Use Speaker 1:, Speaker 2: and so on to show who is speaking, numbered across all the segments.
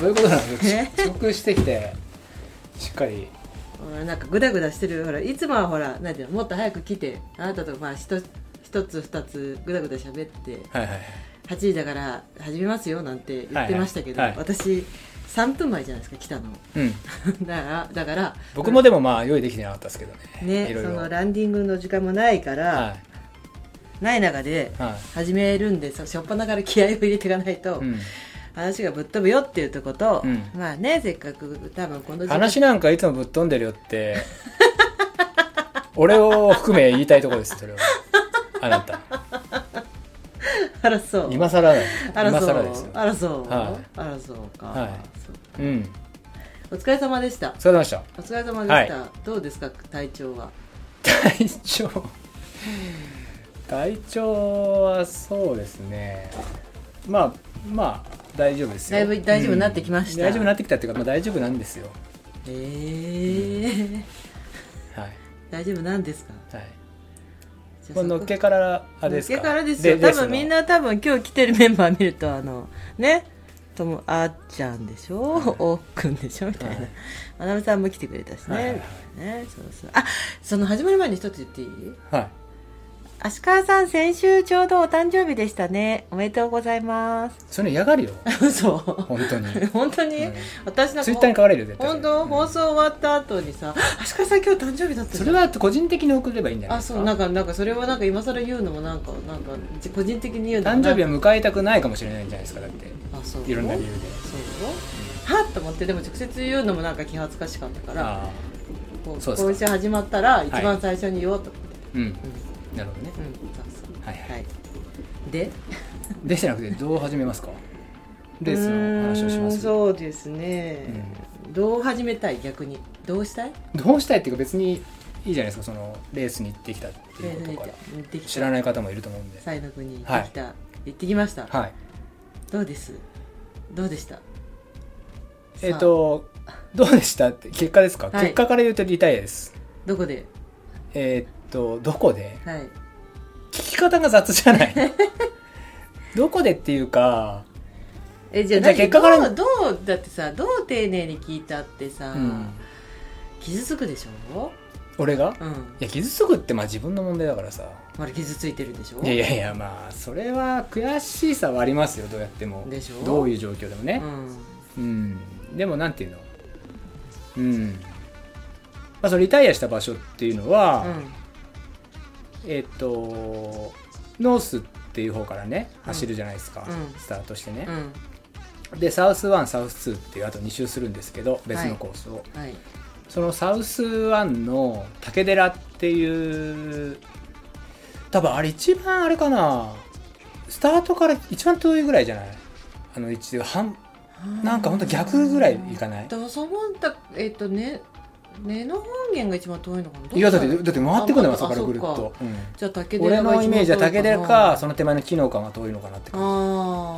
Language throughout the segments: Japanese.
Speaker 1: どういうことなの
Speaker 2: え？
Speaker 1: 遅刻してきてしっかり。
Speaker 2: ほらなんかグダグダしてるほらいつもはほらなんていうのもっと早く来てあなたとまあ一つ一つ二つグダグダ喋って
Speaker 1: はいはいはい。
Speaker 2: 8時だから始めますよなんて言ってましたけど、
Speaker 1: はいはい
Speaker 2: 私3分前じゃないですか来たの。
Speaker 1: うん。
Speaker 2: だからだから
Speaker 1: 僕もでもまあ用意できてなかったですけどね。
Speaker 2: ねそのランディングの時間もないから、
Speaker 1: は
Speaker 2: ない中で
Speaker 1: い。は
Speaker 2: 始めるんでそしょっぱなから気合を入れていかないと、
Speaker 1: い、うん
Speaker 2: 話がぶっ飛ぶよっていうとこと、
Speaker 1: うん。
Speaker 2: まあねせっかく多分この
Speaker 1: 話なんかいつもぶっ飛んでるよって。俺を含め言いたいところですそれは。あなた。
Speaker 2: あらそう。
Speaker 1: 今更だよ。今更ですよ。
Speaker 2: あらそう、
Speaker 1: はい。
Speaker 2: あらそうか、
Speaker 1: はい。
Speaker 2: そう
Speaker 1: うん。
Speaker 2: お疲れ様でした。
Speaker 1: それでました。
Speaker 2: お疲れ様でした、どうですか体調は？
Speaker 1: 体調。体調はそうですね。まあまあ大丈夫ですよ。
Speaker 2: だいぶ大丈夫になってきました。
Speaker 1: うん大丈夫になってきたっていうか、まあ、大丈夫なんですよ。
Speaker 2: え。ー、
Speaker 1: はい。
Speaker 2: 大丈夫なんですか？
Speaker 1: はい。これのっけからあれですか？
Speaker 2: のっけからですよ。多分みんな多分今日来てるメンバー見るとあのね？ともあっちゃんでしょ、おっくんでしょ？みたいな、
Speaker 1: はい。
Speaker 2: まなみさんも来てくれたしね、
Speaker 1: はいはい
Speaker 2: ね。そうそう。あその始まる前に一つ言っていい？
Speaker 1: はい
Speaker 2: 足川さん先週ちょうどお誕生日でしたね。おめでとうございます。
Speaker 1: それ嫌がるよ。
Speaker 2: 嘘。
Speaker 1: 本当に。
Speaker 2: 本当に、
Speaker 1: うん。
Speaker 2: 私なんか
Speaker 1: ツイッターに書かれるよ絶対。
Speaker 2: 本当、
Speaker 1: うん。
Speaker 2: 放送終わった後にさ「足川さん今日誕生日だった
Speaker 1: それは個人的に送ればいいんじゃない
Speaker 2: あ
Speaker 1: ですか？
Speaker 2: そうなんかなんかそれはなんか今更言うのもなんかなんか個人的に言うのも
Speaker 1: 誕生日
Speaker 2: は
Speaker 1: は迎えたくないかもしれないんじゃないですかだって。
Speaker 2: あそう。
Speaker 1: いろんな理由で。
Speaker 2: そう。はっと思ってでも直接言うのもなんか気恥ずかしかったから
Speaker 1: ああ
Speaker 2: こう
Speaker 1: そうですか。
Speaker 2: 今週始まったら一番最初に言おうと思って、
Speaker 1: うん。
Speaker 2: うん
Speaker 1: なるほどね。
Speaker 2: うん
Speaker 1: はいはい。
Speaker 2: はい。で
Speaker 1: でじゃなくてどう始めますか？レースの話をします。
Speaker 2: うーんそうですね、どう始めたい？逆に。どうしたい？
Speaker 1: どうしたいっていうか別にいいじゃないですか。そのレースに行ってきたっていうことから。知らない方もいると思うんで。
Speaker 2: サイの国に行ってきた、行ってきました、
Speaker 1: はい。
Speaker 2: どうです？どうでした？
Speaker 1: えっ、とどうでしたって結果ですか、
Speaker 2: はい。
Speaker 1: 結果から言うとリタイアです。
Speaker 2: どこで？
Speaker 1: えっ、とどこで？
Speaker 2: はい。
Speaker 1: 聞き方が雑じゃない。どこでっていうか
Speaker 2: えじゃあ
Speaker 1: じゃあ
Speaker 2: 何？
Speaker 1: 結果から
Speaker 2: どうだってさどう丁寧に聞いたってさ、
Speaker 1: うん。
Speaker 2: 傷つくでしょ？
Speaker 1: 俺が？
Speaker 2: うん。
Speaker 1: いや傷つくってまあ自分の問題だからさ。
Speaker 2: まだ傷ついてるでしょ？
Speaker 1: いやいやいやまあそれは悔しさはありますよどうやっても。
Speaker 2: でしょ？
Speaker 1: どういう状況でもね。
Speaker 2: うん。
Speaker 1: うん、でもなんていうの？うん。まあそのリタイアした場所っていうのは、えっ、とノースっていう方からね走るじゃないですか、
Speaker 2: うん。
Speaker 1: スタートしてね。
Speaker 2: う、ん。
Speaker 1: でサウス1サウス2っていうあと2周するんですけど別のコースを、
Speaker 2: はい。
Speaker 1: そのサウス1の竹寺っていう多分あれ一番あれかなスタートから一番遠いぐらいじゃない？あの一応半なんかほんと逆ぐらいいかない？
Speaker 2: だからそえっ、とね根の本源が一番遠いのかな？い
Speaker 1: やだってだって回ってくんだよ
Speaker 2: あ
Speaker 1: あそこからぐるっと、うん。
Speaker 2: じゃあ竹寺が
Speaker 1: 俺のイメージは竹寺かそ
Speaker 2: の
Speaker 1: の手前の木の川が遠いのかなって感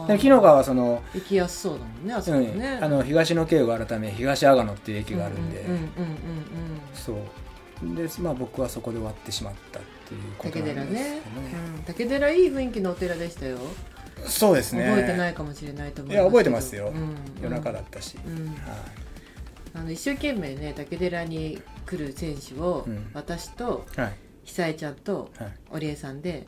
Speaker 1: じ。でも木の川はその,、
Speaker 2: 行きやすそうだもんねあそこ
Speaker 1: うん。
Speaker 2: ね、
Speaker 1: あの東の京が改め東阿賀野っていう駅があるんで、
Speaker 2: うんうんうんうんうん。
Speaker 1: そう。でまあ僕はそこで終わってしまったっていうこと
Speaker 2: 竹
Speaker 1: なんですけど
Speaker 2: 寺ね、うん、竹寺いい雰囲気のお寺でしたよ、
Speaker 1: そうですね。
Speaker 2: 覚えてないかもしれないと思
Speaker 1: いや覚えてますよ。
Speaker 2: うん、
Speaker 1: 夜中だったし、
Speaker 2: うん、
Speaker 1: はい。
Speaker 2: あの一生懸命ね竹寺に来る選手を、
Speaker 1: うん。
Speaker 2: 私と
Speaker 1: はい。
Speaker 2: 久江ちゃんと
Speaker 1: はい。
Speaker 2: 織江さんで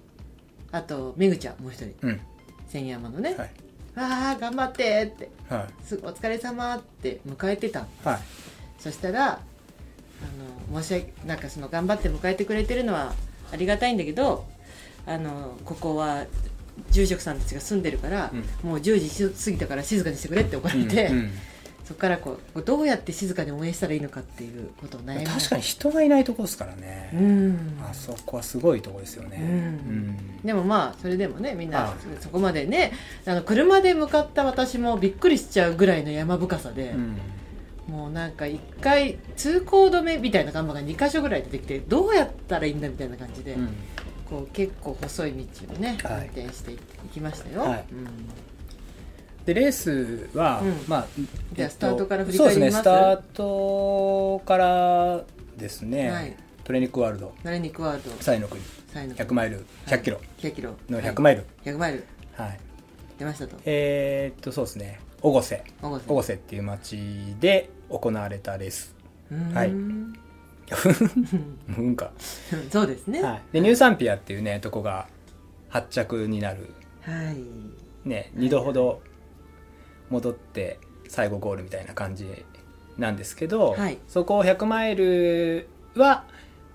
Speaker 2: あとめぐちゃんもう一人。
Speaker 1: うん。
Speaker 2: 千山のね、
Speaker 1: はい。
Speaker 2: ああ頑張ってって。
Speaker 1: は
Speaker 2: すお疲れ様って迎えてた
Speaker 1: はい。
Speaker 2: そしたらあの申し訳なんかその頑張って迎えてくれてるのはありがたいんだけどあのここは住職さんたちが住んでるから、もう10時過ぎたから静かにしてくれって怒られて、
Speaker 1: うんうん
Speaker 2: そこからこうどうやって静かに応援したらいいのかっていうことを悩み
Speaker 1: 確かに人がいないとこですからね、
Speaker 2: うん。
Speaker 1: あそこはすごいとこですよね、
Speaker 2: うん。でもまあそれでもねみんな
Speaker 1: あ
Speaker 2: そこまでねあの車で向かった私もびっくりしちゃうぐらいの山深さで、
Speaker 1: うん。
Speaker 2: もうなんか一回通行止めみたいな看板が2箇所ぐらい出てきてどうやったらいいんだみたいな感じで、
Speaker 1: うん。
Speaker 2: こう結構細い道をね、
Speaker 1: はい。
Speaker 2: 運転していきましたよ、
Speaker 1: はい。
Speaker 2: うん
Speaker 1: でレースは、
Speaker 2: うん。
Speaker 1: まあ、
Speaker 2: じゃあスタートから振り
Speaker 1: そう
Speaker 2: 返ります？
Speaker 1: ですねスタートからですね、
Speaker 2: はい。
Speaker 1: トレニックワールド。
Speaker 2: ナレニクワード。
Speaker 1: サイの国。
Speaker 2: サイの
Speaker 1: 100マイル。100キロ。
Speaker 2: 100キロ。
Speaker 1: の100マイル、
Speaker 2: 100マイル。
Speaker 1: はい。
Speaker 2: や出ましたと。
Speaker 1: えーっとそうですね。
Speaker 2: 小越
Speaker 1: 越生っていう町で行われたレース。はい。
Speaker 2: うん。
Speaker 1: うんか、
Speaker 2: そうですね。
Speaker 1: はい、でニューサンピアっていうねとこが発着になる。
Speaker 2: はい。
Speaker 1: ね2度ほど戻って最後ゴールみたいな感じなんですけど、
Speaker 2: はい。
Speaker 1: そこ100マイルは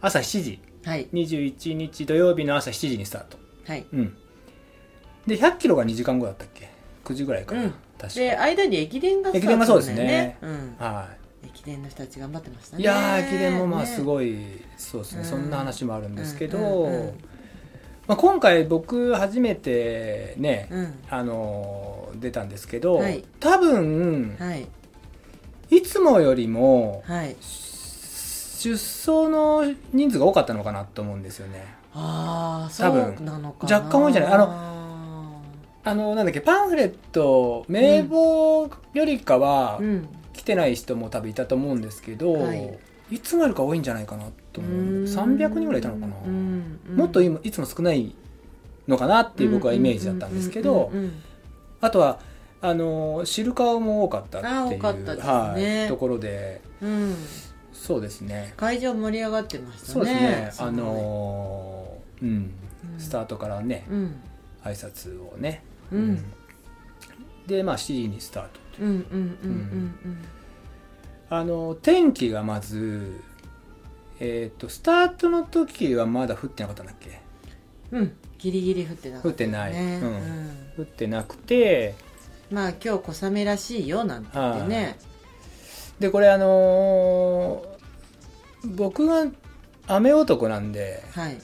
Speaker 1: 朝7時。
Speaker 2: はい。
Speaker 1: 21日土曜日の朝7時にスタート。
Speaker 2: はい。
Speaker 1: うん。で100キロが2時間後だったっけ？9時ぐらいかな、
Speaker 2: うん。
Speaker 1: 確
Speaker 2: で
Speaker 1: か
Speaker 2: 間に駅伝が
Speaker 1: 駅伝がそうですね。
Speaker 2: うん。
Speaker 1: は
Speaker 2: 駅伝の人たち頑張ってました
Speaker 1: い、
Speaker 2: ね。
Speaker 1: いやー駅伝もまあす
Speaker 2: い
Speaker 1: ごい、そうですね、
Speaker 2: うん。
Speaker 1: そんな話もあるんですけど、
Speaker 2: うんうんうん。
Speaker 1: まあ、今回僕初めてね、
Speaker 2: うん。
Speaker 1: あのー出たんですけど、
Speaker 2: はい。
Speaker 1: 多分
Speaker 2: はい。
Speaker 1: いつもよりも
Speaker 2: はい。
Speaker 1: 出走の人数が多かったのかなと思うんですよね。
Speaker 2: ああそ
Speaker 1: 多分。若干多いんじゃない？ああのなんだっけパンフレット名簿よりかは
Speaker 2: うん。
Speaker 1: 来てない人も多分いたと思うんですけど、
Speaker 2: はい。
Speaker 1: い、つもよりか多いんじゃないかなと思う
Speaker 2: うん。
Speaker 1: 300人ぐらいいたのかな、もっと今いつも少ないのかなっていう僕はイメージだったんですけどあとはあの汁顔も多かったっていう
Speaker 2: ね。
Speaker 1: はい、ところで。
Speaker 2: うん。うん
Speaker 1: そうですね。
Speaker 2: 会場盛り上がってましたね。
Speaker 1: そうですね。あのーうん。
Speaker 2: うん。
Speaker 1: スタートからね
Speaker 2: うん。
Speaker 1: 挨拶をね、
Speaker 2: うん。
Speaker 1: でまあ7時にスタート
Speaker 2: う。んうんうんうん
Speaker 1: あの天気がまずえっ、とスタートの時はまだ降ってなかったんだっけ？
Speaker 2: うん。うんギリギリ降ってなかった
Speaker 1: 降ってない。
Speaker 2: ね
Speaker 1: うん。
Speaker 2: うん
Speaker 1: 降ってなくて
Speaker 2: まあ今日小雨らしいよなんて言ってね
Speaker 1: でこれあのー僕が雨男なんで、
Speaker 2: はい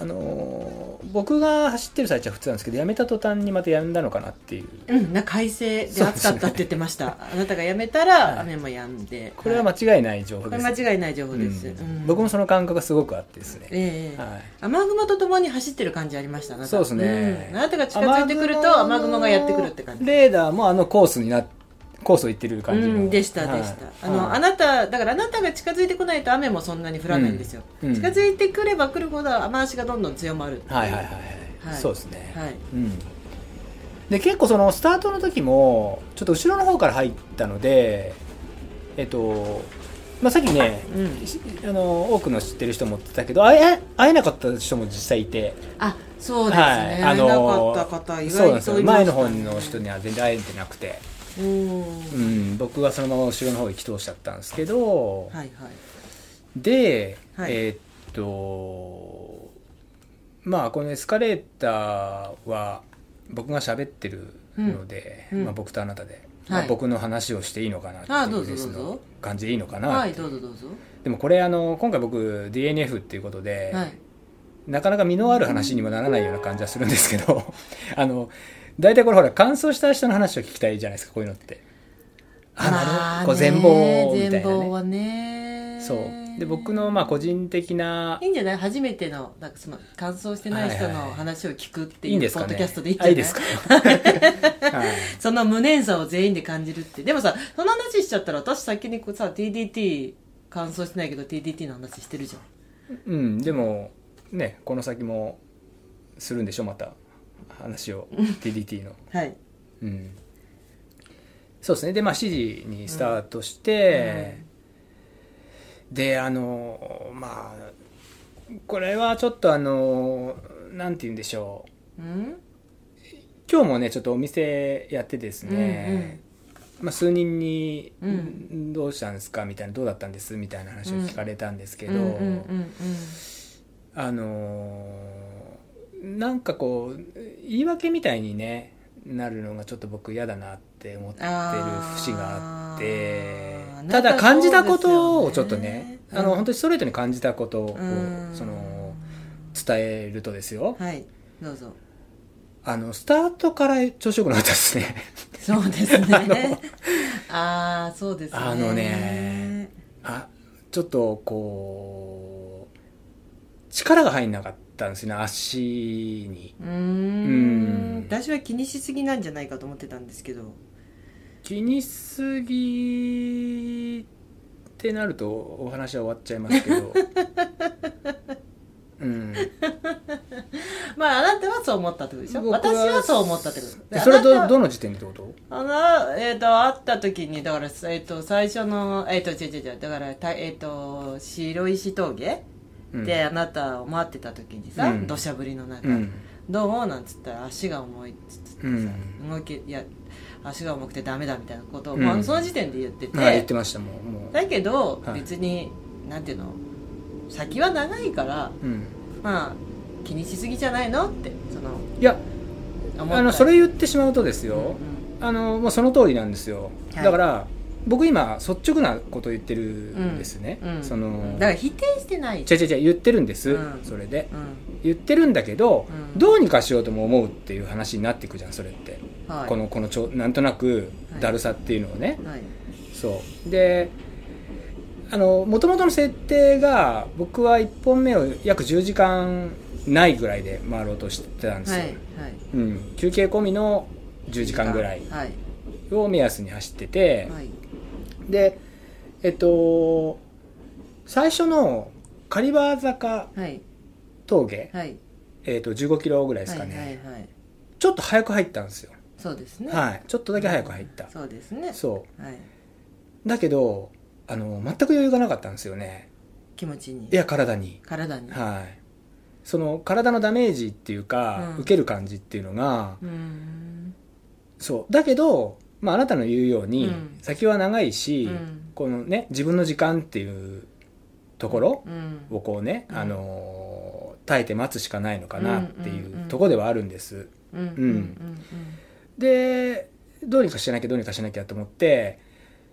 Speaker 1: あのー僕が走ってる最中は普通なんですけどやめた途端にまたやんだのかなっていう。
Speaker 2: うんな快晴で暑かったって言ってました、あなたが辞めたら
Speaker 1: はい。
Speaker 2: 雨も止んで。
Speaker 1: これは
Speaker 2: はい
Speaker 1: 間違いない情報です、
Speaker 2: 間違いない情報です、
Speaker 1: うん。
Speaker 2: うん。
Speaker 1: 僕もその感覚がすごくあってですね、
Speaker 2: ええ
Speaker 1: はい。
Speaker 2: 雨雲とともに走ってる感じありました。
Speaker 1: そうですね。
Speaker 2: うん。あなたが近づいてくると雨雲がやってくるって感じ。
Speaker 1: レーダーもあのコースになコースを行ってる感じの、
Speaker 2: うん、でした
Speaker 1: はい。
Speaker 2: でした、あの、
Speaker 1: はい。
Speaker 2: あなただからあなたが近づいてこないと雨もそんなに降らないんですよ、
Speaker 1: うん。うん。
Speaker 2: 近づいてくれば来るほど雨足がどんどん強まる
Speaker 1: はいはいはいはい、
Speaker 2: はい。
Speaker 1: そうですね、
Speaker 2: はい。
Speaker 1: うん、で結構そのスタートの時もちょっと後ろの方から入ったのでえっとまあさっきね、
Speaker 2: うん。
Speaker 1: しあの多くの知ってる人も言ってたけど会え会えなかった人も実際いて。
Speaker 2: あそうですね、
Speaker 1: はい。
Speaker 2: 会えなかった方意
Speaker 1: そうなんですよ。前の方の人には全然会えてなくて、
Speaker 2: うん。
Speaker 1: うん、僕はそのまま後ろの方行き通しちゃったんですけど、
Speaker 2: はいはい。
Speaker 1: で、
Speaker 2: はい。
Speaker 1: えーっとまあこのエスカレーターは僕が喋ってるので、
Speaker 2: うん。うん。
Speaker 1: まあ、僕とあなたで、
Speaker 2: はい。
Speaker 1: まあ、僕の話をしていいのかなっていう感じでいいのかな
Speaker 2: はい
Speaker 1: って
Speaker 2: どうぞどうぞ。
Speaker 1: でもこれあの今回僕 DNF っていうことで、
Speaker 2: はい。
Speaker 1: なかなか身のある話にもならないような感じはするんですけど あの大体これほら完走した人の話を聞きたいじゃないですかこういうのって。あなるほど。こう全貌みたいなね。
Speaker 2: 全貌はね。
Speaker 1: そう。で僕のまあ個人的ない
Speaker 2: いんじゃない？初めてのなんかその完走してない人の話を聞くって
Speaker 1: いいんですかね？
Speaker 2: いうポッドキャストでいいんじゃない
Speaker 1: あいいですか、はい。
Speaker 2: その無念さを全員で感じるって。でもさその話しちゃったら私先にこうさ TDT 完走してないけど TDT の話してるじゃん。
Speaker 1: うん、でもねこの先もするんでしょまた話を TDT の。
Speaker 2: はい。
Speaker 1: うん。そうですね。でまあ7時にスタートして、であのまあこれはちょっとあのなんて言うんでしょう。
Speaker 2: うん？
Speaker 1: 今日もねちょっとお店やってですね、まあ、数人に
Speaker 2: う「
Speaker 1: どうしたんですか?」みたいな「どうだったんです?」みたいな話を聞かれたんですけど、
Speaker 2: うんうんうん
Speaker 1: あのーなんかこう言い訳みたいにねなるのがちょっと僕嫌だなって思ってる節があってただ感じたことをちょっとねあの本当にストレートに感じたことを
Speaker 2: うん。
Speaker 1: その伝えるとですよ。
Speaker 2: はいどうぞ。
Speaker 1: あのスタートから調子よくなかったですね。
Speaker 2: そうですね。
Speaker 1: あ
Speaker 2: あそうですね。
Speaker 1: あのねあちょっとこう力が入んなかったんですよね足に。
Speaker 2: う
Speaker 1: ん。
Speaker 2: ん。私は気にしすぎなんじゃないかと思ってたんですけど。
Speaker 1: 気にしすぎってなるとお話は終わっちゃいますけど。う うん、
Speaker 2: まああなたはそう思ったってことでしょ？私はそう思ったってこと。
Speaker 1: でそれどどの時点でってこと？
Speaker 2: あの、えっ、と、会った時に、だから、えっ、と、最初の、えっ、と、違う違う違う、だから、たえっ、と、白石峠、あなたを待ってた時にさ、
Speaker 1: うん。
Speaker 2: 土砂降りの中、
Speaker 1: うん。
Speaker 2: どう？なんつったら、足が重いっつってさ、
Speaker 1: うん。
Speaker 2: 動き、いや、足が重くてダメだみたいなことを、
Speaker 1: うん。
Speaker 2: まあ、その時点で言ってて、
Speaker 1: はい言ってましたもう
Speaker 2: だけど、
Speaker 1: はい
Speaker 2: 別に、なんていうの、先は長いから、
Speaker 1: うん。
Speaker 2: まあ、気にしすぎじゃないの？って、その、
Speaker 1: いやあのそれ言ってしまうとですよ、
Speaker 2: うん。
Speaker 1: あのもうその通りなんですよ、
Speaker 2: はい。
Speaker 1: だから僕今率直なこと言ってるんですね、
Speaker 2: うん。
Speaker 1: その
Speaker 2: だから否定してない。
Speaker 1: 違う違う違う言ってるんです、
Speaker 2: うん。
Speaker 1: それで。
Speaker 2: うん。
Speaker 1: 言ってるんだけど、
Speaker 2: うん。
Speaker 1: どうにかしようとも思うっていう話になっていくじゃんそれって、
Speaker 2: はい、
Speaker 1: このこのちょなんとなくだるさっていうのをね、
Speaker 2: はい。
Speaker 1: そう。であの元々の設定が僕は1本目を約10時間ないぐらいで回ろうとしてたんですよ、
Speaker 2: はいはい。
Speaker 1: うん、休憩込みの10時間ぐらい
Speaker 2: はい。
Speaker 1: を目安に走ってて、
Speaker 2: はい
Speaker 1: でえっと最初の狩場坂
Speaker 2: はい。
Speaker 1: 峠、
Speaker 2: はい。
Speaker 1: えっと15キロぐらいですかね、
Speaker 2: はいはいはい。
Speaker 1: ちょっと早く入ったんですよ。
Speaker 2: そうですね。
Speaker 1: はい。ちょっとだけ早く入った、
Speaker 2: そうですね。
Speaker 1: そ
Speaker 2: はい、
Speaker 1: うだけどあの全く余裕がなかったんですよね。
Speaker 2: 気持ちに。
Speaker 1: いや体に。
Speaker 2: 体に。
Speaker 1: はい。その体のダメージっていうか、
Speaker 2: うん。
Speaker 1: 受ける感じっていうのが
Speaker 2: うーん。
Speaker 1: そう。だけど、まあ、あなたの言うように、
Speaker 2: うん。
Speaker 1: 先は長いし、
Speaker 2: うん。
Speaker 1: このね自分の時間っていうところ
Speaker 2: うん。
Speaker 1: をこうね、
Speaker 2: うん。
Speaker 1: あのー耐えて待つしかないのかなってい
Speaker 2: う
Speaker 1: ところではあるんです、でどうにかしなきゃどうにかしなきゃと思って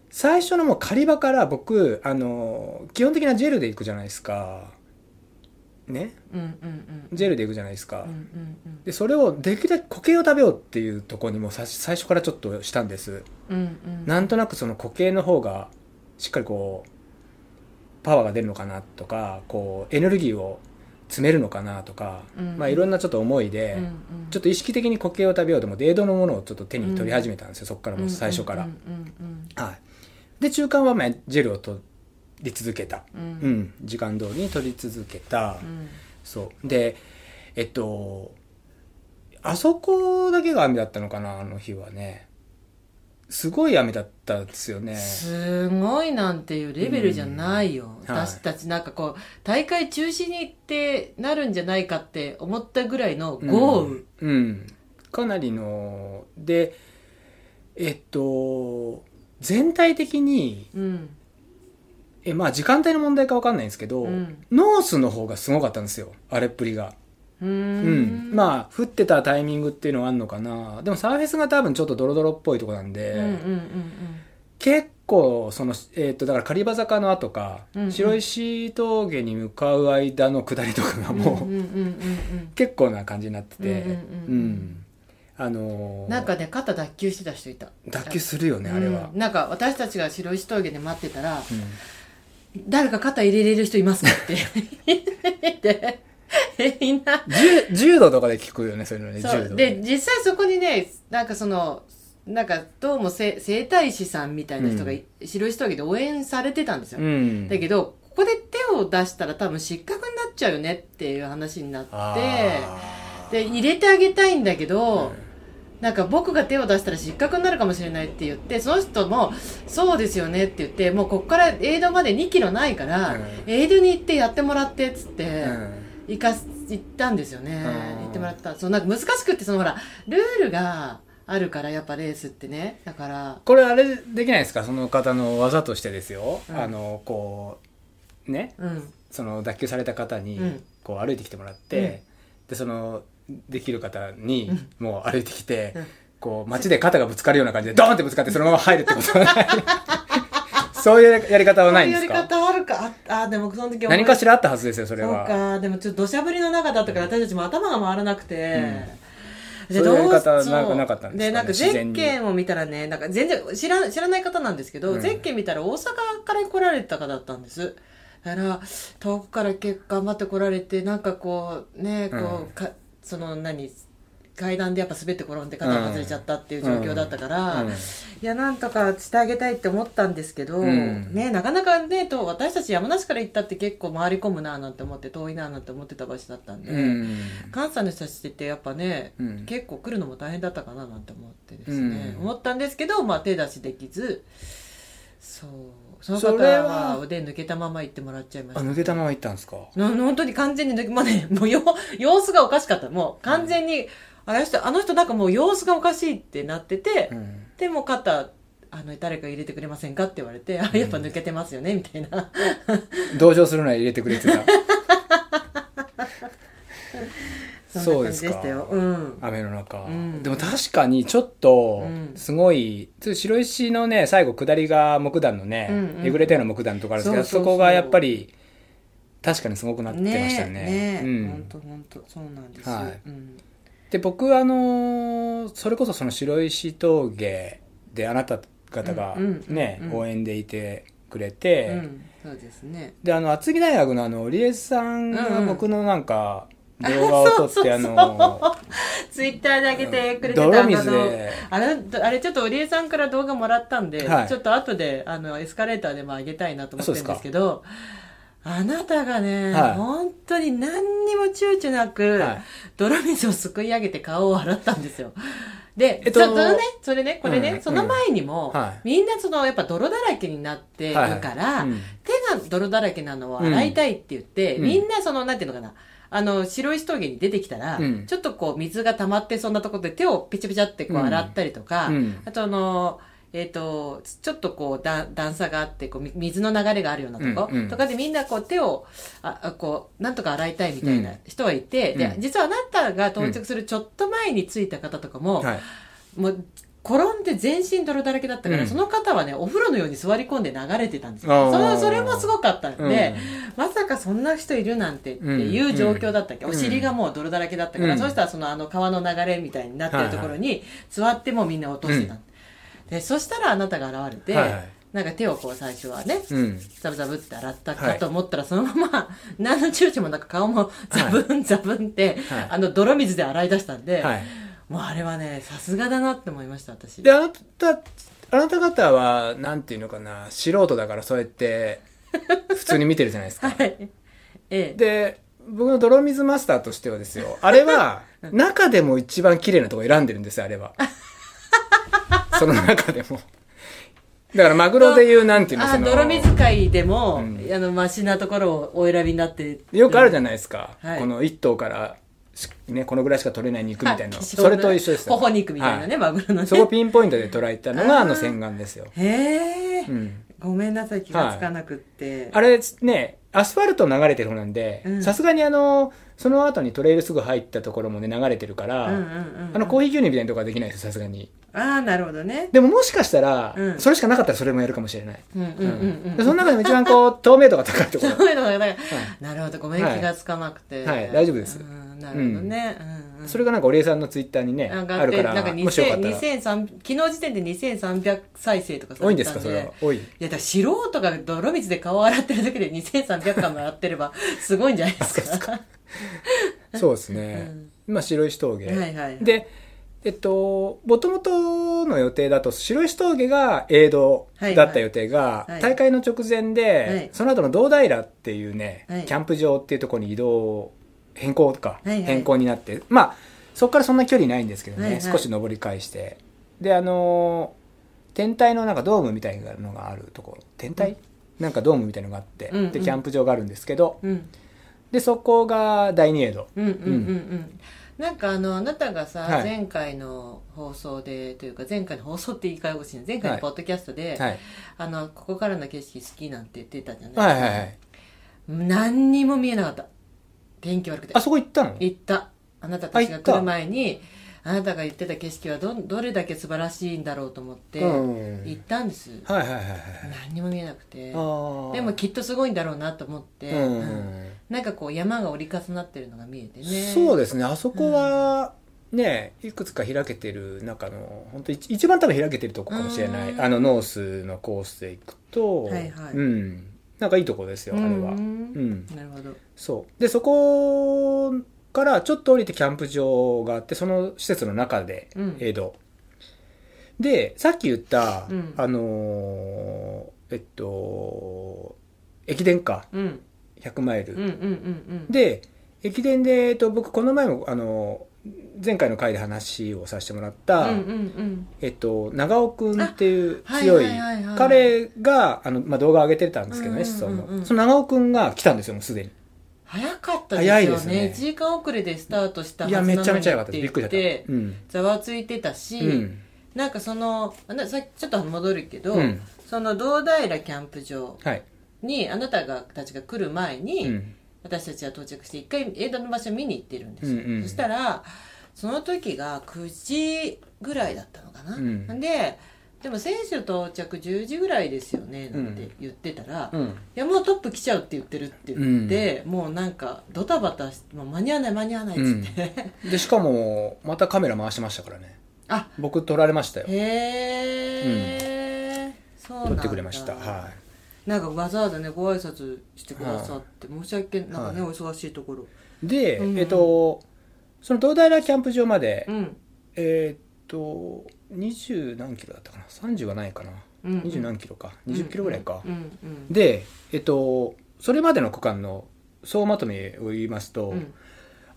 Speaker 1: 最初のもう狩り場から僕、あのー基本的なジェルで行くじゃないですかね。
Speaker 2: うんうんうん。
Speaker 1: ジェルで行くじゃないですか、
Speaker 2: うんうん
Speaker 1: でそれをできるだけ固形を食べようっていうところにもさ最初からちょっとしたんです。
Speaker 2: うんうん。うん
Speaker 1: なんとなくその固形の方がしっかりこうパワーが出るのかなとかこうエネルギーを詰めるのかなとか、
Speaker 2: うん。
Speaker 1: まあ、いろんなちょっと思いで、
Speaker 2: うんうん。
Speaker 1: ちょっと意識的に固形を食べようと思って江戸のものをちょっと手に取り始めたんですよ、そこからもう最初から、
Speaker 2: うんうん
Speaker 1: はい、で中間はまあジェルを取り続けた、
Speaker 2: うん。
Speaker 1: う
Speaker 2: うん。
Speaker 1: ん、時間通りに取り続けた、
Speaker 2: うん。
Speaker 1: そう。でえっとあそこだけが雨だったのかなあの日はね。すごい雨だったんですよね。
Speaker 2: すごいなんていうレベルじゃないよ、
Speaker 1: うん。はい。
Speaker 2: 私たちなんかこう大会中止にってなるんじゃないかって思ったぐらいの豪雨、
Speaker 1: うん、うん。かなりのでえっと全体的に
Speaker 2: うん
Speaker 1: えまあ時間帯の問題か分かんないんですけど、
Speaker 2: うん。
Speaker 1: ノースの方がすごかったんですよ。荒れっぷりが。
Speaker 2: うー
Speaker 1: うん。
Speaker 2: ん
Speaker 1: まあ降ってたタイミングっていうのはあるのかな。でもサーフェスが多分ちょっとドロドロっぽいとこなんで、結構その、えっとだから狩場坂の後か、
Speaker 2: うんうん。
Speaker 1: 白石峠に向かう間の下りとかが
Speaker 2: うん
Speaker 1: もう、結構な感じになってて、
Speaker 2: うん。
Speaker 1: あのー
Speaker 2: なんかね肩脱臼してた人いた。
Speaker 1: 脱臼するよねあれは。
Speaker 2: うん、なんか私たちが白石峠で待ってたら
Speaker 1: うん「
Speaker 2: 誰か肩入れれる人いますか?」って。言ってえみんな
Speaker 1: 柔柔道とかで聞くよねそういう。のね。柔道
Speaker 2: で実際そこにねなんかそのなんかどうもせ整体師さんみたいな人がい白石峠で応援されてたんですよ、
Speaker 1: うん。
Speaker 2: だけどここで手を出したら多分失格になっちゃうよねっていう話になってで入れてあげたいんだけど、
Speaker 1: うん
Speaker 2: なんか僕が手を出したら失格になるかもしれないって言ってその人も「そうですよね」って言ってもうこっからエイドまで2キロないから、
Speaker 1: うん。
Speaker 2: エイドに行ってやってもらってっつって、
Speaker 1: うん。
Speaker 2: 行かす行ったんですよね、
Speaker 1: うん。
Speaker 2: 行ってもらった。そうなんか難しくってそのほらルールがあるからやっぱレースってね。だから
Speaker 1: これあれできないですか？その方の技としてですよ、
Speaker 2: うん。
Speaker 1: あのこうね？
Speaker 2: うん。
Speaker 1: その脱臼された方に
Speaker 2: うん。
Speaker 1: こう歩いてきてもらって、でそのできる方にもう歩いてきて、
Speaker 2: うん。
Speaker 1: こう街で肩がぶつかるような感じでドーンってぶつかってそのまま入るってことはない。そういうやり方はないんです
Speaker 2: そういうやり
Speaker 1: か
Speaker 2: 方あるか。あ あでもその時
Speaker 1: 何かしらあったはずですよそれ
Speaker 2: そう
Speaker 1: は
Speaker 2: か。でもちょっと土砂降りの中だったから私たちも頭が回らなくて、
Speaker 1: そういう方は
Speaker 2: そう。
Speaker 1: ななかったんですか？ね
Speaker 2: でなんかゼッケンを見たらねなんか全然知ら知らない方なんですけど、
Speaker 1: うん。
Speaker 2: ゼッケン見たら大阪から来られた方だったんです。だから遠くから結構頑張って来られてなんかこうねこう、
Speaker 1: うん。
Speaker 2: かその何階段でやっぱ滑って転んで肩が外れちゃったっていう状況だったから、
Speaker 1: うん。
Speaker 2: いやなんとかしてあげたいって思ったんですけど、
Speaker 1: うん。
Speaker 2: ねなかなかねと私たち山梨から行ったって結構回り込むななんて思って遠いななんて思ってた場所だったんで、
Speaker 1: うん。
Speaker 2: 関西の人たちってやっぱね、
Speaker 1: うん。
Speaker 2: 結構来るのも大変だったかななんて思ってですね、
Speaker 1: うん。
Speaker 2: 思ったんですけど、まあ、手出しできずそうその方
Speaker 1: は
Speaker 2: は。腕抜けたまま行ってもらっちゃいました。
Speaker 1: あ抜けたまま行ったんですか？
Speaker 2: な本当に完全に抜け、まあね、もうよ様子がおかしかった。もう完全に、あの人あの人なんかもう様子がおかしいってなってて、
Speaker 1: うん。
Speaker 2: でも肩あの誰か入れてくれませんかって言われて、あやっぱ抜けてますよねみたいな。
Speaker 1: 同情するなら入れてくれてた
Speaker 2: そんな感じでしたよ。うん。
Speaker 1: 雨の中、
Speaker 2: うん。
Speaker 1: でも確かにちょっと
Speaker 2: うん。
Speaker 1: すごい、白石のね最後下りが木段のね、えぐれたような木段とかあるんですけど
Speaker 2: そ
Speaker 1: こがやっぱり確かにすごくなってましたよねうん。
Speaker 2: 本当本当そうなんですよ、
Speaker 1: はで僕あのーそれこそその白石峠であなた方が
Speaker 2: うんうん
Speaker 1: ね、
Speaker 2: うんうん。
Speaker 1: 応援でいてくれて、
Speaker 2: うん、そうですね。
Speaker 1: であの厚木大学のあの織江さんが
Speaker 2: うんうん。
Speaker 1: 僕のなんか動画を撮って、
Speaker 2: そうそうそう
Speaker 1: あの
Speaker 2: ツイッターで上げてくれてたあの
Speaker 1: で。
Speaker 2: あれあれちょっと織江さんから動画もらったんで、
Speaker 1: はい。
Speaker 2: ちょっと後であのエスカレーターでも上げたいなと思ってるんですけどあなたがね、
Speaker 1: はい。
Speaker 2: 本当に何にも躊躇なく、
Speaker 1: はい。
Speaker 2: 泥水をすくい上げて顔を洗ったんですよ。で、
Speaker 1: えっと
Speaker 2: ちょそのね、それね、これね、
Speaker 1: うん
Speaker 2: その前にも、
Speaker 1: はい。
Speaker 2: みんなその、やっぱ泥だらけになってるから、
Speaker 1: うん。
Speaker 2: 手が泥だらけなのを洗いたいって言って、
Speaker 1: うん。
Speaker 2: みんなその、なんていうのかな、あの、白石峠に出てきたら、
Speaker 1: うん。
Speaker 2: ちょっとこう、水が溜まってそんなところで手をピチャピチャってこう
Speaker 1: うん。
Speaker 2: 洗ったりとか、
Speaker 1: うん。
Speaker 2: あとあの、えっ、と、ちょっとこう、だ段差があって、こう、み水の流れがあるようなとこ、
Speaker 1: うんうん。
Speaker 2: とかでみんなこう、手を、あ、あこう、なんとか洗いたいみたいな
Speaker 1: うん。
Speaker 2: 人がいて、で
Speaker 1: う、ん。
Speaker 2: 実はあなたが到着するちょっと前に着いた方とかも、
Speaker 1: はい。
Speaker 2: もう、転んで全身泥だらけだったから、
Speaker 1: うん。
Speaker 2: その方はね、お風呂のように座り込んで流れてたんです
Speaker 1: あー。
Speaker 2: よ。それそれもすごかったんで、
Speaker 1: うん。
Speaker 2: まさかそんな人いるなんてっていう状況だったっけ、
Speaker 1: うん。
Speaker 2: お尻がもう泥だらけだったから、
Speaker 1: うん。
Speaker 2: そうしたらそのあの川の流れみたいになってるところに座ってもうみんな落としてた、で。そしたらあなたが現れて、
Speaker 1: はいはい。
Speaker 2: なんか手をこう最初はね、
Speaker 1: うん。
Speaker 2: ザブザブって洗ったかと思ったら、そのまま何の躊躇もなく顔もザブンザブンって、
Speaker 1: はい。
Speaker 2: あの泥水で洗い出したんで、
Speaker 1: はい
Speaker 2: もうあれはねさすがだなって思いました私。
Speaker 1: であなたあなた方はなんていうのかな素人だからそうやって普通に見てるじゃないですか。
Speaker 2: はい。ええ。
Speaker 1: で僕の泥水マスターとしてはですよあれは 中でも一番綺麗なところ選んでるんですよあれは。その中でも。だからマグロでいうなんていうの
Speaker 2: あ
Speaker 1: その
Speaker 2: 泥水界でも、
Speaker 1: うん。
Speaker 2: あのマシなところをお選びになって
Speaker 1: よくあるじ
Speaker 2: ゃ
Speaker 1: ゃないですか、
Speaker 2: はい。
Speaker 1: この一頭からしね、このぐらいしか取れない肉みたいな、
Speaker 2: はい。
Speaker 1: それと一緒ですよ。
Speaker 2: ほほ肉みたいなね、マグロのね。
Speaker 1: そこピンポイントで捉えたのが
Speaker 2: あ
Speaker 1: の洗顔ですよ、
Speaker 2: へえ、
Speaker 1: うん、
Speaker 2: ごめんなさい気がつかなくって、
Speaker 1: あれねアスファルト流れてる方なんで
Speaker 2: うん。
Speaker 1: さすがにあのその後にトレイルすぐ入ったところもね流れてるから、あのコーヒー牛乳みたいなとこはできないですよさすがに。
Speaker 2: ああなるほどね。
Speaker 1: でももしかしたら、
Speaker 2: うん。
Speaker 1: それしかなかったらそれもやるかもしれない、
Speaker 2: うんうんうんうん。
Speaker 1: でその中でも一番こう透明度が高いところ。
Speaker 2: そういうのがだからなるほどごめん、
Speaker 1: はい
Speaker 2: 気がつかなくて。
Speaker 1: はい。大丈夫です。
Speaker 2: うんなるほどね、うん。うん
Speaker 1: それがなんか織江さんのツイッターにねあるから
Speaker 2: なんか
Speaker 1: もしよかったら。
Speaker 2: 2000 2300昨日時点で2300再生とかさ
Speaker 1: 多いんですかそれは？多い。
Speaker 2: いやだ素人が泥水で顔を洗ってるだけで2300回も洗ってれば すごいんじゃないですか。
Speaker 1: そうですね、まあ白石峠、
Speaker 2: はいはいはい。
Speaker 1: でえっともともとの予定だと白石峠が映像だった予定が、
Speaker 2: はい。はい
Speaker 1: 大会の直前で、
Speaker 2: はい。
Speaker 1: その後の堂平っていうね、
Speaker 2: はい。
Speaker 1: キャンプ場っていうところに移動変更か、
Speaker 2: はいはい。
Speaker 1: 変更になってまあそこからそんな距離ないんですけどね、
Speaker 2: はいはい。
Speaker 1: 少し登り返して。であの天体のなんかドームみたいなのがあるところ天体、なんかドームみたいなのがあって、
Speaker 2: うんうん。
Speaker 1: でキャンプ場があるんですけど
Speaker 2: うん。
Speaker 1: でそこが第二エイド。
Speaker 2: うんうんうんうん。なんかあのあなたがさ、
Speaker 1: はい。
Speaker 2: 前回の放送でというか前回の放送って言い換え欲しい。ね前回のポッドキャストで、
Speaker 1: はい。
Speaker 2: あのここからの景色好きなんて言ってたじゃない
Speaker 1: はいはいはい。
Speaker 2: 何にも見えなかった天気悪くて。
Speaker 1: あそこ行ったの？
Speaker 2: 行った。あなたたちが来る前にあなたが言ってた景色はどどれだけ素晴らしいんだろうと思って
Speaker 1: うん。
Speaker 2: 行ったんです、
Speaker 1: はいはいはいはい。
Speaker 2: 何にも見えなくて。でもきっとすごいんだろうなと思って、
Speaker 1: うん。
Speaker 2: うん。なんかこう山が折り重なってるのが見えてね。
Speaker 1: そうですね。あそこはねいくつか開けてる中の本当一一番多分開けてるとこかもしれない。
Speaker 2: うん。
Speaker 1: あのノースのコースで行くと、
Speaker 2: はいはい。
Speaker 1: うんなんかいいとこですよあれは。
Speaker 2: う
Speaker 1: うん。ん
Speaker 2: なるほど。
Speaker 1: そう。でそこからちょっと降りてキャンプ場があってその施設の中で
Speaker 2: うん。
Speaker 1: 江戸、でさっき言った、
Speaker 2: うん。
Speaker 1: あのーえっと駅伝か。
Speaker 2: うん。
Speaker 1: 100マイル、
Speaker 2: うんうんうんうん。
Speaker 1: で駅伝で、えっと、僕この前もあの前回の回で話をさせてもらった、えっと、長尾くんっていう強い彼があの、まあ、動画上げてたんですけどね、
Speaker 2: うんうんうんうん。
Speaker 1: 思想のその長尾くんが来たんですよもうすでに。
Speaker 2: 早かったですよね。
Speaker 1: 早いですね。
Speaker 2: 1時間遅れでスタートしたはいず
Speaker 1: や
Speaker 2: なのに
Speaker 1: めちゃめちゃ早かったびっくりし
Speaker 2: ざわついてたし、
Speaker 1: うん。
Speaker 2: なんかそのさっきちょっと戻るけど、
Speaker 1: うん。
Speaker 2: その堂平キャンプ場
Speaker 1: はい、
Speaker 2: にあなたがたちが来る前に、
Speaker 1: うん
Speaker 2: 私たちは到着して一回映画の場所見に行ってるんですよ、
Speaker 1: うんうん
Speaker 2: そしたらその時が9時ぐらいだったのかな、
Speaker 1: うん。
Speaker 2: ででも選手到着10時ぐらいですよねなんて言ってたら、い
Speaker 1: うん。
Speaker 2: やもうトップ来ちゃうって言ってるって言って、もうなんかドタバタしてもう間に合わない間に合わないっつって、
Speaker 1: でしかもまたカメラ回してましたからね。
Speaker 2: あ
Speaker 1: 僕撮られましたよ。
Speaker 2: へえ、そうなんだ。
Speaker 1: 撮ってくれました。はい
Speaker 2: なんかわざわざねご挨拶してくださって、申し訳なんかね、
Speaker 1: は
Speaker 2: お忙しいところ。
Speaker 1: で、
Speaker 2: うん。
Speaker 1: えっとその東平キャンプ場まで、
Speaker 2: うん。
Speaker 1: えーっと20何キロだったかな？30はないかな、
Speaker 2: うんうん。
Speaker 1: 20何キロか。20キロぐらいか、
Speaker 2: うんうん
Speaker 1: でえっとそれまでの区間の総まとめを言いますと、
Speaker 2: うん。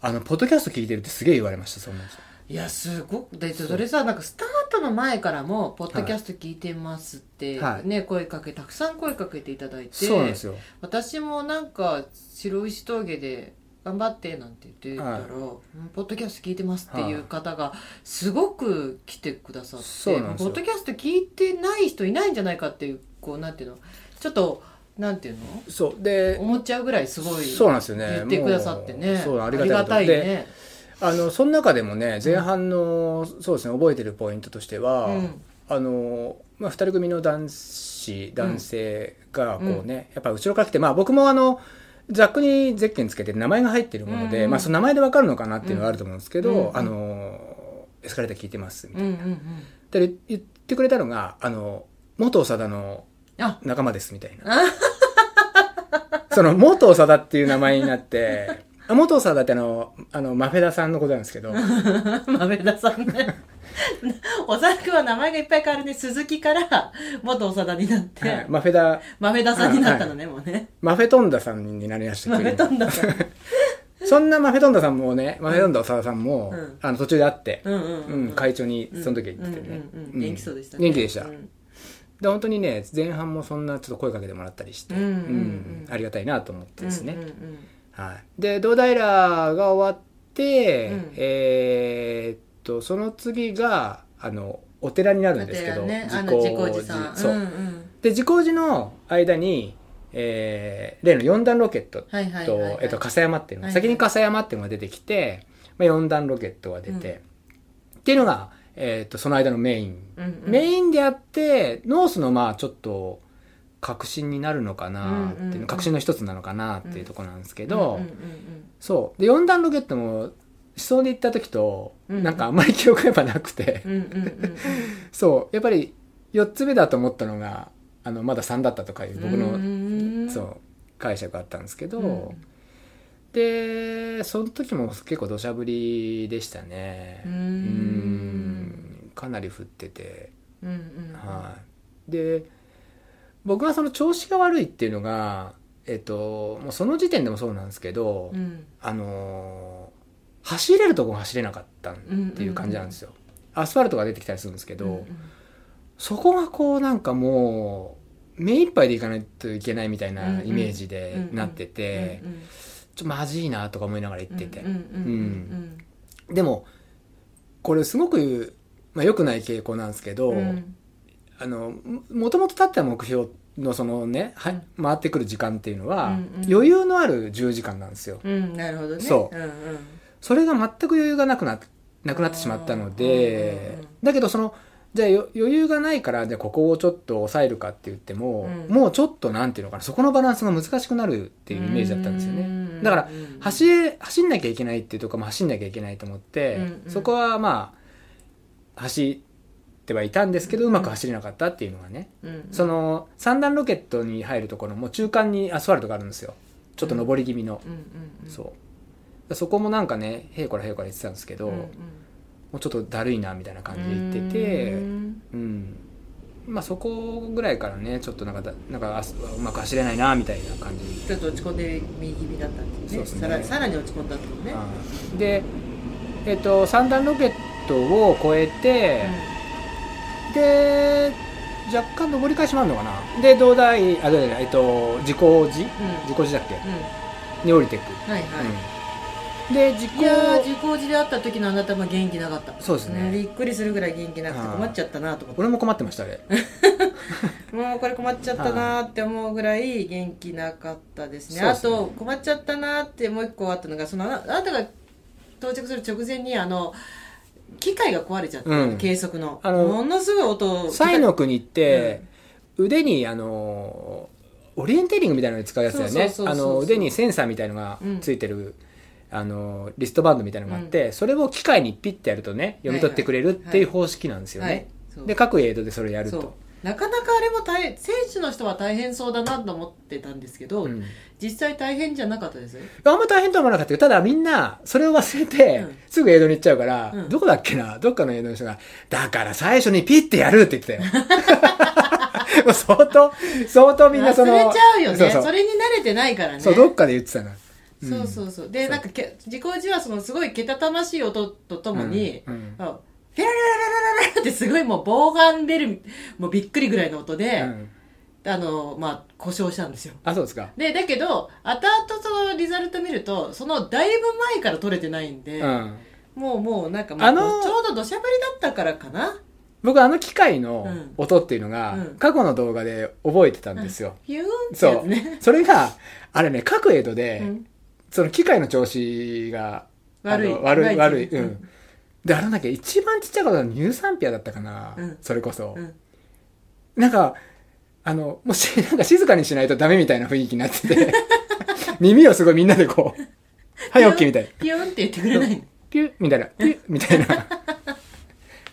Speaker 1: あのポッドキャスト聞いてるってすげえ言われましたそんな人
Speaker 2: いやすごくでそれさなんかスタートの前からも「ポッドキャスト聞いてます」って、
Speaker 1: はい。
Speaker 2: ね声かけたくさん声かけていただいて
Speaker 1: そうなんですよ。
Speaker 2: 私もなんか白石峠で頑張ってなんて言ってたら、
Speaker 1: はい。
Speaker 2: うんポッドキャスト聞いてますっていう方がすごく来てくださって、ポッドキャスト聞いてない人いないんじゃないかっていうこうなんていうの？ちょっとなんていうの？
Speaker 1: そう。で
Speaker 2: 思っちゃうぐらいすごい
Speaker 1: そうなんですよね。
Speaker 2: 言ってくださってね。
Speaker 1: そうありがたい
Speaker 2: ね
Speaker 1: あのその中でもね前半の、そうですね覚えてるポイントとしては、
Speaker 2: うん。
Speaker 1: あの、まあ、2人組の男子男性がこうね、やっぱ後ろから来て、まあ、僕もあのざっくりゼッケンつけて名前が入ってるもので、まあ、その名前で分かるのかなっていうのはあると思うんですけど、あのエスカレーター聞いてますみたいな、で言ってくれたのがあの元長田の
Speaker 2: あ。
Speaker 1: 仲間ですみたいな。その元長田っていう名前になってあ元長田ってあのあのマフェダさんのことなんですけど。
Speaker 2: 豆田さんね。小沢君は名前がいっぱい変わるね。鈴木から元長田になって、
Speaker 1: はい、マフェダ。
Speaker 2: 豆田さんになったのね、もうね。
Speaker 1: マフェトンダさんになりました
Speaker 2: 豆
Speaker 1: けど
Speaker 2: 飛んださん。
Speaker 1: そんなマフェトンダさんもね、マフェトンダ長田さんも、
Speaker 2: うん。
Speaker 1: あの途中で会って、
Speaker 2: うんうん
Speaker 1: う
Speaker 2: うん。ん、
Speaker 1: 会長にその時は言っててね。
Speaker 2: 元気そうでしたね。
Speaker 1: 元気でした、
Speaker 2: うん。
Speaker 1: で本当にね前半もそんなちょっと声かけてもらったりして、
Speaker 2: うんうんうん。
Speaker 1: うん。ありがたいなと思ってですね、
Speaker 2: うんうんうん
Speaker 1: はい、で堂平が終わって、
Speaker 2: うん。
Speaker 1: えーっとその次があのお寺になるんですけど、
Speaker 2: ね。自光寺さん。
Speaker 1: そう、
Speaker 2: んん。
Speaker 1: で自光寺の間に、えー例の4段ロケットと、
Speaker 2: はいはいはいはい。
Speaker 1: えっと、笠山っていうのが、
Speaker 2: はいはい。
Speaker 1: 先に笠山っていうのが出てきて、まあ、4段ロケットが出て、っていうのが、えーっとその間のメイン、
Speaker 2: うんうん。
Speaker 1: メインであってノースのまあちょっと革新になるのかなっていうの、
Speaker 2: うん。うんうん
Speaker 1: 革新の一つなのかなっていうところなんですけど、そう。で4段ロケットも思想で行った時と、
Speaker 2: うん
Speaker 1: なんかあんまり記憶がやっぱなくて、そう。やっぱり4つ目だと思ったのがあのまだ3だったとかいう僕の、
Speaker 2: うん
Speaker 1: そう解釈あったんですけど、
Speaker 2: うん。
Speaker 1: でその時も結構土砂降りでしたね。
Speaker 2: うーん。
Speaker 1: うん。かなり降ってて、
Speaker 2: うんうん。
Speaker 1: はい。で僕がその調子が悪いっていうのがえっともうその時点でもそうなんですけど、
Speaker 2: うん。
Speaker 1: あのー走れるとこが走れなかったっていう感じなんですよ、アスファルトが出てきたりするんですけど、
Speaker 2: うん
Speaker 1: そこがこうなんかもう目いっぱいでいかないといけないみたいなイメージでなってて、
Speaker 2: うんうん
Speaker 1: ちょっとまずいなとか思いながら言ってて、
Speaker 2: うんうん
Speaker 1: でもこれすごく、まあ、良くない傾向なんですけど、
Speaker 2: うんうん
Speaker 1: あのもともと立った目標のそのね、は回ってくる時間っていうのは、
Speaker 2: うんうん。
Speaker 1: 余裕のある10時間なんですよ。
Speaker 2: うんなるほどね。
Speaker 1: そう。
Speaker 2: うんうん。
Speaker 1: それが全く余裕がなくななくなってしまったので、
Speaker 2: うん
Speaker 1: だけどそのじゃあよ余裕がないからじゃあここをちょっと抑えるかって言っても、
Speaker 2: うん。
Speaker 1: もうちょっとなんていうのかなそこのバランスが難しくなるっていうイメージだったんですよね。だから
Speaker 2: うん
Speaker 1: 走れ走んなきゃいけないっていうとこも走んなきゃいけないと思って、
Speaker 2: うんうん。
Speaker 1: そこはまあ走ってはいたんですけどうまく走れなかったっていうのがね、
Speaker 2: うん
Speaker 1: その三段ロケットに入るところも中間にアスファルトがあるんですよ。ちょっと上り気味の、
Speaker 2: うんうんうん
Speaker 1: そう。そこもなんかねへいこらへいこら言ってたんですけど、
Speaker 2: うん
Speaker 1: もうちょっとだるいなみたいな感じで言ってて
Speaker 2: うん。
Speaker 1: うん。まあそこぐらいからねちょっとなんかだなんかあうまく走れないなみたいな感じ。
Speaker 2: ちょっと落ち込んで右気味だったんですね。
Speaker 1: すね。
Speaker 2: さらさらに落ち込んだってね、
Speaker 1: うんでえっと三段ロケットを超えて、で若干上り返しもあるのかな？で東大あどうだえっと自己寺
Speaker 2: うん。
Speaker 1: 自己寺だっけ？
Speaker 2: うん。
Speaker 1: に降りていく、
Speaker 2: はいはい、
Speaker 1: うん。で自己
Speaker 2: いやー自己寺で会った時のあなたも元気なかった。
Speaker 1: そうですね。
Speaker 2: んびっくりするぐらい元気なくて困っちゃったなと思って。
Speaker 1: 俺も困ってましたあれ
Speaker 2: もうこれ困っちゃったなーって思うぐらい元気なかったですね。
Speaker 1: ね。
Speaker 2: と困っちゃったなーってもう一個あったのがそのあなたが到着する直前にあの機械が壊れちゃって、
Speaker 1: うん。
Speaker 2: 計測の。
Speaker 1: あの
Speaker 2: ものすごい音
Speaker 1: 西の国って、腕にあのオリエンテーリングみたいなのに使うやつだよね。
Speaker 2: そうそうそうそう
Speaker 1: あの腕にセンサーみたいのがついてる、あのリストバンドみたいなのがあって、それを機械にピッてやるとね読み取ってくれるっていう方式なんですよね、
Speaker 2: はい。そう。
Speaker 1: で各エイドでそれやる
Speaker 2: そう。
Speaker 1: と
Speaker 2: なかなかあれも大変選手の人は大変そうだなと思ってたんですけど、
Speaker 1: うん
Speaker 2: 実際大変じゃなかったです？
Speaker 1: あんま大変とは思わなかったけどただみんなそれを忘れて、
Speaker 2: うん。
Speaker 1: すぐエイドに行っちゃうから、
Speaker 2: うん。
Speaker 1: どこだっけな？どっかのエイドの人が「だから最初にピッてやる」って言ってたよ。もう相当相当みんなその
Speaker 2: 忘れちゃうよね。
Speaker 1: そうそう。
Speaker 2: れに慣れてないからね。
Speaker 1: そうどっかで言ってたな、うん。
Speaker 2: そうそうそう。で
Speaker 1: そう。
Speaker 2: なんかけ自己時はそのすごいけたたましい音とともに、
Speaker 1: うんうん。
Speaker 2: あフェラララララララってすごいもう防犯ベルもうびっくりぐらいの音で、
Speaker 1: うん
Speaker 2: あのまあ故障したんですよ。
Speaker 1: あそうですか。
Speaker 2: でだけど後々そのリザルト見るとそのだいぶ前から取れてないんで、
Speaker 1: うん。
Speaker 2: もうもうなんか
Speaker 1: あの
Speaker 2: ちょうど土砂降りだったからかな。
Speaker 1: 僕あの機械の
Speaker 2: うん。
Speaker 1: 音っていうのが
Speaker 2: うん。
Speaker 1: 過去の動画で覚えてたんですよ、
Speaker 2: ヒューンって
Speaker 1: そう
Speaker 2: やつね、
Speaker 1: それがあれね各エイドで、
Speaker 2: うん。
Speaker 1: その機械の調子が
Speaker 2: 悪い。
Speaker 1: 悪い悪い、
Speaker 2: うん。
Speaker 1: うん。であれだっけ一番ちっちゃいことは乳酸ピアだったかな、
Speaker 2: うん。
Speaker 1: それこそ、
Speaker 2: うん。
Speaker 1: なんかあのもしなんか静かにしないとダメみたいな雰囲気になってて。耳をすごいみんなでこう「はい OK」みたいな。
Speaker 2: ピューンって言ってくれないの？
Speaker 1: ピュッみたいな。ピュッみたいな。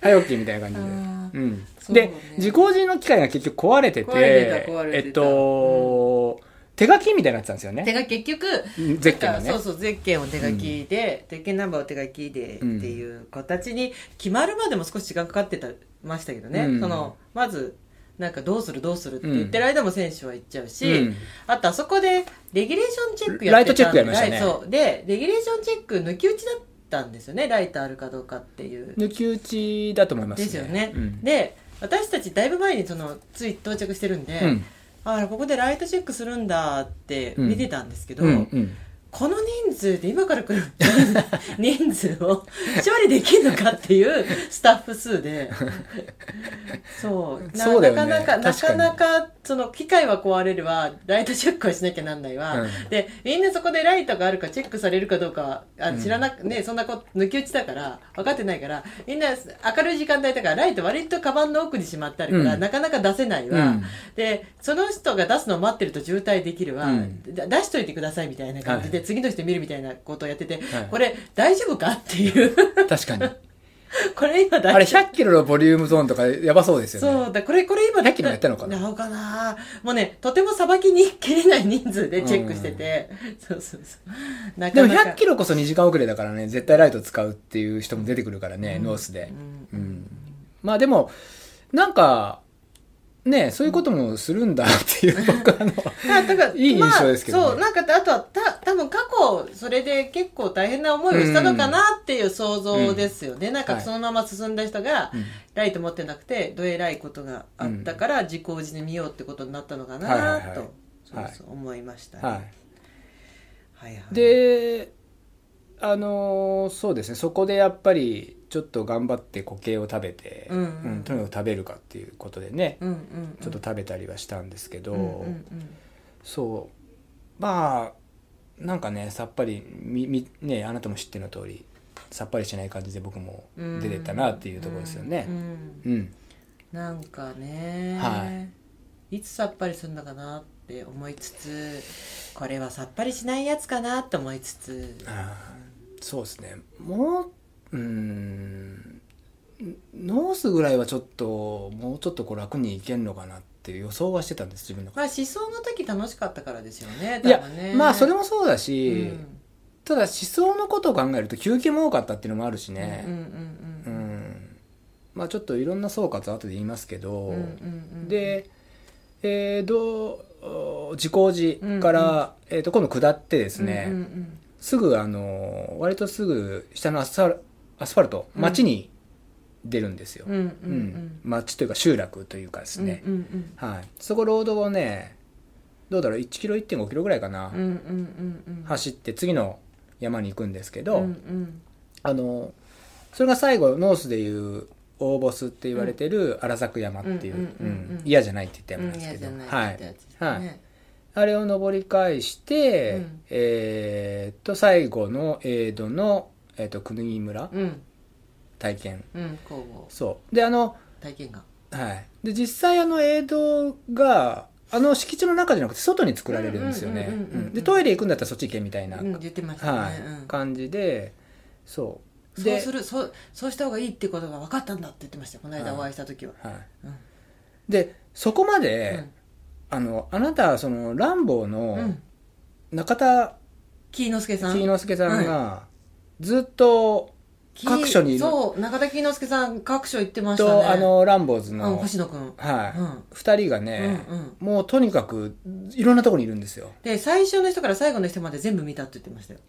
Speaker 1: はい OK みたいな感じで。うん。
Speaker 2: そうね。
Speaker 1: で自行時の機械が結局壊れててえっと、手書きみたいになってたんですよね。
Speaker 2: 手が結局
Speaker 1: ゼッケンのね。
Speaker 2: そうそうゼッケンを手書きで、ゼッケンナンバーを手書きでって
Speaker 1: うん。
Speaker 2: いう形に決まるまでも少し時間かかってたましたけどね、
Speaker 1: うん。
Speaker 2: そのまずなんかどうするどうするって言ってる間も選手は行っちゃうし、
Speaker 1: うん。
Speaker 2: あとあそこでレギュレーションチェックやって
Speaker 1: ライトチェックやりましたね。
Speaker 2: そう。でレギュレーションチェック抜き打ちだったんですよねライトあるかどうかっていう。
Speaker 1: 抜き打ちだと思いますね。
Speaker 2: ですよね、
Speaker 1: うん。
Speaker 2: で私たちだいぶ前にそのつい到着してるんで、
Speaker 1: うん。
Speaker 2: ああここでライトチェックするんだって見てたんですけど、
Speaker 1: うんうん
Speaker 2: この人数で今から来る 人数を処理できるのかっていうスタッフ数で。そう。な
Speaker 1: そうだよね。
Speaker 2: なかなかなか
Speaker 1: 確かに。
Speaker 2: なかその機械は壊れるわ。ライトチェックはしなきゃなんないわ、
Speaker 1: うん。
Speaker 2: でみんなそこでライトがあるかチェックされるかどうかはあ
Speaker 1: うん
Speaker 2: 知らなく、ねそんなこと抜き打ちだから分かってないからみんな明るい時間帯だからライト割とカバンの奥にしまってあるから、
Speaker 1: うん。
Speaker 2: なかなか出せないわ、
Speaker 1: うん。
Speaker 2: でその人が出すのを待ってると渋滞できるわ、出しといてくださいみたいな感じで、
Speaker 1: は
Speaker 2: 次の人見るみたいなことをやってて、
Speaker 1: はい。
Speaker 2: これ大丈夫かっていう。
Speaker 1: 確かに。
Speaker 2: これ今大
Speaker 1: あれ
Speaker 2: 丈夫
Speaker 1: 100キロのボリュームゾーンとかやばそうですよね。
Speaker 2: そうだこれこれ今
Speaker 1: 100キロやったのかな？
Speaker 2: なのかな。もうねとてもさばきに切れない人数でチェックしてて、そうそうそう。な
Speaker 1: でも
Speaker 2: か。なか
Speaker 1: 100キロこそ2時間遅れだからね絶対ライト使うっていう人も出てくるからね、
Speaker 2: うん。
Speaker 1: ノースで。
Speaker 2: う、ん。
Speaker 1: うん、まあでもなんかねそういうこともするんだっていう僕あのいい印象ですけどね。
Speaker 2: まあ、そうなんかあとはた多分過去それで結構大変な思いをしたのかなっていう想像ですよね、なんか
Speaker 1: はい。
Speaker 2: そのまま進んだ人が、
Speaker 1: うん。
Speaker 2: ライト持ってなくてどえらいことがあったから自己自で見ようってことになったのかなと、そう思いましたね、
Speaker 1: は
Speaker 2: はいはい
Speaker 1: い、であのーそうですね。そこでやっぱりちょっと頑張って固形を食べて、
Speaker 2: うんうん。
Speaker 1: とにかく食べるかっていうことでね、
Speaker 2: うんうんうん。
Speaker 1: ちょっと食べたりはしたんですけど、
Speaker 2: うんうん
Speaker 1: そう。まあなんかねさっぱりみみねあなたも知っての通りさっぱりしない感じで僕も
Speaker 2: うん
Speaker 1: 出てったなっていうところですよね。
Speaker 2: うんうん
Speaker 1: うん、
Speaker 2: なんかね、、
Speaker 1: はい。
Speaker 2: つさっぱりするのかなって思いつつこれはさっぱりしないやつかなと思いつつ。
Speaker 1: あーそうですね。もううーん。ノースぐらいはちょっともうちょっとこう楽にいけんのかなっていう予想はしてたんです自分の
Speaker 2: まあ思想の時楽しかったからですよね
Speaker 1: いやまあそれもそうだし、ただ思想のことを考えると休憩も多かったっていうのもあるし
Speaker 2: うん
Speaker 1: ね
Speaker 2: うん
Speaker 1: うん、まあちょっといろんな総括後で言いますけど、
Speaker 2: うんうんうん
Speaker 1: で、えー、どう自工寺から、えー、と今度下ってですね、
Speaker 2: うんうん
Speaker 1: すぐあの割とすぐ下のアスファルアスファルト
Speaker 2: うん。
Speaker 1: 町に出るんですよ、
Speaker 2: うんうんう
Speaker 1: うん。ん町というか集落というかですね、
Speaker 2: うんうん
Speaker 1: はい、そこロードをねどうだろう1キロ1 5キロぐらいかな、
Speaker 2: うんうんうんうん。
Speaker 1: 走って次の山に行くんですけど、
Speaker 2: うんうん。
Speaker 1: あのそれが最後ノースでいう大ボスって言われてる荒作山っていう
Speaker 2: うんうんうんうん。
Speaker 1: うん。嫌じゃないって言った
Speaker 2: うん
Speaker 1: 山なんですけど、
Speaker 2: 嫌じゃない
Speaker 1: はい。はい。あれを登り返して、
Speaker 2: うん。
Speaker 1: えーっと最後の江戸の、えーっと国木村？
Speaker 2: うん。
Speaker 1: 体験。
Speaker 2: うん工房
Speaker 1: そう。であの
Speaker 2: 体験が。
Speaker 1: はい。で実際あの江戸があの敷地の中じゃなくて外に作られるんですよね。
Speaker 2: うんうんうんうんうん
Speaker 1: うんでトイレ行くんだったらそっち行けみたいな、
Speaker 2: うん言ってましたね。
Speaker 1: はい。
Speaker 2: うん。
Speaker 1: 感じでそう。
Speaker 2: そうするそうそうした方がいいってことが分かったんだって言ってました。この間
Speaker 1: はい。
Speaker 2: お会いした時は。
Speaker 1: はい。
Speaker 2: うん。
Speaker 1: でそこま
Speaker 2: う
Speaker 1: で
Speaker 2: ん、
Speaker 1: あのあなたそのランボー
Speaker 2: う
Speaker 1: の
Speaker 2: ん。
Speaker 1: 中田
Speaker 2: 紀伊之助さん。
Speaker 1: 喜之助さんがずっと各所にいる。
Speaker 2: そう中田紀伊之助さん各所行ってましたね。
Speaker 1: とあのランボーズ
Speaker 2: うん
Speaker 1: の、
Speaker 2: 星野くん。
Speaker 1: はい、
Speaker 2: うん。
Speaker 1: 二人がね、
Speaker 2: うんうん。
Speaker 1: もうとにかくいろんなところにいるんですよ。
Speaker 2: で最初の人から最後の人まで全部見たって言ってましたよ。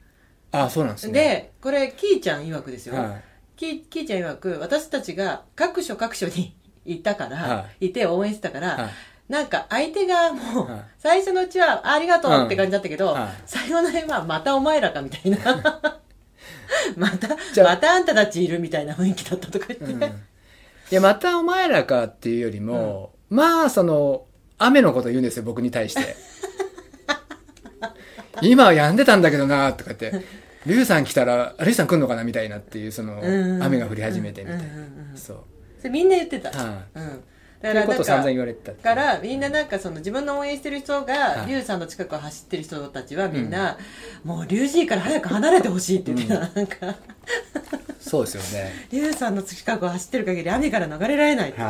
Speaker 1: あそうなんですね。
Speaker 2: でこれキーちゃん曰くですよ、
Speaker 1: はい。
Speaker 2: キーキーちゃん曰く私たちが各所各所に行ったから、、
Speaker 1: はい。
Speaker 2: て応援してたから、
Speaker 1: はい。
Speaker 2: なんか相手がもう、
Speaker 1: はい。
Speaker 2: 最初のうちはありがとうって感じだったけど、最後の辺はまたお前らかみたいな また
Speaker 1: じゃあ。
Speaker 2: またあんたたちいるみたいな雰囲気だったとか言って、
Speaker 1: うん。いやまたお前らかっていうよりも、まあその雨のこと言うんですよ僕に対して。今は止んでたんだけどなとかって。リュウさん来たらリュウさん来んのかなみたいなっていうその
Speaker 2: うん。
Speaker 1: 雨が降り始めてみたいな、
Speaker 2: うんうんうん
Speaker 1: そう。
Speaker 2: それみんな言ってた、
Speaker 1: は
Speaker 2: うん、
Speaker 1: ということを散々言われてた
Speaker 2: からみんななんかその自分の応援してる人が
Speaker 1: はい。
Speaker 2: さんの近くを走ってる人たちはみんな、もうリュウジーから早く離れてほしいって言ってた、なんか。
Speaker 1: そうですよね。
Speaker 2: リュウさんの近くを走ってる限り雨から逃れられないって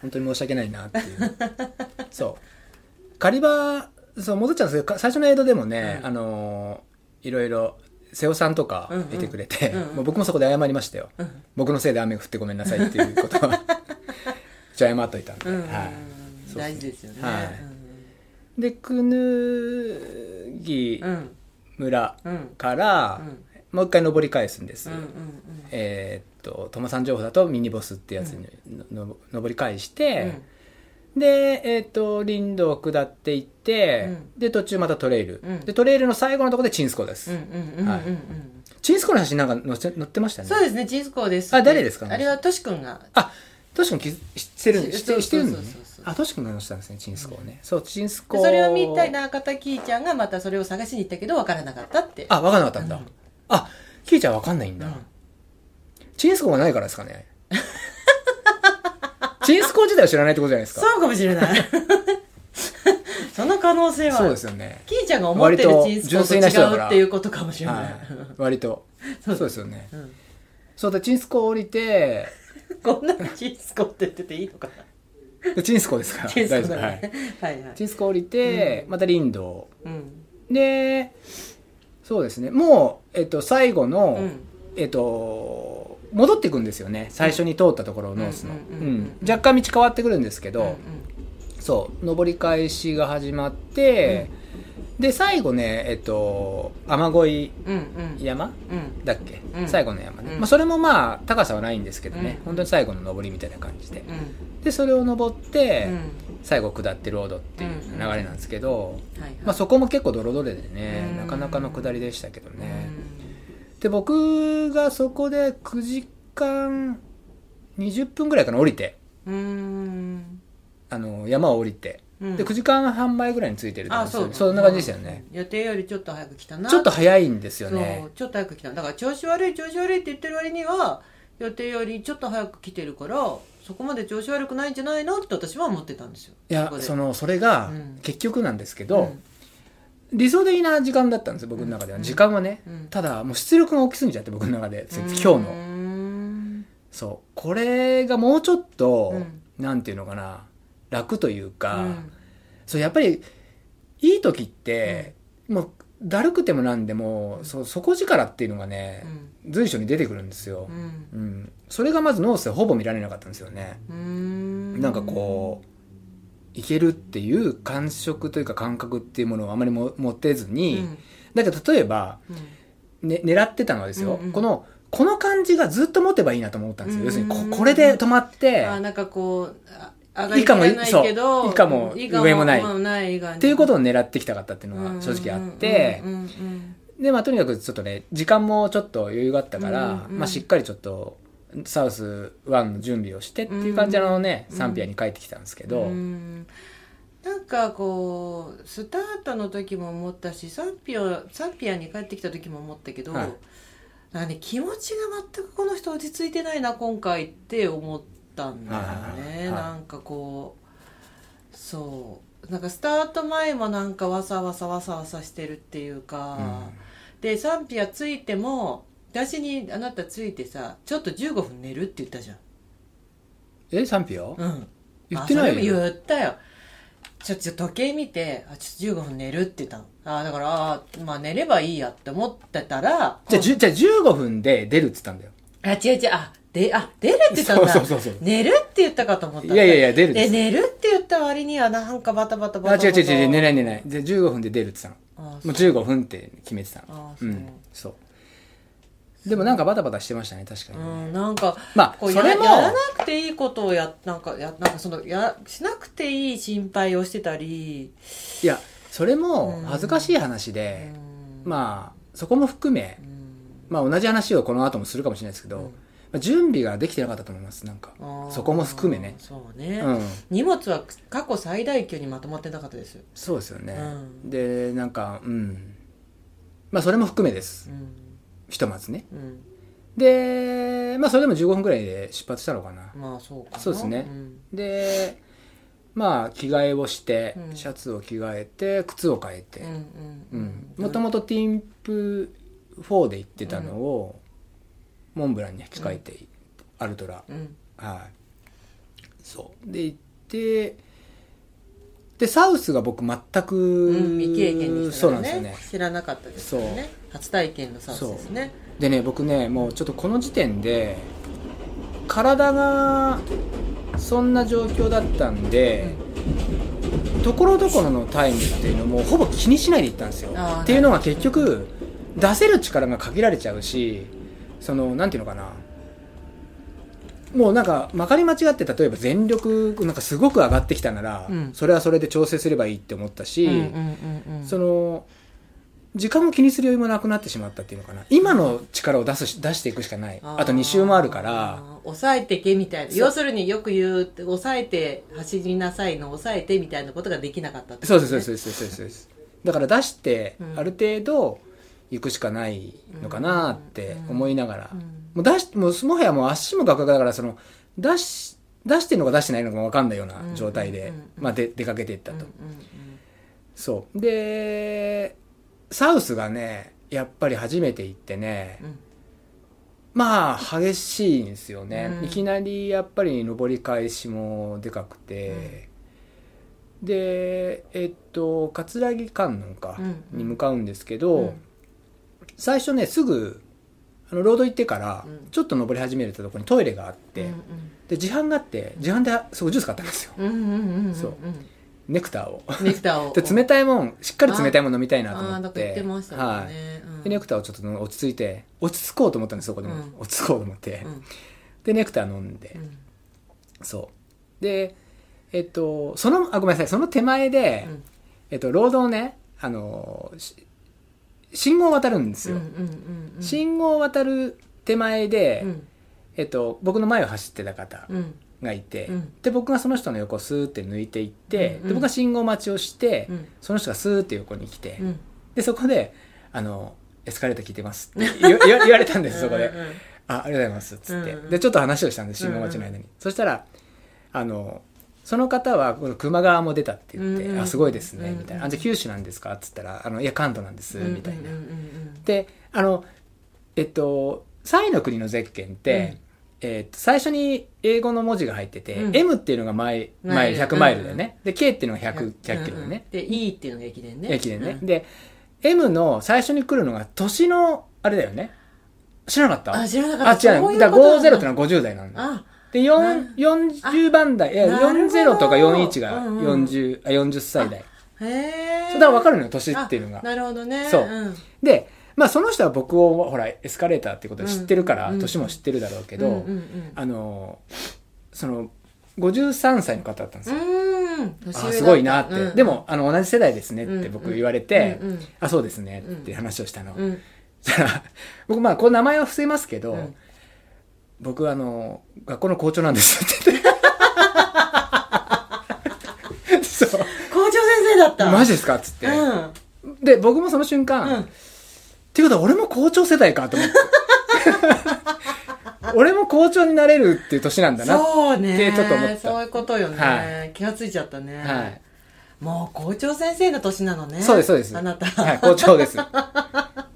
Speaker 1: 本当に申し訳ないなっていう。そう。狩場そう戻っちゃうんですけどか最初の江戸でもね、
Speaker 2: うん。
Speaker 1: あのーいろいろ瀬尾さんとか
Speaker 2: うんうん。
Speaker 1: いてくれて、
Speaker 2: うんうん。
Speaker 1: もう僕もそこで謝りましたよ、
Speaker 2: うん。
Speaker 1: 僕のせいで雨が降ってごめんなさいっていうことは 謝っといたんで、
Speaker 2: うん
Speaker 1: はい。
Speaker 2: 大事ですよね、
Speaker 1: はい。で久ぬぎ
Speaker 2: うんうん。
Speaker 1: 村
Speaker 2: うん。
Speaker 1: から、
Speaker 2: うん。
Speaker 1: もう一回登り返すんです、えーっと友さん情報だとミニボスってやつにのの登り返して、で、えーっと林道を下っていって、
Speaker 2: うん。
Speaker 1: で途中またトレイル、
Speaker 2: うん。
Speaker 1: でトレイルの最後のところでチンスコです、チンスコの写真なんか載ってましたね。
Speaker 2: そうですねチンスコーです。
Speaker 1: あ誰ですか
Speaker 2: あれはトシ君が。
Speaker 1: あトシ君きしてるん
Speaker 2: し
Speaker 1: してしてるのね
Speaker 2: そうそうそうそう。
Speaker 1: あトシ君が載せたんですね。チンスコをね、そうチンス
Speaker 2: で
Speaker 1: コ
Speaker 2: それを見た中田キーちゃん。がまたそれを探しに行ったけど分からなかったって
Speaker 1: あ分かんなかった。んだ、
Speaker 2: うん
Speaker 1: あキーちゃん分かんないんだ、
Speaker 2: うん。
Speaker 1: チンスコがないからですかね。チンスコ自体を知らないってことじゃないですか。
Speaker 2: そうかもしれない。その可能性は。
Speaker 1: そうですよね。
Speaker 2: キーちゃんが思ってるチンスコと違うっていうことかもしれない、
Speaker 1: はい。割と。
Speaker 2: そ
Speaker 1: そううですよね。
Speaker 2: うん。
Speaker 1: そうだチンスコ降りて
Speaker 2: こんなにチンスコって言ってていいのかな？
Speaker 1: でチンスコですから
Speaker 2: チンスコ
Speaker 1: 大丈夫。はい。
Speaker 2: はいはい。
Speaker 1: チンスコ降りて、また林道。
Speaker 2: うん。
Speaker 1: でそうですね。もう、えっと、最後の、
Speaker 2: うん。
Speaker 1: えっと戻っていくんですよね。最初に通ったところをノースの、
Speaker 2: うん。うん。うん。うん。
Speaker 1: うん。若干道変わってくるんですけど、
Speaker 2: うんうん。
Speaker 1: そう。上り返しが始まって、で最後ねえっと雨乞い山
Speaker 2: うん。
Speaker 1: だっけ、
Speaker 2: うん。
Speaker 1: 最後の山ね、
Speaker 2: うん。
Speaker 1: まあ、それもまあ高さはないんですけどね、
Speaker 2: うん。
Speaker 1: 本当に最後の上りみたいな感じで。
Speaker 2: うん。
Speaker 1: でそれを登って、
Speaker 2: うん。
Speaker 1: 最後下ってロードっていう流れなんですけど、まあ、そこも結構ドロドロでね、
Speaker 2: うん
Speaker 1: なかなかの下りでしたけどね、
Speaker 2: うん。
Speaker 1: で僕がそこで9時間20分ぐらいかな降りて。
Speaker 2: うん。
Speaker 1: あの山を降りて、
Speaker 2: うん
Speaker 1: で9時間半前ぐらいについてるん
Speaker 2: あそう。
Speaker 1: ねそんな感じでしたよね、
Speaker 2: 予定よりちょっと早く来たな。
Speaker 1: ちょっと早いんですよね。
Speaker 2: ちょっと早く来た。だから調子悪い調子悪いって言ってる割には予定よりちょっと早く来てるからそこまで調子悪くないんじゃないの？って私は思ってたんですよ。
Speaker 1: いやそのそれが
Speaker 2: うん。
Speaker 1: 結局なんですけど、
Speaker 2: うん。
Speaker 1: 理想的な時間だったんですよ僕の中では、
Speaker 2: うん。
Speaker 1: 時間はね、
Speaker 2: うん。
Speaker 1: ただもう出力が大きすぎちゃって僕の中で今日
Speaker 2: う
Speaker 1: の。
Speaker 2: ん
Speaker 1: そう。これがもうちょっと、
Speaker 2: うん。
Speaker 1: なんていうのかな楽というか、
Speaker 2: うん。
Speaker 1: そうやっぱりいい時って、もうだるくてもなんでもそ底力っていうのがね
Speaker 2: う、ん。
Speaker 1: 随所に出てくるんですよ。
Speaker 2: う、ん。
Speaker 1: うん、それがまずノースでほぼ見られなかったんですよね、
Speaker 2: ん。
Speaker 1: なんかこういけるっていう感触というか感覚っていうものをあまりも持てず
Speaker 2: うん。
Speaker 1: に、だけど例えば、
Speaker 2: うん。
Speaker 1: ね、狙ってたのはですよ、
Speaker 2: うんうん
Speaker 1: このこの感じがずっと持てばいいなと思ったんですよ、要するにここれで止まって、
Speaker 2: あなんかこう
Speaker 1: 以下も以下も上もない。っていうことを狙ってきたかったっていうのが正直あってでまあとにかくちょっとね時間もちょっと余裕があったから、まあ、しっかりちょっとサウス1の準備をしてっていう感じのね、
Speaker 2: うん
Speaker 1: サンピアに帰ってきたんですけど、
Speaker 2: うん。なんかこうスタートの時も思ったしサンピアサンピアに帰ってきた時も思ったけど、
Speaker 1: はい。
Speaker 2: 気持ちが全くこの人落ち着いてないな今回って思ったんだよね、なんかこうそう。なんかスタート前もなんかわさわさわさわさしてるっていうか、でサンピアついても私にあなたついてさちょっと15分寝るって言ったじゃん。
Speaker 1: えサンピオ、
Speaker 2: うん。
Speaker 1: 言ってないよ。
Speaker 2: 言ったよ。ちょっと時計見てあちょっと15分寝るって言ったの。あだからあまあ寝ればいいやって思ってたら
Speaker 1: じゃあじゃあ15分で出るっつったんだよ。
Speaker 2: あ違う違う。あであ出るって言ったんだ。
Speaker 1: そうそうそう
Speaker 2: 寝るって言ったかと思った。
Speaker 1: いやいやいや出るっ
Speaker 2: で寝るって言った割にはなんかバタバタバ
Speaker 1: あ
Speaker 2: タバタ。
Speaker 1: 違う違う違う寝ない寝ない。で15分で出るって言ってたの。
Speaker 2: あ
Speaker 1: もう15分って決めてたの。
Speaker 2: あそう。
Speaker 1: うんそう。でもなんかバタバタしてましたね確かに。ね、
Speaker 2: うん、なんか
Speaker 1: まあ
Speaker 2: こ
Speaker 1: うれも。
Speaker 2: やらなくていいことをやなんかやなんかそのやしなくていい心配をしてたり、
Speaker 1: いやそれも
Speaker 2: うん。
Speaker 1: 恥ずかしい話
Speaker 2: う
Speaker 1: で、
Speaker 2: ん。
Speaker 1: まあそこも含め
Speaker 2: う、ん。
Speaker 1: まあ、同じ話をこの後もするかもしれないですけど、
Speaker 2: うん
Speaker 1: まあ、準備ができてなかったと思いますなんか。そこも含めね。
Speaker 2: そうね、
Speaker 1: うん。
Speaker 2: 荷物は過去最大級にまとまってなかったです。
Speaker 1: そうですよね、
Speaker 2: うん。
Speaker 1: でなんかうん。まあそれも含めです。
Speaker 2: うん。
Speaker 1: ひとまずね。
Speaker 2: うん。
Speaker 1: でまあそれでも15分ぐらいで出発したのかな。
Speaker 2: まあそうかな。
Speaker 1: そうですね。
Speaker 2: ん。
Speaker 1: でまあ着替えをして、
Speaker 2: うん。
Speaker 1: シャツを着替えて靴を変えて。もともとティーンプ4で行ってたのを、モンブランに履き替えて、アルトラ
Speaker 2: うん。
Speaker 1: はい。そう。で行ってでサウスが僕全く、
Speaker 2: うん未経験でした
Speaker 1: そう
Speaker 2: からね
Speaker 1: なんですよね。
Speaker 2: 知らなかったですからね初体験のサウスですね。
Speaker 1: でね僕ねもうちょっとこの時点で体がそんな状況だったんで、ところどころのタイムっていうのもほぼ気にしないで行ったんですよ。
Speaker 2: あー
Speaker 1: っていうのが結局出せる力が限られちゃうしそのなんていうのかな。もうなんかまかり間違って例えば全力なんかすごく上がってきたなら、
Speaker 2: うん。
Speaker 1: それはそれで調整すればいいって思ったし、
Speaker 2: うんうんうんうん。
Speaker 1: その時間も気にする余裕もなくなってしまったっていうのかな。今の力を出すし出していくしかない。あと2周もあるから。
Speaker 2: 抑えてけみたいな。要するによく言う抑えて走りなさいの抑えてみたいなことができなかったってね。
Speaker 1: そうですそうですそうですそうです。だから出して
Speaker 2: うん。
Speaker 1: ある程度行くしかないのかなって思いながら、
Speaker 2: うん。
Speaker 1: もう出しもうもはやもう足もガクガクだからその出し出してるのか出してないのかも分かんないような状態で、まあ、で出かけていったと、そう。でサウスがねやっぱり初めて行ってね、
Speaker 2: うん。
Speaker 1: まあ激しいんですよね、
Speaker 2: うん。
Speaker 1: いきなりやっぱり上り返しもでかくて、でえっと葛城観音か、
Speaker 2: うん。
Speaker 1: に向かうんですけど、
Speaker 2: うん
Speaker 1: 最初ねすぐあのロード行ってから
Speaker 2: うん。
Speaker 1: ちょっと上り始めるところにトイレがあって、
Speaker 2: うん
Speaker 1: で自販があって自販ですごいジュース買ったんですよ。
Speaker 2: うんうんうんうん
Speaker 1: そう。ネクターを。
Speaker 2: ネクターを。
Speaker 1: で冷たいもんしっかり冷たいもん飲みたいなと思って。はい。でネクターをちょっと落ち着いて落ち着こうと思ったんですそこでも、
Speaker 2: うん。
Speaker 1: 落ち着こうと思って、
Speaker 2: うん。
Speaker 1: でネクター飲んで、
Speaker 2: うん。
Speaker 1: そう。でえっとそのあごめんなさい。その手前で、
Speaker 2: うん。
Speaker 1: えっとロードをねあのし信号を渡るんですよ、
Speaker 2: うんうんうんうん。
Speaker 1: 信号を渡る手前で、
Speaker 2: うん。
Speaker 1: えっと、僕の前を走ってた方
Speaker 2: うん。
Speaker 1: がいて、
Speaker 2: うん。
Speaker 1: で僕がその人の横をスーって抜いていって、
Speaker 2: うんうん。
Speaker 1: で僕が信号待ちをして、
Speaker 2: うん。
Speaker 1: その人がスーって横に来て、
Speaker 2: うん。
Speaker 1: でそこであの「エスカレーター聞いてます」って 言われたんですそこで
Speaker 2: うんうん。うん「
Speaker 1: あありがとうございます」っつって、でちょっと話をしたんです信号待ちの間に、そしたらあのその方はこの球磨川も出たって言って「
Speaker 2: うんうん。
Speaker 1: あすごいですね」
Speaker 2: うんうん。
Speaker 1: みたいな「あじゃあ九州なんですか?」っつったら「あのいや関東なんです」みたいな、
Speaker 2: うんうん。うん
Speaker 1: であのえっと「サイの国のゼッケン」って、えっと最初に英語の文字が入ってて、
Speaker 2: うん。
Speaker 1: M っていうのがマイマイル。
Speaker 2: マイル
Speaker 1: 100マイルでね、
Speaker 2: うん
Speaker 1: で K っていうのが
Speaker 2: うん
Speaker 1: 100, 100キロでね、
Speaker 2: で E っていうのが駅伝ね。
Speaker 1: 駅でね、
Speaker 2: うん。
Speaker 1: で M の最初に来るのが年のあれだよね。知らなかった？
Speaker 2: あ知らなか
Speaker 1: あ
Speaker 2: った。
Speaker 1: 違う。だから
Speaker 2: そういうことなんだ
Speaker 1: 50ってのは50代なんだ。
Speaker 2: あ
Speaker 1: で4 40番台い。や
Speaker 2: なるほど。
Speaker 1: 40とか41が
Speaker 2: うんうん。
Speaker 1: 40、あ40歳代。
Speaker 2: へえ
Speaker 1: そうだから分かるのよ年っていうのが。
Speaker 2: なるほどね。
Speaker 1: そう。ん。でまあその人は僕をほらエスカレーターってことで知ってるから、
Speaker 2: うん。
Speaker 1: 年も知ってるだろうけど、あのその53歳の方だったんですよ、あすごいなって、
Speaker 2: うん。
Speaker 1: でもあの同じ世代ですねって僕言われて、あそうですねって話をしたの、
Speaker 2: うん。
Speaker 1: そしたら僕まあこの名前は伏せますけど、
Speaker 2: うん
Speaker 1: 僕あの学校の校長なんです。って言ってそう
Speaker 2: 校長先生だった。
Speaker 1: マジですか？っつって、
Speaker 2: うん。
Speaker 1: で僕もその瞬間、
Speaker 2: うん。
Speaker 1: っていうことは俺も校長世代かと思って。俺も校長になれるっていう年なんだな
Speaker 2: そうね。
Speaker 1: ってちょっと思った。
Speaker 2: そういうことよね、
Speaker 1: は
Speaker 2: 気がついちゃったね、
Speaker 1: はい。
Speaker 2: もう校長先生の年なのね。
Speaker 1: そうですそうです。
Speaker 2: あなた、
Speaker 1: はい校長です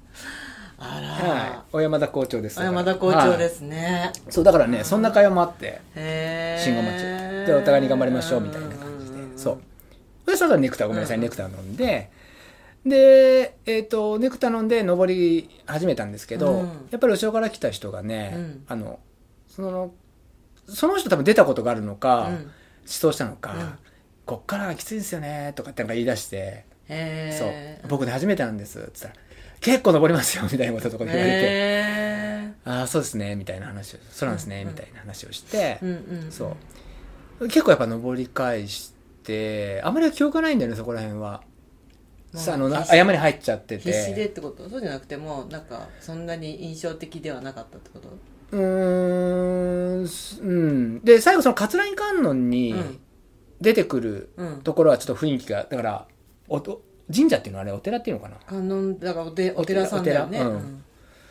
Speaker 1: はい。小山田校長です
Speaker 2: 小山田校長ですすね、
Speaker 1: そうだからねそんな会話もあって信号待ち。でお互いに頑張りましょうみたいな感じで。そう。でその後ネクターごめんなさい、ネクター飲んで。でえっ、とネクター飲んで上り始めたんですけど、
Speaker 2: うん。
Speaker 1: やっぱり後ろから来た人がね、
Speaker 2: うん。
Speaker 1: あのそのその人多分出たことがあるのか、
Speaker 2: うん。
Speaker 1: 失踪したのか、
Speaker 2: うん。
Speaker 1: こっからがきついですよねとかってなんか言い出して、そう。僕ね初めてなんですって言ったら結構登りますよみたいなこととか言われて、
Speaker 2: へ
Speaker 1: ああそうですねみたいな話をそうなんですね、
Speaker 2: うん。
Speaker 1: みたいな話をして、
Speaker 2: うんうん
Speaker 1: そう。結構やっぱ登り返してあまり記憶がないんだよねそこら辺は、
Speaker 2: まあ
Speaker 1: さあの山に入っちゃってて。
Speaker 2: 必死でってこと？そうじゃなくてもなんかそんなに印象的ではなかったってこと？
Speaker 1: うーんすうん。で最後その桂木観音に
Speaker 2: うん。
Speaker 1: 出てくる
Speaker 2: うん。
Speaker 1: ところはちょっと雰囲気がだからおと神社っていうのはあれお寺っていうのかな？
Speaker 2: 観音だからおてお寺さんだよね。
Speaker 1: お寺うん。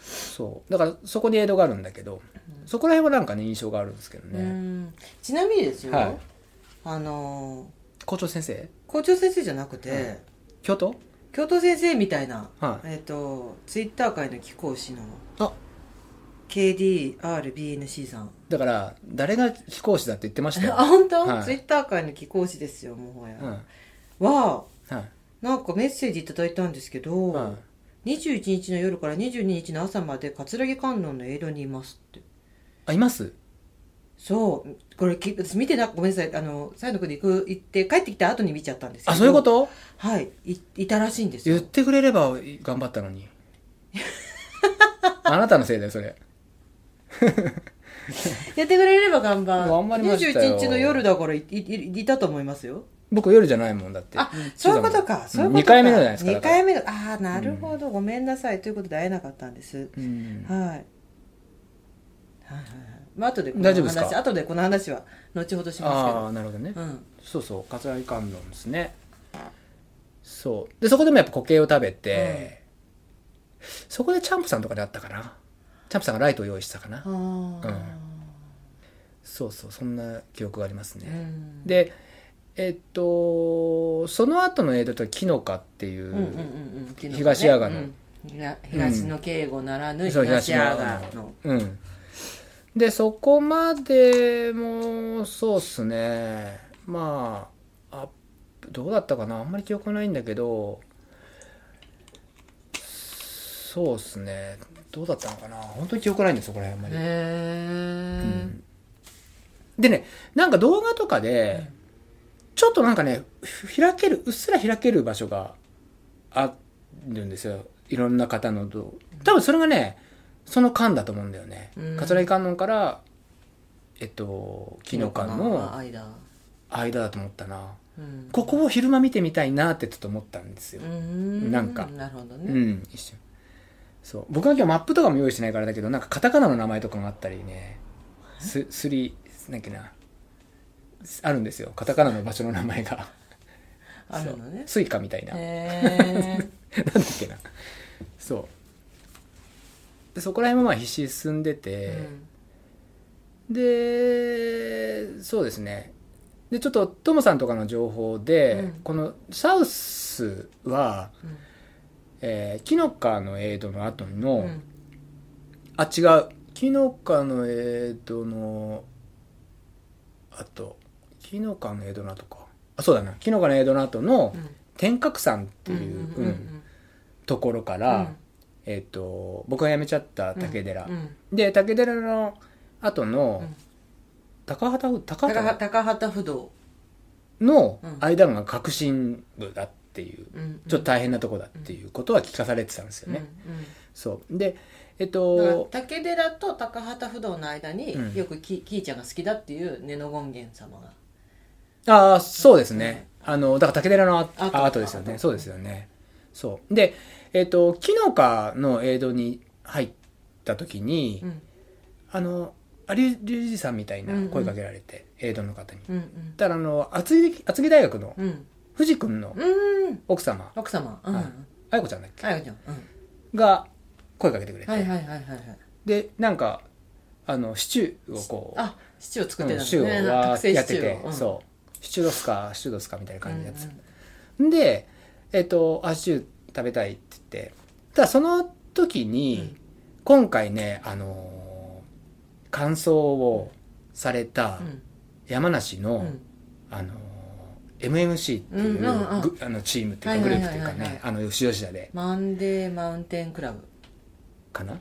Speaker 1: そう。だからそこに江戸があるんだけど、そこら辺はなんかね印象があるんですけど
Speaker 2: う
Speaker 1: ね、
Speaker 2: ん。ちなみにですよ、
Speaker 1: はい。
Speaker 2: あの
Speaker 1: 校長先生？
Speaker 2: 校長先生じゃなくて、
Speaker 1: 京都
Speaker 2: 教頭？先生みたいな、
Speaker 1: はい。
Speaker 2: えっ、とツイッター界の貴公子の
Speaker 1: あ。
Speaker 2: KDRBNC さん。
Speaker 1: だから誰が貴公子だって言ってましたよ、
Speaker 2: あ本当、
Speaker 1: はい。
Speaker 2: ツイッター界の貴公子ですよもはや、
Speaker 1: うん。
Speaker 2: は
Speaker 1: はい
Speaker 2: なんかメッセージいただいたんですけど、
Speaker 1: はい、
Speaker 2: 21日の夜から22日の朝まで桂木観音の江戸にいますって。
Speaker 1: あいます？
Speaker 2: そう。これき私見てなごめんなさい。あの西野君で行く行って帰ってきた後に見ちゃったんですけど。
Speaker 1: あそういうこと？
Speaker 2: はい。いいたらしいんですよ。
Speaker 1: 言ってくれれば頑張ったのに。あなたのせいだよそれ。
Speaker 2: やってくれれば頑張
Speaker 1: 頑張りましたよ。
Speaker 2: 21日の夜だからいいいいたと思いますよ
Speaker 1: 僕夜じゃないもんだって。
Speaker 2: あそういうことか。そういうこと
Speaker 1: 2回目のじゃないですか
Speaker 2: 2回目のああなるほど、ごめんなさい。ということで会えなかったんです、
Speaker 1: うん。
Speaker 2: はい。はいはいはい。まあ後でこの
Speaker 1: 大丈夫ですか？
Speaker 2: 話後でこの話は後ほどし
Speaker 1: あ
Speaker 2: ま
Speaker 1: あなるほどね、
Speaker 2: すけどうん。
Speaker 1: そうそう桂木観音ですね。そう。でそこでもやっぱ固形を食べて、そこでチャンプさんとかであったかな？チャンプさんがライトを用意したかな？
Speaker 2: あー。
Speaker 1: そうそうそんな記憶がありますね、
Speaker 2: うん。
Speaker 1: でえっとその後の江戸と紀の花っていう、東阿賀の。
Speaker 2: うん。東東の敬吾ならぬ東阿賀
Speaker 1: 東
Speaker 2: の。
Speaker 1: うん。でそこまでもそうっすね。まああどうだったかな。あんまり記憶ないんだけどそうっすね。どうだったのかな。本当に記憶ないんですよこれあんまり、
Speaker 2: へえ
Speaker 1: でねなんか動画とかで、ちょっとなんかねふ開けるうっすら開ける場所があるんですよ。いろんな方の動多分それがねその間だと思うんだよね、
Speaker 2: うん。
Speaker 1: 桂木観音からえっと紀の観の
Speaker 2: 間
Speaker 1: 間。だと思ったな。
Speaker 2: うん。
Speaker 1: ここを昼間見てみたいなってちょっと思ったんですよ。
Speaker 2: う、ん。
Speaker 1: なんか。
Speaker 2: なるほど
Speaker 1: う
Speaker 2: ね
Speaker 1: ん一瞬。そう。僕は今日マップとかも用意してないからだけどなんかカタカナの名前とかがあったりね。すすりなんけなあるんですよ。カタカナの場所の名前が。
Speaker 2: あるのね。
Speaker 1: スイカみたいな、なんだっけな。そう。でそこら辺もまあ必死に進んでて、でそうですね。でちょっとトモさんとかの情報で、
Speaker 2: うん。
Speaker 1: このサウスは、えー、紀の川のエイドの後の、
Speaker 2: うん。
Speaker 1: あ違う。紀の川の江戸のあと紀の川の江戸の後か。あそうだな。紀の川の江戸の後の
Speaker 2: うん。
Speaker 1: 天鶴山っていう、
Speaker 2: うんうん
Speaker 1: うんところから、
Speaker 2: うん。
Speaker 1: えっ、と僕が辞めちゃった竹寺、
Speaker 2: うん
Speaker 1: で竹寺の後の
Speaker 2: うん。
Speaker 1: 高畑高畑？
Speaker 2: 高畑不動、
Speaker 1: の
Speaker 2: うん。
Speaker 1: 間が革新部だっていう
Speaker 2: うん
Speaker 1: ちょっと大変なとこだっていうことは聞かされてたんですよね、
Speaker 2: うんうん
Speaker 1: そう。でえっと
Speaker 2: 竹寺と高畑不動の間に、
Speaker 1: うん。
Speaker 2: よくききーちゃんが好きだっていう根の権現様が
Speaker 1: ああそうですね、あのだから竹寺のア
Speaker 2: アート
Speaker 1: ですよね。そうですよね。そう。でえっと紀の川の映像に入った時に、
Speaker 2: うん。
Speaker 1: あの有隆二さんみたいな声かけられて、映像の方に。
Speaker 2: うん
Speaker 1: だからあの厚木厚木大学の
Speaker 2: うん。うん
Speaker 1: 藤君の
Speaker 2: うん。
Speaker 1: 奥様。
Speaker 2: 奥様。うん
Speaker 1: はい。愛子ちゃんだっけ？
Speaker 2: あやこちゃん。うん。
Speaker 1: が声かけてくれて、
Speaker 2: はいはいはいはいはい。
Speaker 1: でなんかあのシチューをこう
Speaker 2: あシチューを作ってたん
Speaker 1: うんシチューを。やってて、
Speaker 2: うん。
Speaker 1: そうシチューどすかシチューどすかみたいな感じのやつ。
Speaker 2: うん、
Speaker 1: でえっ、とあシチュー食べたいって言って。ただその時に、
Speaker 2: うん。
Speaker 1: 今回ねあのー感想をされた
Speaker 2: うん。
Speaker 1: 山梨の、
Speaker 2: うん。
Speaker 1: あのー MMC っていう、あのチームっていうかグループっていうかねあの吉吉田で。
Speaker 2: マンデーマウンテンクラブ。
Speaker 1: かな？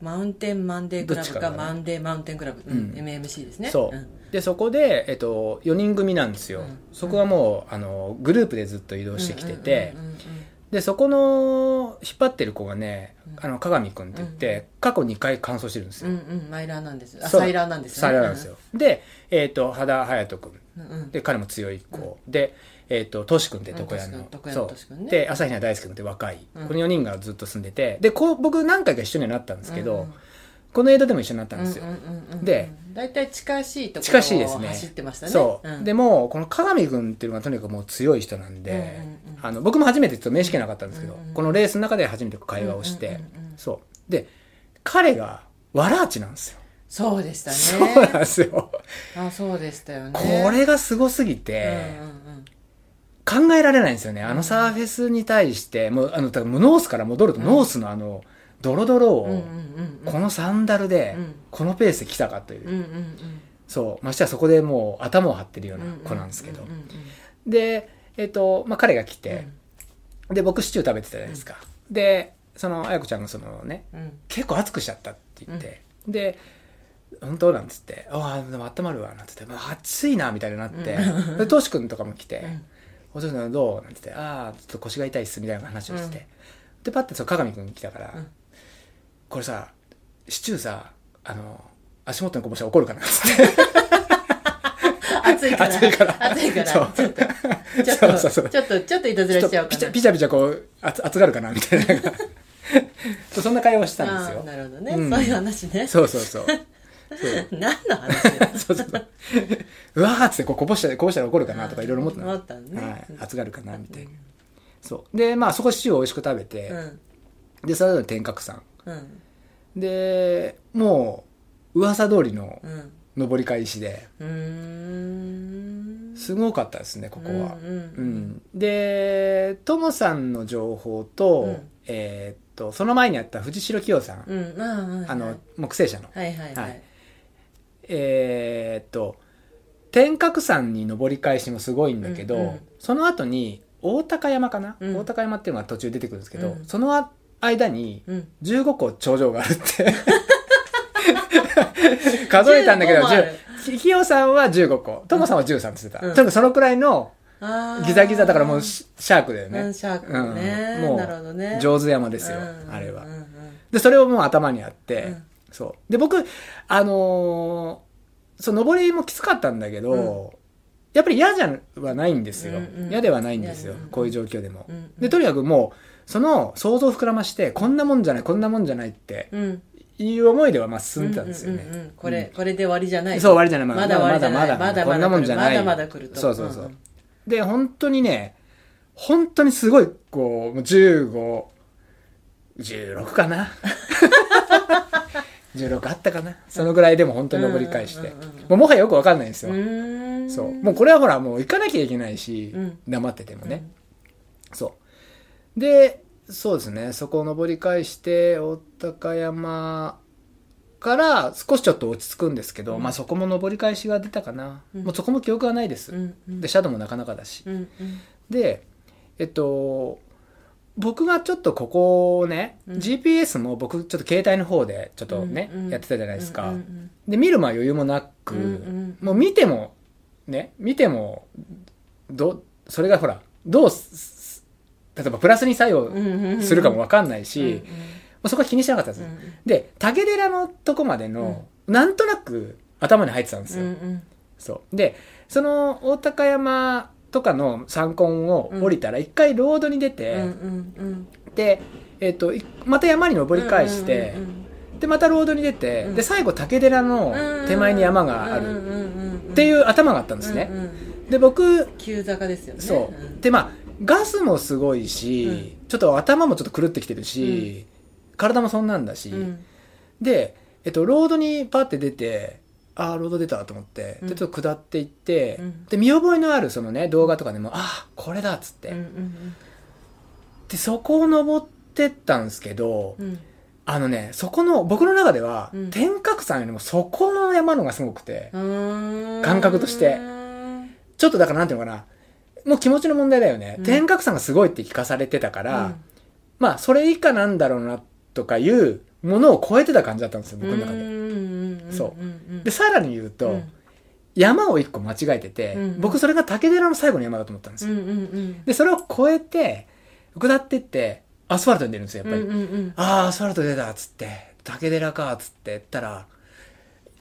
Speaker 2: マウンテンマンデークラブかマンデーマウンテンクラブ、うん
Speaker 1: うん。
Speaker 2: MMC ですね。
Speaker 1: そう、
Speaker 2: ん
Speaker 1: でそこで、えっと、4人組なんですよ、
Speaker 2: うん。
Speaker 1: そこはもうあのグループでずっと移動してきてて、でそこの引っ張ってる子がね、
Speaker 2: うん。
Speaker 1: あの鏡くんって言って、過去2回完走してるんですよ、
Speaker 2: うんうん。マイラーなんですあサイラーなんですね。
Speaker 1: サイラーなんですよ、で、えっと羽田隼人君。で彼も強い子、で、えっとトシ君って床屋の、そう。で朝比奈大輔君って若い、
Speaker 2: うん。
Speaker 1: この4人がずっと住んでて。でこう僕何回か一緒にはなったんですけど、このエイドでも一緒になったんですよ、で
Speaker 2: 大体近しいところ
Speaker 1: 近しいですね。
Speaker 2: を走ってましたね。
Speaker 1: そう、
Speaker 2: ん。
Speaker 1: でもこの鏡君っていうのがとにかくもう強い人なんで、
Speaker 2: うんうんうん。
Speaker 1: あの僕も初めてちょっと面識なかったんですけど、
Speaker 2: うんうん
Speaker 1: このレースの中で初めて会話をして、
Speaker 2: うんうんうんうん。
Speaker 1: そう。で彼がワラーチなんですよ、
Speaker 2: そうでした
Speaker 1: そう
Speaker 2: ね
Speaker 1: なんですよ。
Speaker 2: あそうでしたよね。
Speaker 1: これがすごすぎて、
Speaker 2: うんうんうん。
Speaker 1: 考えられないんですよね。あのサーフェスに対してもうあのだからもうノースから戻ると、
Speaker 2: うん。
Speaker 1: ノースのあのドロドロを、このサンダルで
Speaker 2: うん。
Speaker 1: このペースで来たかという、そう。ましてやそこでもう頭を張ってるような子なんですけど、で、えっとまあ、彼が来
Speaker 2: うん。
Speaker 1: て、で僕シチュー食べてたじゃないですか、でその綾子ちゃんがそのね
Speaker 2: うん。
Speaker 1: 結構熱くしちゃったって言って、で本当なんつって「ああでも温まるわ」なんつって「もう暑いな」みたいになって、
Speaker 2: うん。
Speaker 1: でトシ君とかも来て
Speaker 2: うん「
Speaker 1: お父さんどう?」なんつって「ああちょっと腰が痛いっす」みたいな話をして、でパッてその鏡君来たから、
Speaker 2: うん
Speaker 1: これさシチューさあの足元にこぼしたら怒るかなっつって
Speaker 2: 暑いから。
Speaker 1: 暑いから。
Speaker 2: 暑いから。
Speaker 1: そう。
Speaker 2: ちょっとちょっ
Speaker 1: そうそうそう。
Speaker 2: とちょっとちょっといたずらしちゃおうかな。
Speaker 1: ピチャピチャピチャこう熱熱がるかなみたいな。そ うそんな会話をしたんですよ。
Speaker 2: なるほどね、
Speaker 1: うん。
Speaker 2: そういう話ね。
Speaker 1: そうそうそう。そう。
Speaker 2: 何の話
Speaker 1: そうそうそう。うわーっつってこうこぼしたらこぼしたら怒るかなとかいろいろ思ってた
Speaker 2: 思ったのね。
Speaker 1: はい、熱がるかなみたいな、そう。でまあそこシチューを美味しく食べて、
Speaker 2: うん。
Speaker 1: でそれぞれ天角山
Speaker 2: うん
Speaker 1: でもう噂通りの
Speaker 2: うん。
Speaker 1: 上り返しで。
Speaker 2: うーん。
Speaker 1: すごかったですねここは、
Speaker 2: うんうん
Speaker 1: うん。でともさんの情報と、
Speaker 2: うん。
Speaker 1: えーっとその前にあった藤代清さん、
Speaker 2: うん。あーはい
Speaker 1: あの木星社の。
Speaker 2: はいはいは
Speaker 1: はい。いえーっと天角山に上り返しもすごいんだけど、
Speaker 2: うんうん。
Speaker 1: その後に大高山かな、
Speaker 2: うん。
Speaker 1: 大高山っていうのが途中出てくるんですけど、
Speaker 2: うん。
Speaker 1: その間に
Speaker 2: うん。
Speaker 1: 15個頂上があるって。数えたんだけど
Speaker 2: 15もある。
Speaker 1: 10きよさんは15個。ともさんは13って言ってた、
Speaker 2: うん。
Speaker 1: とにかくそのくらいのギザギザだからもうシシャークだよね、
Speaker 2: うんシャークね、
Speaker 1: うん。もう上手山ですよ、
Speaker 2: うん。
Speaker 1: あれは。
Speaker 2: うんうん
Speaker 1: でそれをもう頭にあって、
Speaker 2: うん。
Speaker 1: そう。で僕あのーそう上りもきつかったんだけど、やっぱり嫌じゃはないんですよ、
Speaker 2: うんうん。
Speaker 1: 嫌ではないんですよ、こういう状況でも、
Speaker 2: うん。
Speaker 1: でとにかくもうその想像を膨らましてこんなもんじゃないこんなもんじゃないって
Speaker 2: うん。
Speaker 1: いう思いではまあ進んでたんですよね、
Speaker 2: うんうんうんこれ、これで終わりじゃない。
Speaker 1: そう終わりじゃない。まだ
Speaker 2: まだ
Speaker 1: まだまだ
Speaker 2: まだまだ
Speaker 1: こんなもんじゃない。
Speaker 2: まだまだ来ると。
Speaker 1: そうそうそう、
Speaker 2: んん。
Speaker 1: で本当にね本当にすごいこうもう1516かな？16あったかな？そのぐらいでも本当に登り返して、
Speaker 2: うんうんうんうん
Speaker 1: もうもはやよくわかんないんですよ、そう。もうこれはほらもう行かなきゃいけないし、
Speaker 2: うん。
Speaker 1: 黙っててもね、そうでそうですね。そこを登り返して大高山から少しちょっと落ち着くんですけど、
Speaker 2: うん。
Speaker 1: まあそこも登り返しが出たかな、
Speaker 2: うん。
Speaker 1: もうそこも記憶はないです、
Speaker 2: うんうん。
Speaker 1: でシャドウもなかなかだし、
Speaker 2: うんうん。
Speaker 1: でえっと僕がちょっとここをね、
Speaker 2: うん。
Speaker 1: GPS も僕ちょっと携帯の方でちょっとね、
Speaker 2: うんうん。
Speaker 1: やってたじゃないですか。
Speaker 2: うんうん
Speaker 1: で、見るも余裕もなく、
Speaker 2: うんうん。
Speaker 1: もう見ても、ね、見ても、ど、それがほら、どうす、例えばプラスに作用
Speaker 2: うんうんうん。
Speaker 1: するかもわかんないし、
Speaker 2: うん
Speaker 1: もうそこは気にしなかったんですよ。
Speaker 2: うん
Speaker 1: で、竹寺のとこまでの、なんとなく頭に入ってたんですよ。
Speaker 2: うんうん。
Speaker 1: そう。で、その大高山とかの山根を降りたら、一回ロードに出て、
Speaker 2: うんうんうん。
Speaker 1: で、えっ、と、いまた山に登り返して、
Speaker 2: うんうん
Speaker 1: で、またロードに出て、
Speaker 2: うん。
Speaker 1: で、最後竹寺の
Speaker 2: うん
Speaker 1: 手前に山がある。
Speaker 2: うんうんうん
Speaker 1: っていう頭があったんですね。
Speaker 2: うんうん
Speaker 1: で、僕、
Speaker 2: 急坂ですよね。
Speaker 1: そう。
Speaker 2: ん。
Speaker 1: で、まあ、ガスもすごいし、ちょっと頭もちょっと狂ってきてるし、体もそんなんだし、
Speaker 2: うん。
Speaker 1: で、えっと、ロードにパッて出て、ああ、ロード出たと思って、
Speaker 2: うん。
Speaker 1: で、ちょっと下っていって、
Speaker 2: うん。
Speaker 1: で、見覚えのあるそのね、動画とかでも、ああ、これだっつって、で、そこを登ってったんですけど、
Speaker 2: うん。
Speaker 1: あのね、そこの、僕の中では、
Speaker 2: うん。
Speaker 1: 天角山よりもそこの山のがすごくて、
Speaker 2: うん。
Speaker 1: 感覚として。ちょっとだからなんていうのかな、もう気持ちの問題だよね。
Speaker 2: うん
Speaker 1: 天角山がすごいって聞かされてたから、
Speaker 2: うん
Speaker 1: まあ、それ以下なんだろうな、とかいうものを超えてた感じだったんですよ、僕の中で。
Speaker 2: で
Speaker 1: そうで、さらに言うと、
Speaker 2: うん
Speaker 1: 山を一個間違えてて、
Speaker 2: うん
Speaker 1: 僕それが竹寺の最後の山だと思ったんですよ。で、それを越えて、下ってって、アスファルトに出るんですよ、やっぱり。ああ、アスファルト出た、つって、竹寺か、つって言ったら、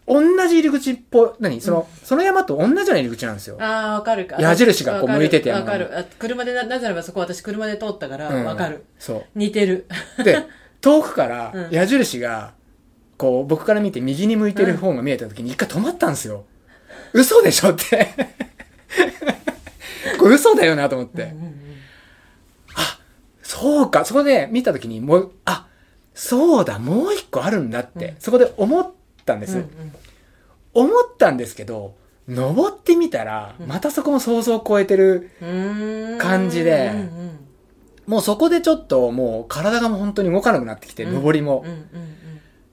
Speaker 1: 同じ入り口っぽい、何？その、その山と同じような入り口なんですよ。
Speaker 2: ああわかる。か
Speaker 1: 矢印がこう向いてて
Speaker 2: わかる。あ車でななぜならばそこ私車で通ったから
Speaker 1: うん。
Speaker 2: わかる。
Speaker 1: そ
Speaker 2: 似てる。
Speaker 1: う。で、遠くから
Speaker 2: うん。
Speaker 1: 矢印が、こう、僕から見て右に向いてる方が見えた時に一回止まったんですよ。嘘でしょって。これ嘘だよなと思って。
Speaker 2: うんうん
Speaker 1: そうか、そこで見た時にもう、あ、そうだ、もう一個あるんだって、
Speaker 2: うん。
Speaker 1: そこで思ったんです。
Speaker 2: うん
Speaker 1: 思ったんですけど、登ってみたら、またそこも想像を超えてる。
Speaker 2: うん。
Speaker 1: 感じで
Speaker 2: うんうん。
Speaker 1: もうそこでちょっともう体がもう本当に動かなくなってきて、
Speaker 2: うん。
Speaker 1: 登りも。
Speaker 2: うんうん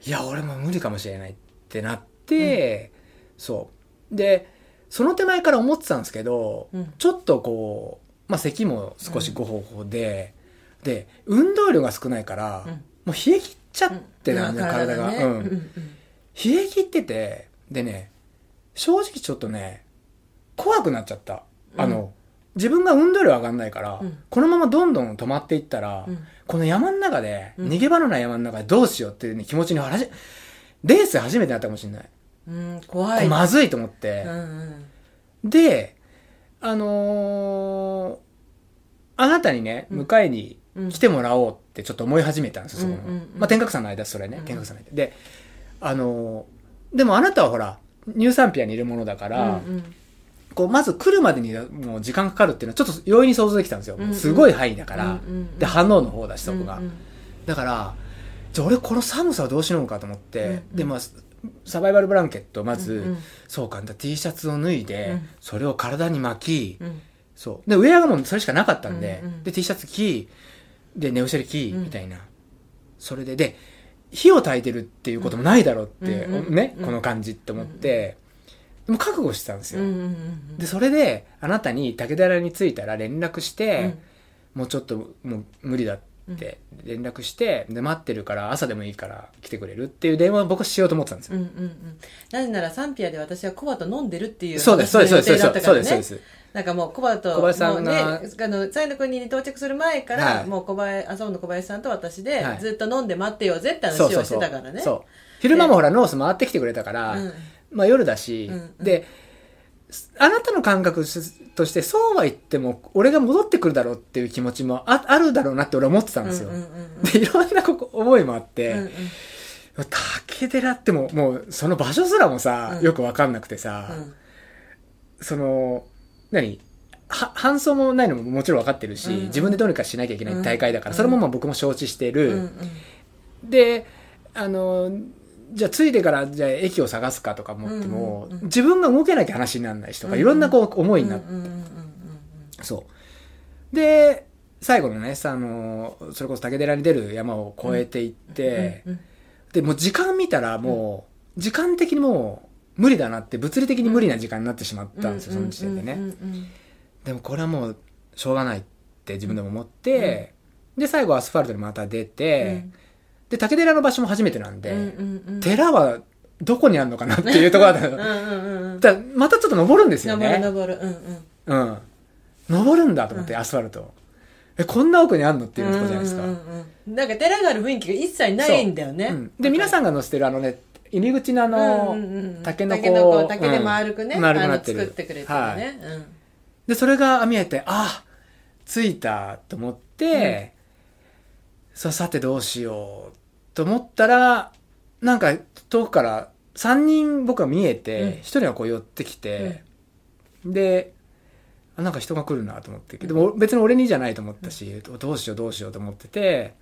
Speaker 1: いや、俺も無理かもしれないってなって、そう。で、その手前から思ってたんですけど、
Speaker 2: うん。
Speaker 1: ちょっとこう、まあ咳も少しごほほで、で、運動量が少ないから、
Speaker 2: うん。
Speaker 1: もう冷え切っちゃってたんだ体が。うん冷え切ってて、でね、正直ちょっとね、怖くなっちゃった。あの、自分が運動量上がんないから、
Speaker 2: うん
Speaker 1: このままどんどん止まっていったら、
Speaker 2: うん
Speaker 1: この山の中で、
Speaker 2: うん
Speaker 1: 逃げ場のない山の中でどうしようっていう、ね、気持ちにはじ、レース初めてなったかもしれない。
Speaker 2: うん怖い
Speaker 1: まずいと思って
Speaker 2: う。ん
Speaker 1: で、あのーあなたにね、
Speaker 2: うん
Speaker 1: 迎えに
Speaker 2: うん
Speaker 1: 来てもらおうってちょっと思い始めたんですよ、そこの。
Speaker 2: うんうんうん
Speaker 1: まあ、天角さんの間、それね
Speaker 2: う、ん
Speaker 1: 天角さんの間。で、あのーでもあなたはほら、乳酸ピアにいるものだか
Speaker 2: うん
Speaker 1: ら、
Speaker 2: うん
Speaker 1: こう、まず来るまでにもう時間かかるっていうのはちょっと容易に想像できたんですよ。
Speaker 2: うんうん
Speaker 1: すごい範囲だから。
Speaker 2: うんうん
Speaker 1: で、反応の方だし、そこが。
Speaker 2: うんうん
Speaker 1: だから、じゃあ俺この寒さはどうしようかと思って、
Speaker 2: うんうん
Speaker 1: で、まあ、サバイバルブランケット、まず、
Speaker 2: うんうん
Speaker 1: そうか、T シャツを脱いで、
Speaker 2: うん
Speaker 1: それを体に巻き、
Speaker 2: うん
Speaker 1: そう。で、ウェアがもうそれしかなかったんで、
Speaker 2: うんうん
Speaker 1: で、T シャツ着、で、ネオシェル着、
Speaker 2: うん
Speaker 1: みたいな。それで、で、火を焚いてるっていうこともないだろうって、
Speaker 2: うんうん
Speaker 1: ね、
Speaker 2: うん。
Speaker 1: この感じって思って、でも覚悟してたんですよ。で、それで、あなたに武田屋に着いたら連絡して、もうちょっともう無理だって連絡して、で、待ってるから朝でもいいから来てくれるっていう電話を僕はしようと思ってたんですよ。
Speaker 2: うんうんうん。なぜならサンピアで私はコバと飲んでるっていう
Speaker 1: そうです、そうです、そうです、そうです、そうで
Speaker 2: ね
Speaker 1: す。
Speaker 2: なんかもうコバと
Speaker 1: 小林さんが
Speaker 2: もうねあのサイの国に到着する前から、
Speaker 1: はい。
Speaker 2: もう小林麻生の小林さんと私で、
Speaker 1: はい。
Speaker 2: ずっと飲んで待ってようぜって話をして。たからね。
Speaker 1: そう。昼間もほら、ノース回ってきてくれたから、
Speaker 2: うん。
Speaker 1: まあ夜だし、
Speaker 2: うんうん。
Speaker 1: で、あなたの感覚として、そうは言っても、俺が戻ってくるだろうっていう気持ちもああるだろうなって俺は思ってたんですよ。
Speaker 2: うんうんうん
Speaker 1: で、いろんなここ思いもあって、
Speaker 2: うんうん。
Speaker 1: 竹寺ってもう、もう、その場所すらもさ、
Speaker 2: うん。
Speaker 1: よくわかんなくてさ、
Speaker 2: うん。
Speaker 1: その、何？は搬送もないのももちろん分かってるし、
Speaker 2: うんうん。
Speaker 1: 自分でどうにかしなきゃいけない大会だから、
Speaker 2: うん
Speaker 1: それもまあ僕も承知してる。
Speaker 2: うんうん。
Speaker 1: で、あの、じゃあ着いてから、じゃあ駅を探すかとか思っても、
Speaker 2: うんうんうん
Speaker 1: 自分が動けなきゃ話にならないしとか、
Speaker 2: うん
Speaker 1: いろんなこう思いになって、
Speaker 2: うんうんうんうん。
Speaker 1: そう。で、最後のね、さあの、それこそ竹寺に出る山を越えていって、
Speaker 2: うんうん
Speaker 1: で、もう時間見たらもう、時間的にもう無理だなって、物理的に無理な時間になってしまったんですよ、その時点でね。でもこれはもうしょうがないって自分でも思って、で最後アスファルトにまた出て、
Speaker 2: うん。
Speaker 1: で竹寺の場所も初めてなんで、寺はどこにあるのかなっていうところだった またちょっと登るんですよ
Speaker 2: 登る
Speaker 1: ね
Speaker 2: 登るうん。うん。
Speaker 1: うん登るんだと思って、
Speaker 2: うん。
Speaker 1: アスファルトえこんな奥にあんのっていうとこじゃないですか、
Speaker 2: なんか寺がある雰囲気が一切ないんだよね、
Speaker 1: う。ん。で皆さんが載せてるあのね入り口のあの、
Speaker 2: うんうんうん。
Speaker 1: 竹の子。
Speaker 2: 竹の子竹で丸くね、
Speaker 1: うん。丸くなってる。
Speaker 2: 作ってくれてるね、うん。
Speaker 1: でそれが見えてあ着いたと思って、ささてどうしようと思ったらなんか遠くから3人僕が見えて、
Speaker 2: うん。
Speaker 1: 1人がこう寄ってきて、であなんか人が来るなと思ってでも別に俺にじゃないと思ったし、どうしようどうしようと思ってて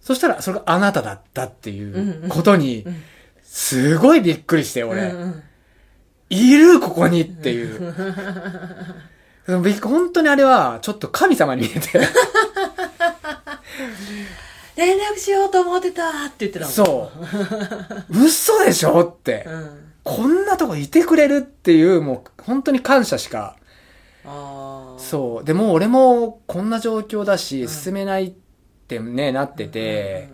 Speaker 1: そしたらそれがあなただったっていうことに
Speaker 2: うん
Speaker 1: すごいびっくりして俺、
Speaker 2: うんうん
Speaker 1: いるここにっていう。でもびっ本当にあれはちょっと神様に見えて。
Speaker 2: 連絡しようと思ってたって言ってたもん
Speaker 1: そう。嘘でしょって。
Speaker 2: うん
Speaker 1: こんなとこいてくれるっていう、もう本当に感謝しか。
Speaker 2: ああ
Speaker 1: そう。でも俺もこんな状況だし、
Speaker 2: うん
Speaker 1: 進めないってね、なってて、
Speaker 2: うんう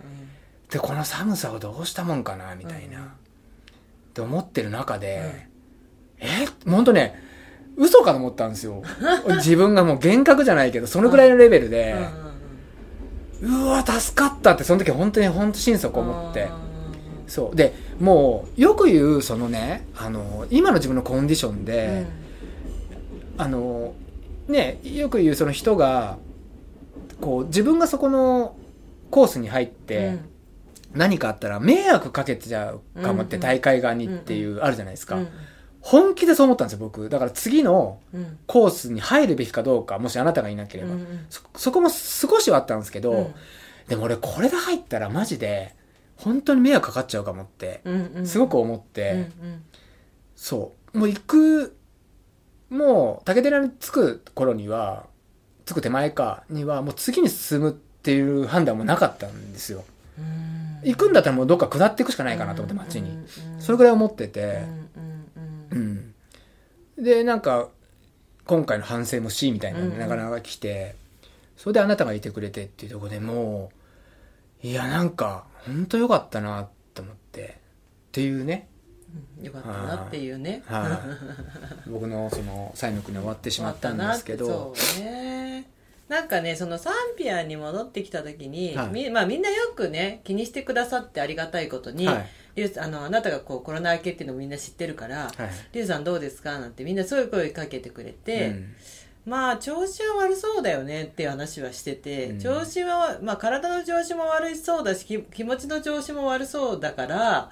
Speaker 2: んうん
Speaker 1: で、この寒さをどうしたもんかな、みたいな。
Speaker 2: うん
Speaker 1: って思ってる中で、え本当ね、嘘かと思ったんですよ。自分がもう幻覚じゃないけど、そのぐらいのレベルで、
Speaker 2: うんうん
Speaker 1: うわ、助かったって、その時本当に本当心底
Speaker 2: うん
Speaker 1: 思って。
Speaker 2: うん
Speaker 1: そう。で、もう、よく言う、そのね、あの、今の自分のコンディションで、あの、ね、よく言うその人が、こう、自分がそこのコースに入って、何かあったら迷惑かけちゃうかもって、
Speaker 2: うん
Speaker 1: 大会側にっていう、あるじゃないですか。
Speaker 2: うん
Speaker 1: 本気でそう思ったんですよ、僕。だから次の
Speaker 2: うん
Speaker 1: コースに入るべきかどうか、もしあなたがいなければ。そ、そこも少しはあったんですけど、
Speaker 2: うん
Speaker 1: でも俺これで入ったらマジで、本当に迷惑かかっちゃうかもって、すごく思って、そう。もう行く、もう竹寺に着く頃には、着く手前かには、もう次に進むっていう判断もなかったんですよ。
Speaker 2: うん
Speaker 1: 行くんだったらもうどっか下っていくしかないかなと思って街に。それぐ
Speaker 2: らい
Speaker 1: 思ってて。で、なんか、今回の反省もし、みたいなのなかなか来て、それであなたがいてくれてっていうところでもう、いや、なんか、本当よかったな、と思って。っていうね、
Speaker 2: よかったなっていうね。
Speaker 1: はい、僕のその債務に終わってしまったんですけど、
Speaker 2: そうねなんかねそのサンピアに戻ってきた時に、
Speaker 1: はい。
Speaker 2: みまあ、みんなよくね気にしてくださってありがたいことに、
Speaker 1: はい。
Speaker 2: リュウあのあなたがこうコロナ明けっていうのをみんな知ってるから
Speaker 1: はい「
Speaker 2: リュウさんどうですか?」なんてみんなそういう声かけてくれて、
Speaker 1: うん。
Speaker 2: まあ調子は悪そうだよねっていう話はしてて、
Speaker 1: うん。
Speaker 2: 調子は、まあ、体の調子も悪いそうだしき気持ちの調子も悪そうだから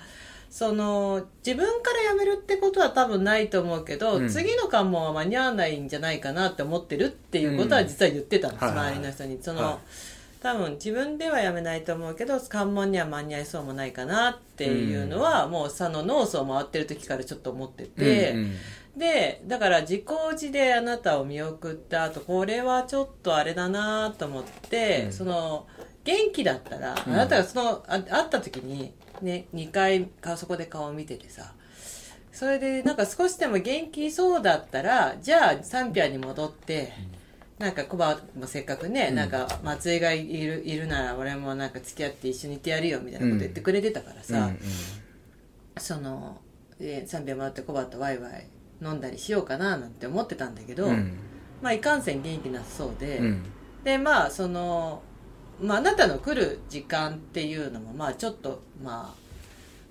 Speaker 2: その自分から辞めるってことは多分ないと思うけど、
Speaker 1: うん。
Speaker 2: 次の関門は間に合わないんじゃないかなって思ってるっていうことは実は言ってたんです、
Speaker 1: はいはいはい。
Speaker 2: 周りの人に。その、
Speaker 1: はい。
Speaker 2: 多分自分では辞めないと思うけど関門には間に合いそうもないかなっていうのは、もうその脳層回ってる時からちょっと思ってて、
Speaker 1: うんうん
Speaker 2: でだから自己自であなたを見送った後これはちょっとあれだなと思って、
Speaker 1: うん。
Speaker 2: その元気だったら、
Speaker 1: うん
Speaker 2: あなたがそのあ会った時に、ね、2回かそこで顔を見ててさ。それでなんか少しでも元気そうだったらじゃあサンピアに戻って、なんかコバもせっかくね、
Speaker 1: うん。
Speaker 2: なんか松井がいるいるなら俺もなんか付き合って一緒にいてやるよみたいなこと言ってくれてたからさ、
Speaker 1: うん
Speaker 2: そのでサンピア回ってコバとワイワイ飲んだりしようかななんて思ってたんだけど、
Speaker 1: うん。
Speaker 2: まあいかんせん元気なさそうで、
Speaker 1: うん。
Speaker 2: でまあその、まあ、あなたの来る時間っていうのもまあちょっとまあ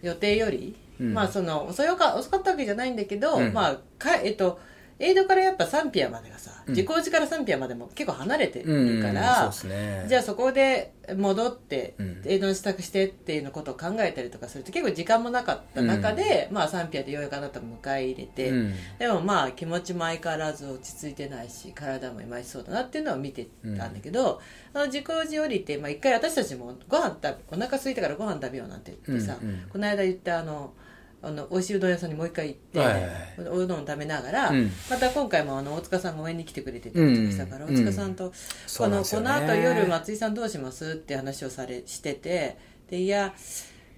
Speaker 2: 予定より、
Speaker 1: うん。
Speaker 2: まあその遅か遅かったわけじゃないんだけど、
Speaker 1: うん。
Speaker 2: まあかえっとエイドからやっぱサンピアまでがさ、
Speaker 1: うん。
Speaker 2: 自己家からサンピアまでも結構離れて
Speaker 1: うん
Speaker 2: るから、
Speaker 1: そうですね。
Speaker 2: じゃあそこで戻って、
Speaker 1: うん。
Speaker 2: エイドの支度してっていうのことを考えたりとかすると結構時間もなかった中で、まあサンピアでようやくあなたを迎え入れて、
Speaker 1: うん。
Speaker 2: でもまあ気持ちも相変わらず落ち着いてないし体もいまいちそうだなっていうのを見てたんだけど、あの自己寺降りて、まあ、一回私たちもご飯食べお腹空いたからご飯食べようなんて言ってさ、この間言ったあのあの美味しいうどん屋さんにもう一回行って、
Speaker 1: はいはいはい。
Speaker 2: おうどんを食べながら、
Speaker 1: うん。
Speaker 2: また今回もあの大塚さんが応援に来てくれてたりとかしたから、
Speaker 1: うん。
Speaker 2: 大塚さんと、
Speaker 1: そうなん
Speaker 2: この
Speaker 1: ね
Speaker 2: の後夜松井さんどうしますって話をされしててでいや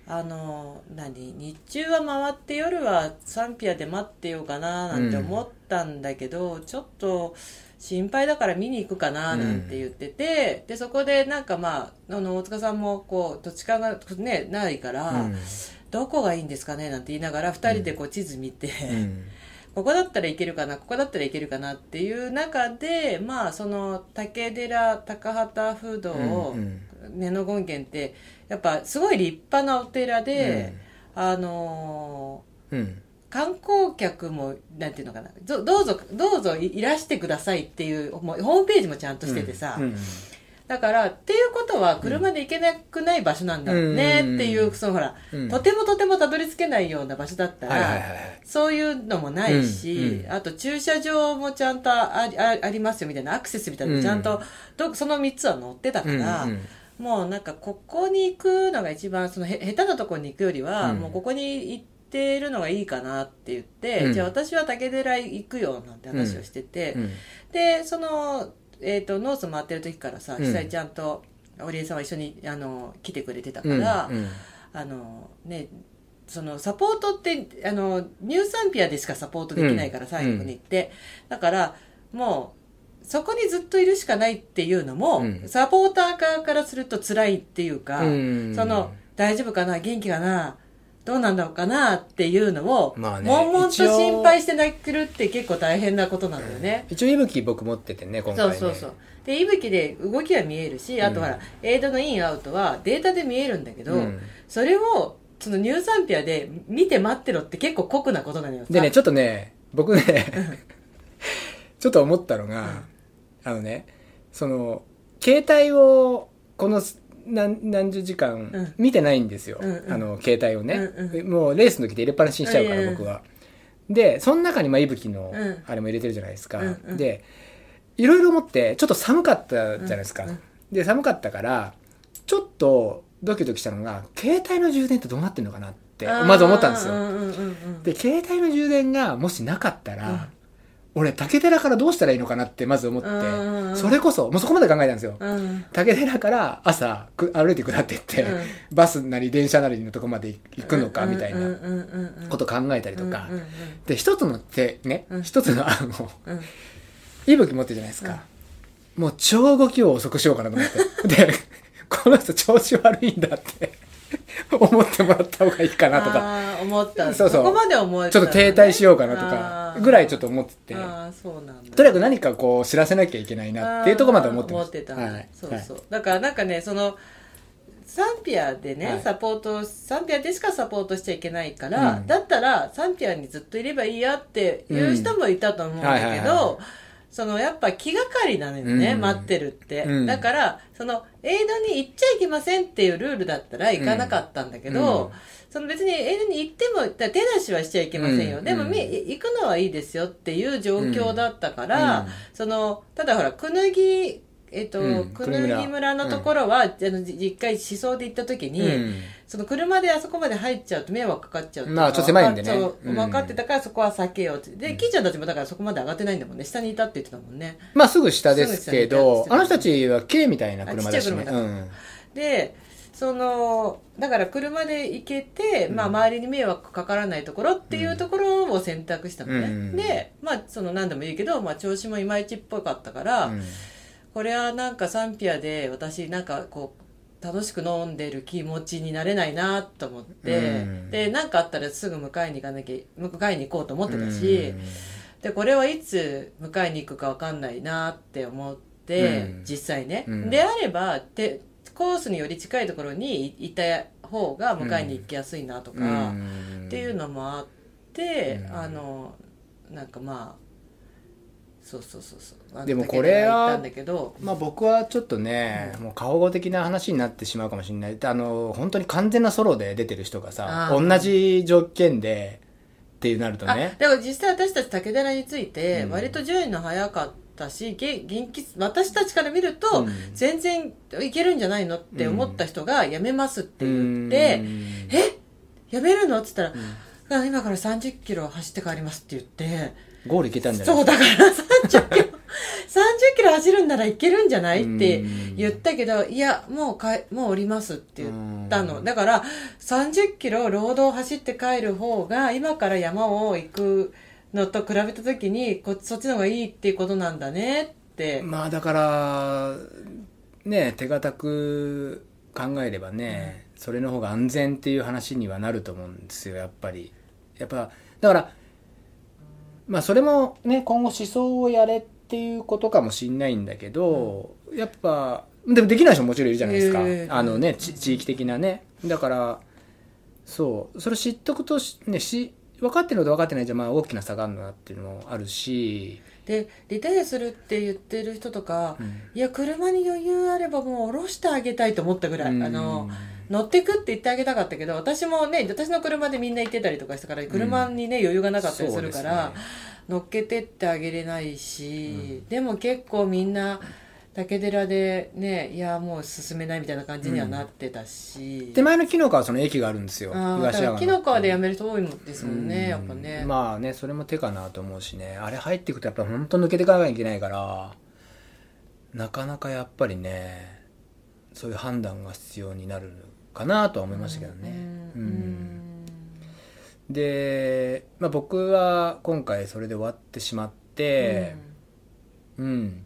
Speaker 2: あの何日中は回って夜はサンピアで待ってようかななんて思ったんだけど、ちょっと心配だから見に行くかななんて言ってて、でそこでなんかまああの大塚さんもこう土地勘がねないから、
Speaker 1: うん
Speaker 2: どこがいいんですかねなんて言いながら2人でこう地図見て、
Speaker 1: うん。
Speaker 2: ここだったらいけるかなここだったらいけるかなっていう中でまあその竹寺高畑不動、
Speaker 1: うん
Speaker 2: 根野権現ってやっぱすごい立派なお寺で、あの
Speaker 1: うん。
Speaker 2: ー観光客もなんていうのかなどどうぞどうぞいいらしてくださいっていうもうホームページもちゃんとしててさ、
Speaker 1: うん
Speaker 2: だからっていうことは車で行けなくない場所なんだろうねっていう、
Speaker 1: うん
Speaker 2: そのほら、
Speaker 1: うん。
Speaker 2: とてもとてもたどり着けないような場所だったら、そういうのもないし、
Speaker 1: うんうん。
Speaker 2: あと駐車場もちゃんとありあありますよみたいなアクセスみたいなのもちゃんと、どその3つは載ってたから、
Speaker 1: うんうん
Speaker 2: もうなんかここに行くのが一番そのへ下手なところに行くよりは、
Speaker 1: うん。
Speaker 2: もうここに行ってるのがいいかなって言って、
Speaker 1: うん。
Speaker 2: じゃあ私は竹寺行くよなんて話をしてて、
Speaker 1: うん。
Speaker 2: でその、えー、とノース回ってる時からさ
Speaker 1: うん。
Speaker 2: 久井ちゃんと織江さんは一緒にあの来てくれてたか
Speaker 1: うん
Speaker 2: ら、
Speaker 1: うん。
Speaker 2: あのねそのサポートってあの乳酸ピアでしかサポートできないから、
Speaker 1: うん。
Speaker 2: 最後に行って、だからもうそこにずっといるしかないっていうのも、
Speaker 1: うん。
Speaker 2: サポーター側からすると辛いっていうか、
Speaker 1: うん。
Speaker 2: その大丈夫かな元気かなどうなんだろうかなっていうのを、
Speaker 1: まあね
Speaker 2: 悶々と
Speaker 1: 一応
Speaker 2: 心配して泣けるって結構大変なことなんだよね。
Speaker 1: 一応息吹僕持っててね今回ね。
Speaker 2: そうそうそう。で息吹で動きは見えるし、あとほらエイドのインアウトはデータで見えるんだけど、
Speaker 1: うん。
Speaker 2: それをその乳酸ピアで見て待ってろって結構酷なことなのよ。
Speaker 1: でねちょっとね僕ね ちょっと思ったのが、あのねその携帯をこの何何十時間
Speaker 2: うん。
Speaker 1: 見てないんですよ、
Speaker 2: うんうん。
Speaker 1: あの携帯をね、
Speaker 2: うん
Speaker 1: もうレースの時で入れっぱなしにしちゃうか
Speaker 2: うんうん。
Speaker 1: ら僕は。でその中にまあ息吹の
Speaker 2: うん。
Speaker 1: あれも入れてるじゃないですか、
Speaker 2: うんうん。
Speaker 1: でいろいろ思ってちょっと寒かったじゃないですか、
Speaker 2: うんうん。
Speaker 1: で寒かったからちょっとドキドキしたのが携帯の充電ってどうなってんのかなってまず思ったんですよ、
Speaker 2: うんうんうんうん。
Speaker 1: で携帯の充電がもしなかったら、
Speaker 2: うん
Speaker 1: 俺竹寺からどうしたらいいのかなってまず思って、
Speaker 2: うん
Speaker 1: それこそもうそこまで考えたんですよ、
Speaker 2: うん。
Speaker 1: 竹寺から朝く歩いて下ってって、
Speaker 2: うん。
Speaker 1: バスなり電車なりのとこまで行くのかみたいなこと考えたりとか、
Speaker 2: うんうん
Speaker 1: で一つの手ね、
Speaker 2: うん。
Speaker 1: 一つのあの息吹持ってるじゃないですか、もう超動きを遅くしようかなと思って。でこの人調子悪いんだって 思ってもらった方がいいかなとか。
Speaker 2: あー思った。
Speaker 1: そうそう。
Speaker 2: ここまで思え
Speaker 1: ちょっと停滞しようかなとかぐらいちょっと思ってて。
Speaker 2: ああそうなんだ。
Speaker 1: とにかく何かこう知らせなきゃいけないなっていうところまで思ってた。
Speaker 2: 思ってた、
Speaker 1: はい。
Speaker 2: そうそう、だからなんかねそのサンピアでね、
Speaker 1: はい。
Speaker 2: サポートサンピアでしかサポートしちゃいけないから、
Speaker 1: うん。
Speaker 2: だったらサンピアにずっといればいいやっていう人もいたと思うんだけど、
Speaker 1: うん。はいはいは
Speaker 2: そのやっぱ気がかりなのよね、
Speaker 1: うん。
Speaker 2: 待ってるって、
Speaker 1: うん。
Speaker 2: だからそのエイドに行っちゃいけませんっていうルールだったら行かなかったんだけど、
Speaker 1: うん。
Speaker 2: その別にエイドに行っても手出しはしちゃいけませんよ、
Speaker 1: うん。
Speaker 2: でもみ行くのはいいですよっていう状況だったから、
Speaker 1: うん。
Speaker 2: そのただほらくぬぎえっと、
Speaker 1: うん
Speaker 2: くぬぎ村。のところは、あのじ一回思想で行った時に、
Speaker 1: うん。
Speaker 2: その車であそこまで入っちゃうと迷惑かかっちゃう
Speaker 1: まあちょっと狭いんでね。
Speaker 2: 分かってたからそこは避けようって。で、キーちゃんたちもだからそこまで上がってないんだもんね。下にいたって言ってたもんね。
Speaker 1: まあすぐ下ですけど
Speaker 2: た
Speaker 1: あの人たちは軽みたいな車だしね。
Speaker 2: あちっちゃい車でそのだから車で行けて、まあ、周りに迷惑かからないところっていうところを選択したのね、
Speaker 1: うん。
Speaker 2: でまあその何でもいいけど、まあ、調子もいまいちっぽかったから、
Speaker 1: うん
Speaker 2: これはなんかサンピアで私なんかこう楽しく飲んでる気持ちになれないなと思って、
Speaker 1: うん。
Speaker 2: で何かあったらすぐ迎えに行かなきゃ迎えに行こうと思ってたし、
Speaker 1: うん。
Speaker 2: でこれはいつ迎えに行くか分かんないなって思って、
Speaker 1: うん。
Speaker 2: 実際ね、
Speaker 1: うん。
Speaker 2: であればてコースにより近いところにいいた方が迎えに行きやすいなとか、
Speaker 1: うん。
Speaker 2: っていうのもあって、
Speaker 1: うん。
Speaker 2: あのなんかまあそうそうそうそう。
Speaker 1: でもこれはまあ僕はちょっとね、もう過保護的な話になってしまうかもしれない。あの、本当に完全なソロで出てる人がさ、同じ条件でっていうなると
Speaker 2: あ
Speaker 1: ね。
Speaker 2: でも実際私たち竹寺について
Speaker 1: うん。
Speaker 2: 割と順位の早かったし、げ元気私たちから見ると、
Speaker 1: うん。
Speaker 2: 全然いけるんじゃないのって思った人が辞めますって言って、え？辞めるの？って言ったら、だから今から30キロ走って帰りますって言って
Speaker 1: ゴール行けたんじゃない？
Speaker 2: そうだから30キロ30キロ走るんならいけるんじゃない？って言ったけどいやもうかもう降りますって言ったの。だから30キロロードを走って帰る方が今から山を行くのと比べた時にこそっちの方がいいっていうことなんだねって。
Speaker 1: まあだからね手堅く考えればね、うん、それの方が安全っていう話にはなると思うんですよやっぱり。やっぱだからまあそれもね今後思想をやれっていうことかもしんないんだけど、うん、やっぱでもできない人ももちろんいるじゃないですか、えー、あのね、地域的なね。だからそう。それ知っとくとねし分かってるのと分かってないじゃまあ大きな差があるなっていうのもあるし。
Speaker 2: でリタイアするって言ってる人とか、うん、いや車に余裕あればもう下ろしてあげたいと思ったぐらい、あの乗ってくって言ってあげたかったけど私もね私の車でみんな行ってたりとかしたから車にね、余裕がなかったりするから、ね、乗っけてってあげれないし、でも結構みんな。竹寺でねいやもう進めないみたいな感じにはなってたし、
Speaker 1: うん、手前の紀の川はその駅があるんですよ。
Speaker 2: 東山紀の川でやめる人多いもんですもんね、うん、やっぱね。
Speaker 1: まあねそれも手かなと思うしね。あれ入っていくとやっぱ本当抜けていかなきゃいけないからなかなかやっぱりねそういう判断が必要になるかなとは思いましたけどね。うん、で、まあ、僕は今回それで終わってしまってうん。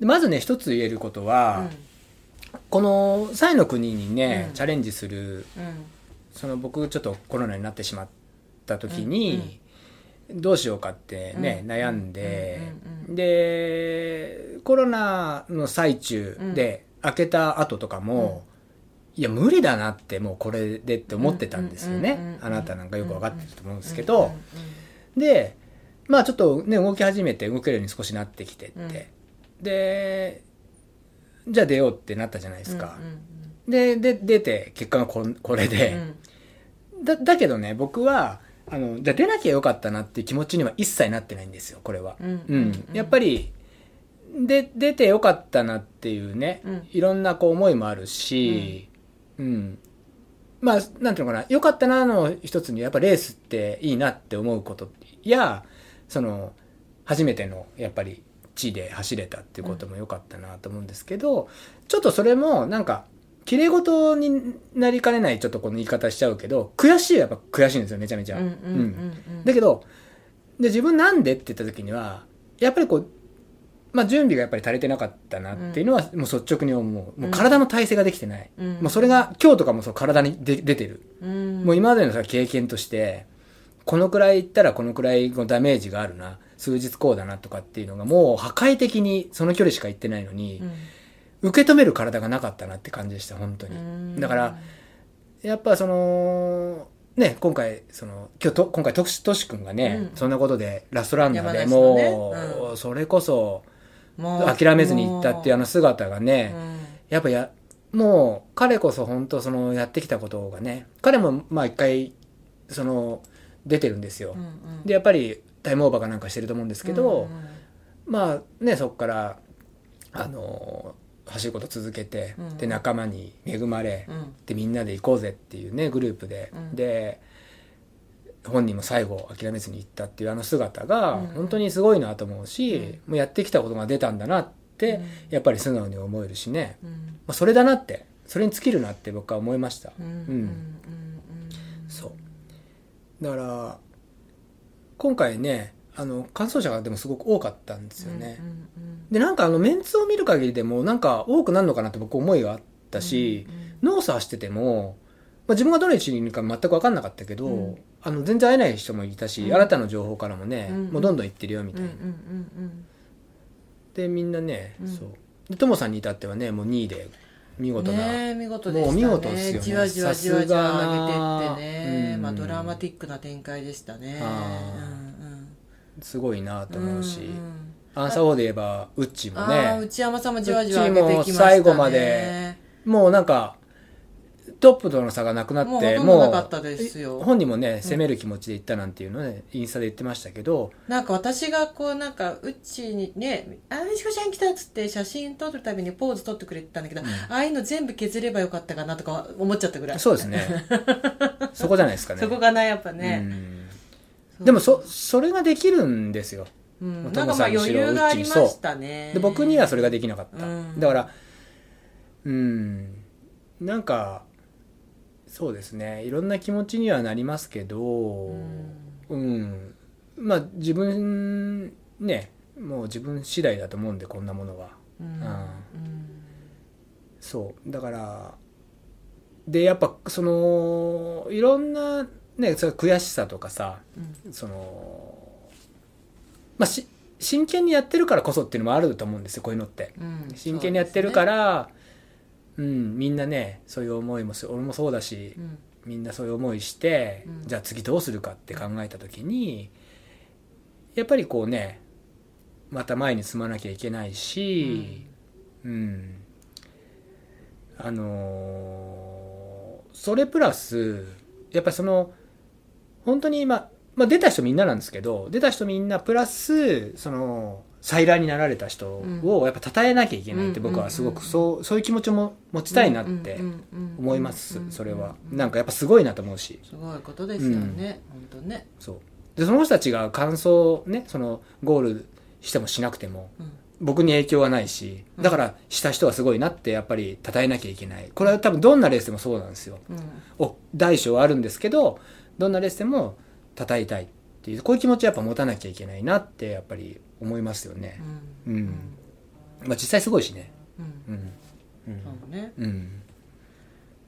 Speaker 1: まずね一つ言えることは、うん、このサイの国にね、うん、チャレンジする、その僕ちょっとコロナになってしまった時に、どうしようかってね、悩んで、でコロナの最中で開けた後とかも、いや無理だなってもうこれでって思ってたんですよね、あなたなんかよく分かってると思うんですけど、でまあちょっとね動き始めて動けるように少しなってきてって、でじゃあ出ようってなったじゃないですか、でで出て結果がここれで、うん、だだけどね僕はあのじゃあ出なきゃよかったなっていう気持ちには一切なってないんですよこれは、うん、うん、やっぱりで出てよかったなっていうね、うん、いろんなこう思いもあるし、うん、まあなんていうのかなよかったなの一つにやっぱレースっていいなって思うことやその初めてのやっぱり地で走れたっていうことも良かったなと思うんですけど、ちょっとそれもなんか、綺麗事になりかねないちょっとこの言い方しちゃうけど、悔しいはやっぱ悔しいんですよ、めちゃめちゃ。うん。だけど、で、自分なんでって言った時には、やっぱりこう、まあ準備がやっぱり足りてなかったなっていうのは、もう率直に思う。もう体の体勢ができてない。うん、もうそれが、今日とかもそう体に出てる。うん、もう今までのさ経験として、このくらいいったらこのくらいのダメージがあるな。数日こうだなとかっていうのがもう破壊的にその距離しか行ってないのに、うん、受け止める体がなかったなって感じでした本当に。だからやっぱそのね今回その今日と今回としとし君がね、うん、そんなことでラストランナーでもう、ねうん、それこそ諦めずに行ったっていうあの姿がね、やっぱやもう彼こそ本当そのやってきたことがね彼もまあ一回その出てるんですよ、うんうん、でやっぱりタイムオーバーかなんかしてると思うんですけど、うんうん、まあねそこからあの走ること続けて、うん、で仲間に恵まれ、うん、でみんなで行こうぜっていうねグループで、うん、で本人も最後諦めずに行ったっていうあの姿が本当にすごいなと思うし、もうやってきたことが出たんだなって、やっぱり素直に思えるしね、まあ、それだなってそれに尽きるなって僕は思いました。うん。そう。だから今回ねあの感想者がでもすごく多かったんですよね、うんうんうん、でなんかあのメンツを見る限りでもなんか多くなるのかなって僕思いがあったし、うんうん、ノース走ってても、まあ、自分がどの位置にいるか全く分かんなかったけど、うん、あの全然会えない人もいたし、うん、新たな情報からもね、うん。うん、もうどんどん行ってるよみたいな、うんうんうん、でみんなね、そう。でトモさんに至ってはねもう2位で見事な、
Speaker 2: ね、見事でしたね。
Speaker 1: もう見事ですよね。
Speaker 2: じわじわじわじわ上げてってね、まあ、ドラマティックな展開でしたね、
Speaker 1: すごいなと思うし、うんうん、アンサー4で言えばウッチもね。
Speaker 2: 内山さんもじわじわ上げてきましたね。
Speaker 1: 最後まで。もうなんかトップとの差がなくなって
Speaker 2: もうほとんどなかったですよ。
Speaker 1: 本人もね攻める気持ちで行ったなんていうのね、インスタで言ってましたけど。
Speaker 2: なんか私がこうなんかうちにね「あみちこちゃん来た」っつって写真撮るたびにポーズ撮ってくれてたんだけど、
Speaker 1: うん。
Speaker 2: ああいうの全部削ればよかったかなとか思っちゃったぐらい。
Speaker 1: そうですね。そこじゃないですかね。
Speaker 2: そこがなやっぱ
Speaker 1: う
Speaker 2: ね、
Speaker 1: でもそそれができるんですよ。
Speaker 2: うん、
Speaker 1: ト
Speaker 2: なんかまあ余裕がありましたね。
Speaker 1: で僕にはそれができなかった、
Speaker 2: うん。
Speaker 1: だからうん。なんかそうですね。いろんな気持ちにはなりますけど
Speaker 2: うん。
Speaker 1: うん、まあ自分ねもう自分次第だと思うんでこんなものは。
Speaker 2: うん。
Speaker 1: そう。だからでやっぱそのいろんなねそれ悔しさとかさ
Speaker 2: うん。
Speaker 1: そのまあし真剣にやってるからこそっていうのもあると思うんですよこういうのって。
Speaker 2: うん。
Speaker 1: 真剣にやってるからう、ん、みんなねそういう思いもす俺もそうだし
Speaker 2: そうですね
Speaker 1: みんなそういう思いして、
Speaker 2: うん。
Speaker 1: じゃあ次どうするかって考えた時にやっぱりこうねまた前に進まなきゃいけないし、うん。あのーそれプラスやっぱりその本当に今、まあ、出た人みんななんですけど出た人みんなプラスその再来になられた人をやっぱ称えなきゃいけないって僕はすごくそうそういう気持ちも持ちたいなって思いますそれは。なんかやっぱすごいなと思うし。
Speaker 2: すごいことですよね、本当ね、
Speaker 1: そう。でその人たちが感想ねそのゴールしてもしなくても
Speaker 2: うん。
Speaker 1: 僕に影響はないしだからした人はすごいなってやっぱり称えなきゃいけない。これは多分どんなレースでもそうなんですよ。
Speaker 2: うん。
Speaker 1: お大小はあるんですけどどんなレースでも称えたいっていうこういう気持ちはやっぱ持たなきゃいけないなってやっぱり思いますよね、
Speaker 2: うん。
Speaker 1: うん。まあ、実際すごいしね。
Speaker 2: うん。
Speaker 1: うん。うん。
Speaker 2: そうね。
Speaker 1: うん。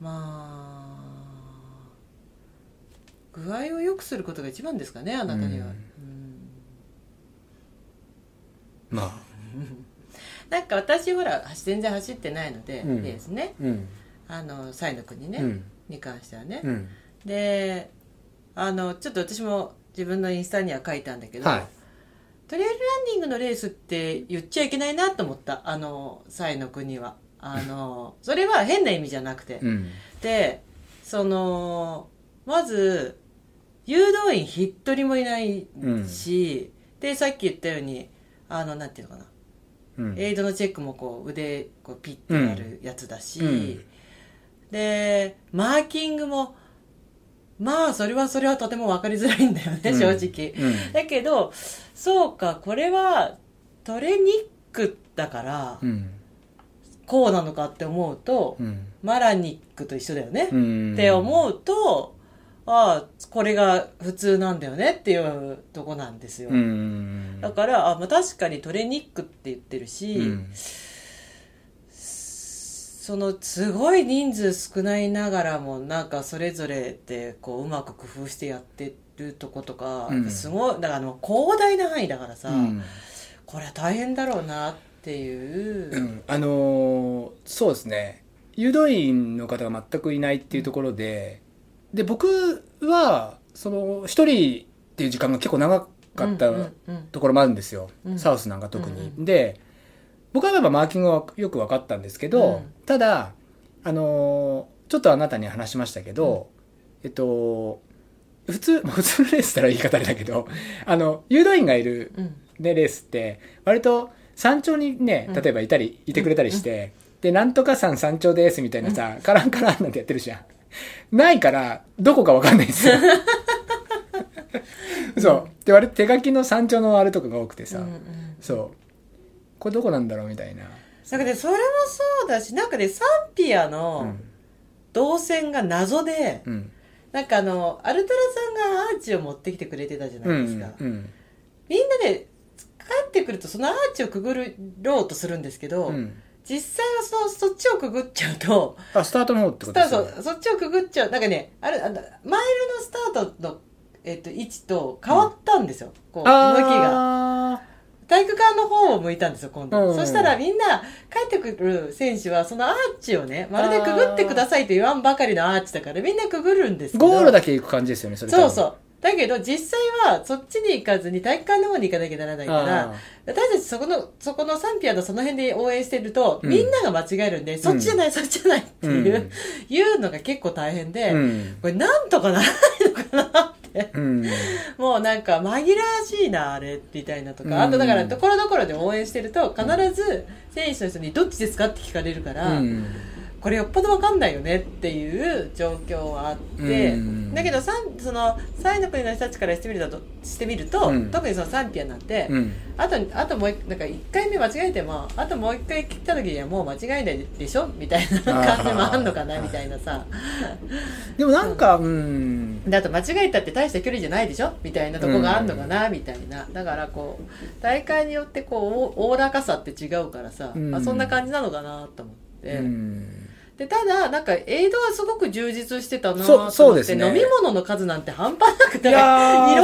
Speaker 2: まあ具合を良くすることが一番ですかねあなたには、
Speaker 1: まあ。
Speaker 2: なんか私ほら全然走ってないので、
Speaker 1: うん。
Speaker 2: レースね。
Speaker 1: うん。
Speaker 2: あのサイの国ね、
Speaker 1: うん。
Speaker 2: に関してはね、
Speaker 1: うん。
Speaker 2: であのちょっと私も自分のインスタには書いたんだけど、
Speaker 1: はい
Speaker 2: トレイルランニングのレースって言っちゃいけないなと思った。あのサイの国は。あのそれは変な意味じゃなくて、
Speaker 1: うん。
Speaker 2: でそのまず誘導員一人もいないし、でさっき言ったようにあのなんていうのかな、
Speaker 1: うん。
Speaker 2: エイドのチェックもこう腕こうピッてやるやつだし、
Speaker 1: うん。
Speaker 2: でマーキングもまあそれはそれはとても分かりづらいんだよね、
Speaker 1: うん。
Speaker 2: 正直。
Speaker 1: うん。
Speaker 2: だけどそうかこれはトレニックだから
Speaker 1: うん。
Speaker 2: こうなのかって思うと、
Speaker 1: うん。
Speaker 2: マラニックと一緒だよね、
Speaker 1: うん。
Speaker 2: って思うとああこれが普通なんだよねっていうとこなんですよ、
Speaker 1: うん。
Speaker 2: だからあ、まあ、確かにトレニックって言ってるし、
Speaker 1: うん
Speaker 2: そのすごい人数少ないながらもなんかそれぞれでこううまく工夫してやってるとことか、
Speaker 1: うん。
Speaker 2: すごいだからあの広大な範囲だからさ、
Speaker 1: うん。
Speaker 2: これは大変だろうなっていう、
Speaker 1: うん。あのーそうですね。誘導員の方が全くいないっていうところでで僕はその一人っていう時間が結構長かったところもあるんですよ、
Speaker 2: うん。
Speaker 1: サウスなんか特に、
Speaker 2: うん。
Speaker 1: で僕はやっぱマーキングはよく分かったんですけど、
Speaker 2: うん。
Speaker 1: ただあのーちょっとあなたに話しましたけど、えっと普通普通のレースったら言い方あれだけどあの誘導員がいる
Speaker 2: うん。
Speaker 1: でレースって割と山頂にね
Speaker 2: うん。
Speaker 1: 例えばいたり、いてくれたりして、でなんとか山山頂ですみたいなさ、カランカランなんてやってるじゃん。ないからどこかわかんないんですよ。そう。で割と手書きの山頂のあれとかが多くてさ、
Speaker 2: うんうん。
Speaker 1: そうこれどこなんだろうみたいな、
Speaker 2: なんかねそれもそうだしなんかねサンピア
Speaker 1: う
Speaker 2: の
Speaker 1: ん。
Speaker 2: 動線が謎で、
Speaker 1: うん。
Speaker 2: なんかあのアルトラさんがアーチを持ってきてくれてたじゃ
Speaker 1: う
Speaker 2: ないですか、
Speaker 1: んうん。
Speaker 2: みんなで帰ってくるとそのアーチをくぐろうとするんですけど、
Speaker 1: うん。
Speaker 2: 実際はそのそっちをくぐっちゃうと
Speaker 1: あスタートの方って
Speaker 2: ス
Speaker 1: ことですよ
Speaker 2: タートそっちをくぐっちゃう。なんかねあれあのマイルのスタートの、えっと、位置と変わったんですよ、こう向きが。
Speaker 1: あ
Speaker 2: 体育館の方を向いたんですよ今度、
Speaker 1: うん。
Speaker 2: そしたらみんな帰ってくる選手はそのアーチをねまるでくぐってくださいと言わんばかりのアーチだからみんなくぐるんですけど。
Speaker 1: ーゴールだけ行く感じですよねそれ
Speaker 2: そうそう。だけど実際はそっちに行かずに体育館の方に行かなきゃならないから
Speaker 1: あ
Speaker 2: 私たちそこのそこのサンピアのその辺で応援してると、
Speaker 1: うん。
Speaker 2: みんなが間違えるんで、そっちじゃないそっちじゃないっていう、
Speaker 1: うん。
Speaker 2: いうのが結構大変で、
Speaker 1: うん。
Speaker 2: これなんとかならないのかな
Speaker 1: うん。
Speaker 2: もうなんか紛らわしいなあれみたいなとか、
Speaker 1: うん。
Speaker 2: あとだからところどころで応援してると必ず選手の人にどっちですかって聞かれるから、
Speaker 1: うん
Speaker 2: これよっぽどわかんないよねっていう状況はあって、
Speaker 1: うん。
Speaker 2: だけどそのサイの国の人たちからしてみるとしてみると、
Speaker 1: うん。
Speaker 2: 特にそのサンピアなんて、
Speaker 1: うん。
Speaker 2: あとあともう一なんか1回目間違えてもあともう1回来た時にはもう間違いないでしょ？みたいな感じもあんのかなみたいなさ。
Speaker 1: でもなんかうん。
Speaker 2: であと間違えたって大した距離じゃないでしょ？みたいなとこがあんのかな、みたいな。だからこう大会によってこうおおおらかさって違うからさ、
Speaker 1: うん。
Speaker 2: あそんな感じなのかなと思って。
Speaker 1: うん
Speaker 2: でただなんかエイドはすごく充実してたなと
Speaker 1: そう
Speaker 2: 思って
Speaker 1: そうですね。
Speaker 2: 飲み物の数なんて半端なくてい。ろんな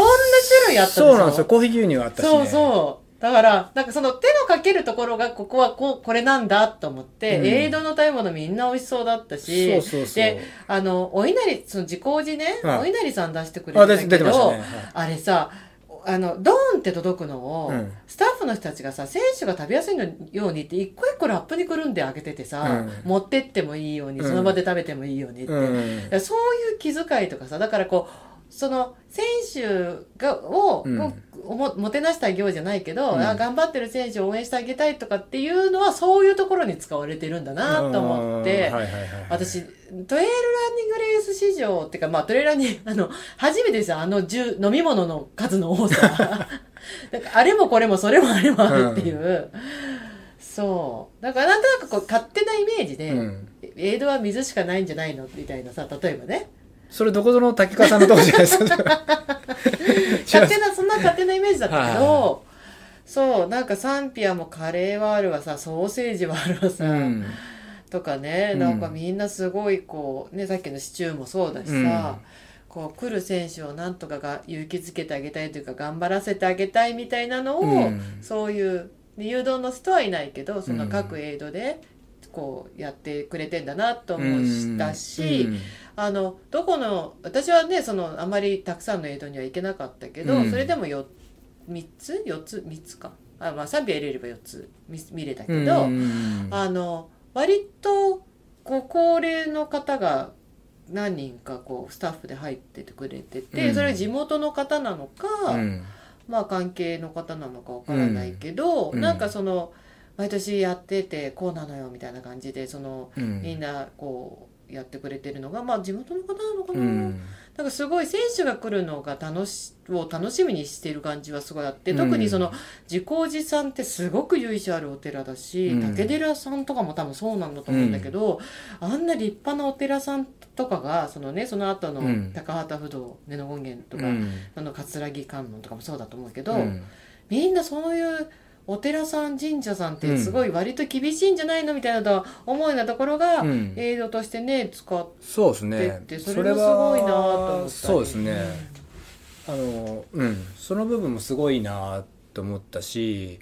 Speaker 2: 種類あったでしょ？
Speaker 1: そうなんですよ。コーヒー牛乳あったしね。
Speaker 2: そうそう。だからなんかその手のかけるところがここはこうこれなんだと思って、
Speaker 1: うん。
Speaker 2: エイドの食べ物みんな美味しそうだったし
Speaker 1: そうそうそう。
Speaker 2: であのお稲荷その自工寺ね、
Speaker 1: はい。
Speaker 2: お稲荷さん出してくれたけど
Speaker 1: て出てましたね、はい。
Speaker 2: あれさあのドーンって届くのを、
Speaker 1: うん。
Speaker 2: スタッフの人たちがさ選手が食べやすいのようにって一個一個ラップにくるんであげててさ、
Speaker 1: うん。
Speaker 2: 持ってってもいいように
Speaker 1: うん。
Speaker 2: その場で食べてもいいようにって、そういう気遣いとかさだからこうその選手がを、
Speaker 1: うん。
Speaker 2: をももてなしたい行じゃないけど、
Speaker 1: うん。
Speaker 2: あ頑張ってる選手を応援してあげたいとかっていうのはそういうところに使われてるんだなと思って、
Speaker 1: うん。はいはいはいはい
Speaker 2: 私トレイルランニングレース史上っていうかまあトレイルランニング あの初めてですよあの10飲み物の数の多さ。なんかあれもこれもそれもあれもあるっていう、そう。だからなんとなくこう勝手なイメージで、
Speaker 1: うん。
Speaker 2: エイドは水しかないんじゃないの？みたいなさ例えばね
Speaker 1: それどこぞの滝川さんのとこじゃないですか
Speaker 2: 勝手なそんな勝手なイメージだったけど、
Speaker 1: は
Speaker 2: そうなんかサンピアもカレーはあるわさソーセージはあるわさ、
Speaker 1: うん。
Speaker 2: とかね
Speaker 1: うん。
Speaker 2: なんかみんなすごいこうねさっきのシチューもそうだしさ、こう来る選手をなんとかが勇気づけてあげたいというか頑張らせてあげたいみたいなのを、
Speaker 1: うん。
Speaker 2: そういうで誘導の人はいないけどその各エイドでこうやってくれてんだなと思ったし、
Speaker 1: うん
Speaker 2: あのどこの私はねそのあまりたくさんのエイドには行けなかったけど、
Speaker 1: うん。
Speaker 2: それでもよ3つ？4つ？3つか。あ、まあ、3秒入れれば4つ。見見れたけど、
Speaker 1: うん
Speaker 2: あの割とご高齢の方が何人かこうスタッフで入っててくれてて、
Speaker 1: うん。
Speaker 2: それは地元の方なのか、
Speaker 1: うん。
Speaker 2: まあ関係の方なのかわからないけど、
Speaker 1: うん。
Speaker 2: なんかその毎年やっててこうなのよみたいな感じでその
Speaker 1: うん。
Speaker 2: みんなこうやってくれてるのがまあ地元の方なのかな、
Speaker 1: うん。
Speaker 2: なんかすごい選手が来るのが楽しを楽しみにしている感じはすごいあって
Speaker 1: うん。
Speaker 2: 特にその自光寺さんってすごく由緒あるお寺だし、
Speaker 1: うん。
Speaker 2: 竹寺さんとかも多分そうなんだと思うんだけど、あんな立派なお寺さんとかがそのねその後の
Speaker 1: うん。
Speaker 2: 高畑不動根の権現とか、
Speaker 1: うん。
Speaker 2: あの葛城観音とかもそうだと思うけど、
Speaker 1: うん。
Speaker 2: みんなそういうお寺さん神社さんってすごい割と厳しいんじゃないのみたいなと思うようなところが、
Speaker 1: うん。
Speaker 2: エイドとしてね使っ
Speaker 1: そうですね。
Speaker 2: てってそれもすごいなと思ったり。
Speaker 1: そうですね、あのうん。その部分もすごいなと思ったし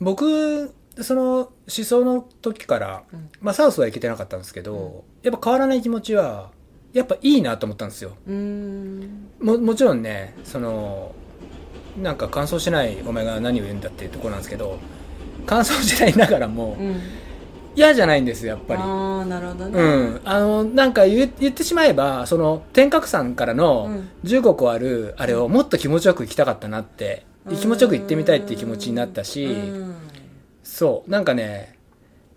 Speaker 1: 僕その思想の時から、
Speaker 2: うん。
Speaker 1: まあ、サウスは行けてなかったんですけど、やっぱ変わらない気持ちはやっぱいいなと思ったんですよ。ももちろんねそのなんか乾燥しないお前が何を言うんだっていうところなんですけど乾燥しないながらも
Speaker 2: うん。
Speaker 1: 嫌じゃないんですよやっぱり。
Speaker 2: ああなるほどね、
Speaker 1: うん、あのなんか言言ってしまえばその天鶴山からの
Speaker 2: うん。
Speaker 1: 15個あるあれをもっと気持ちよく行きたかったなって、
Speaker 2: うん。
Speaker 1: 気持ちよく行ってみたいっていう気持ちになったし、
Speaker 2: うん。
Speaker 1: そう。なんかね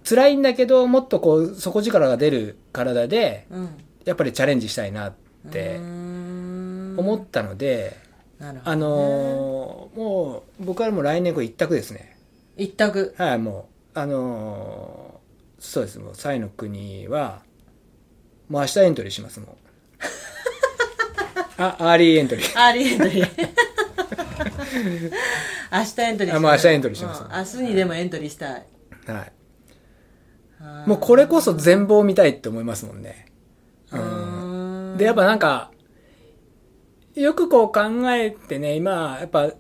Speaker 1: 辛いんだけどもっとこう底力が出る体で
Speaker 2: うん。
Speaker 1: やっぱりチャレンジしたいなって思
Speaker 2: っ
Speaker 1: たので、
Speaker 2: なるほど、ね、
Speaker 1: あのーもう僕はもう来年これ一択ですね。
Speaker 2: 一択。
Speaker 1: はいもうあのーそうですもうサイの国はもう明日エントリーしますもう。あ
Speaker 2: early entry。early entry。明日エントリーし
Speaker 1: あもう明日エントリーします。
Speaker 2: うん明日にでもエントリーしたい。
Speaker 1: はい。もうこれこそ全貌見たいって思いますもんね。う
Speaker 2: う
Speaker 1: ん。
Speaker 2: ん。
Speaker 1: で、やっぱなんか、よくこう考えてね、今、やっぱ、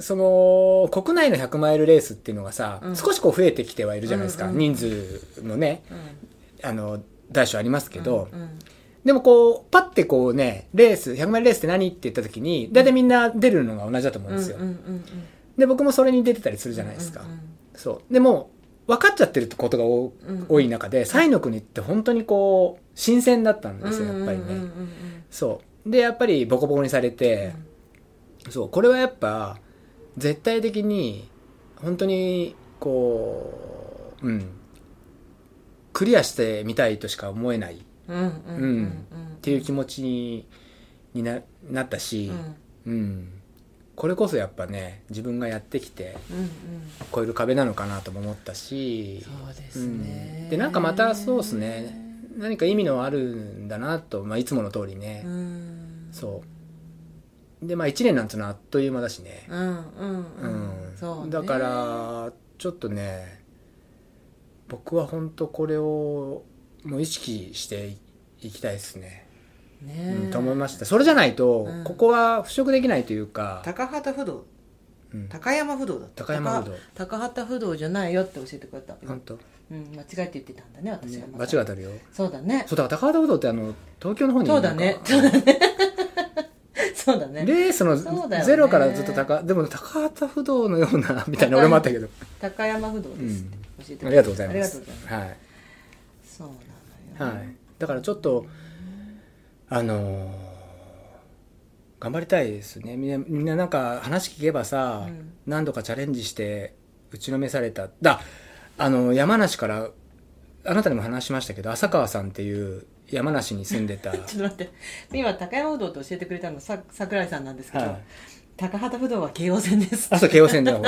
Speaker 1: その、国内の100マイルレースっていうのがさ、
Speaker 2: うん
Speaker 1: 少しこう増えてきてはいるじゃないですか。
Speaker 2: うんうん
Speaker 1: 人数のね、
Speaker 2: うん
Speaker 1: あの、大小ありますけど、
Speaker 2: うん
Speaker 1: でもこう、パッてこうね、レース、100マイルレースって何って言った時に、大体みんな出るのが同じだと思うんですよ。
Speaker 2: うんうんうん
Speaker 1: で、僕もそれに出てたりするじゃないですか。
Speaker 2: うんうん
Speaker 1: そう。でも、分かっちゃってることが多い中で、サイの国って本当にこう、新鮮だったんですよ、やっぱりね。
Speaker 2: うんうんうん
Speaker 1: そう。で、やっぱりボコボコにされて、そう、これはやっぱ、絶対的に、本当に、こう、うん、クリアしてみたいとしか思えない。っていう気持ちににななったし
Speaker 2: うん、
Speaker 1: うん、これこそやっぱね、自分がやってきて、
Speaker 2: うんうん。
Speaker 1: 超える壁なのかなとも思ったし、
Speaker 2: そうですね。
Speaker 1: うん。で、なんかまたそうですね、何か意味のあるんだなと、まあ、いつもの通りね、
Speaker 2: うん
Speaker 1: そう。で、まあ1年なんつうのはあっという間だしね。
Speaker 2: うんうん
Speaker 1: う
Speaker 2: うん。そうね。
Speaker 1: だから、ちょっとね、僕は本当これをもう意識していいきたいですね。
Speaker 2: ね
Speaker 1: うん、と思いました。それじゃないと、
Speaker 2: うん。
Speaker 1: ここは払拭できないというか、
Speaker 2: 高畑不動。
Speaker 1: うん、
Speaker 2: 高山不動だった。
Speaker 1: 高山不動。
Speaker 2: 高高畑不動じゃないよって教えてくれた。
Speaker 1: 本当、
Speaker 2: うん間違えて言ってたんだね私
Speaker 1: ね
Speaker 2: は、ま
Speaker 1: 間
Speaker 2: た
Speaker 1: 違ってるよ。
Speaker 2: そうだね。
Speaker 1: そう、だから高畑不動ってあの、東京の方に
Speaker 2: そうだね。
Speaker 1: なん。か
Speaker 2: そうだね。
Speaker 1: レースの
Speaker 2: そうだよね。
Speaker 1: ゼロからずっと高、でも高畑不動のような、みたいな俺もあったけど。
Speaker 2: 高山不動ですって教えて
Speaker 1: ありがとうございます。
Speaker 2: ありがとうございます。
Speaker 1: はい。
Speaker 2: そうなのよ。
Speaker 1: はい、だからちょっとあのー頑張りたいですね。みんなみんななんか話聞けばさ、
Speaker 2: うん。
Speaker 1: 何度かチャレンジして打ちのめされた。だあの山梨からあなたにも話しましたけど浅川さんっていう山梨に住んでた。
Speaker 2: ちょっと待って。今高山不動と教えてくれたのさ桜井さんなんですけど、
Speaker 1: はい。
Speaker 2: 高畑不動は京王線です。
Speaker 1: あそう京王線だ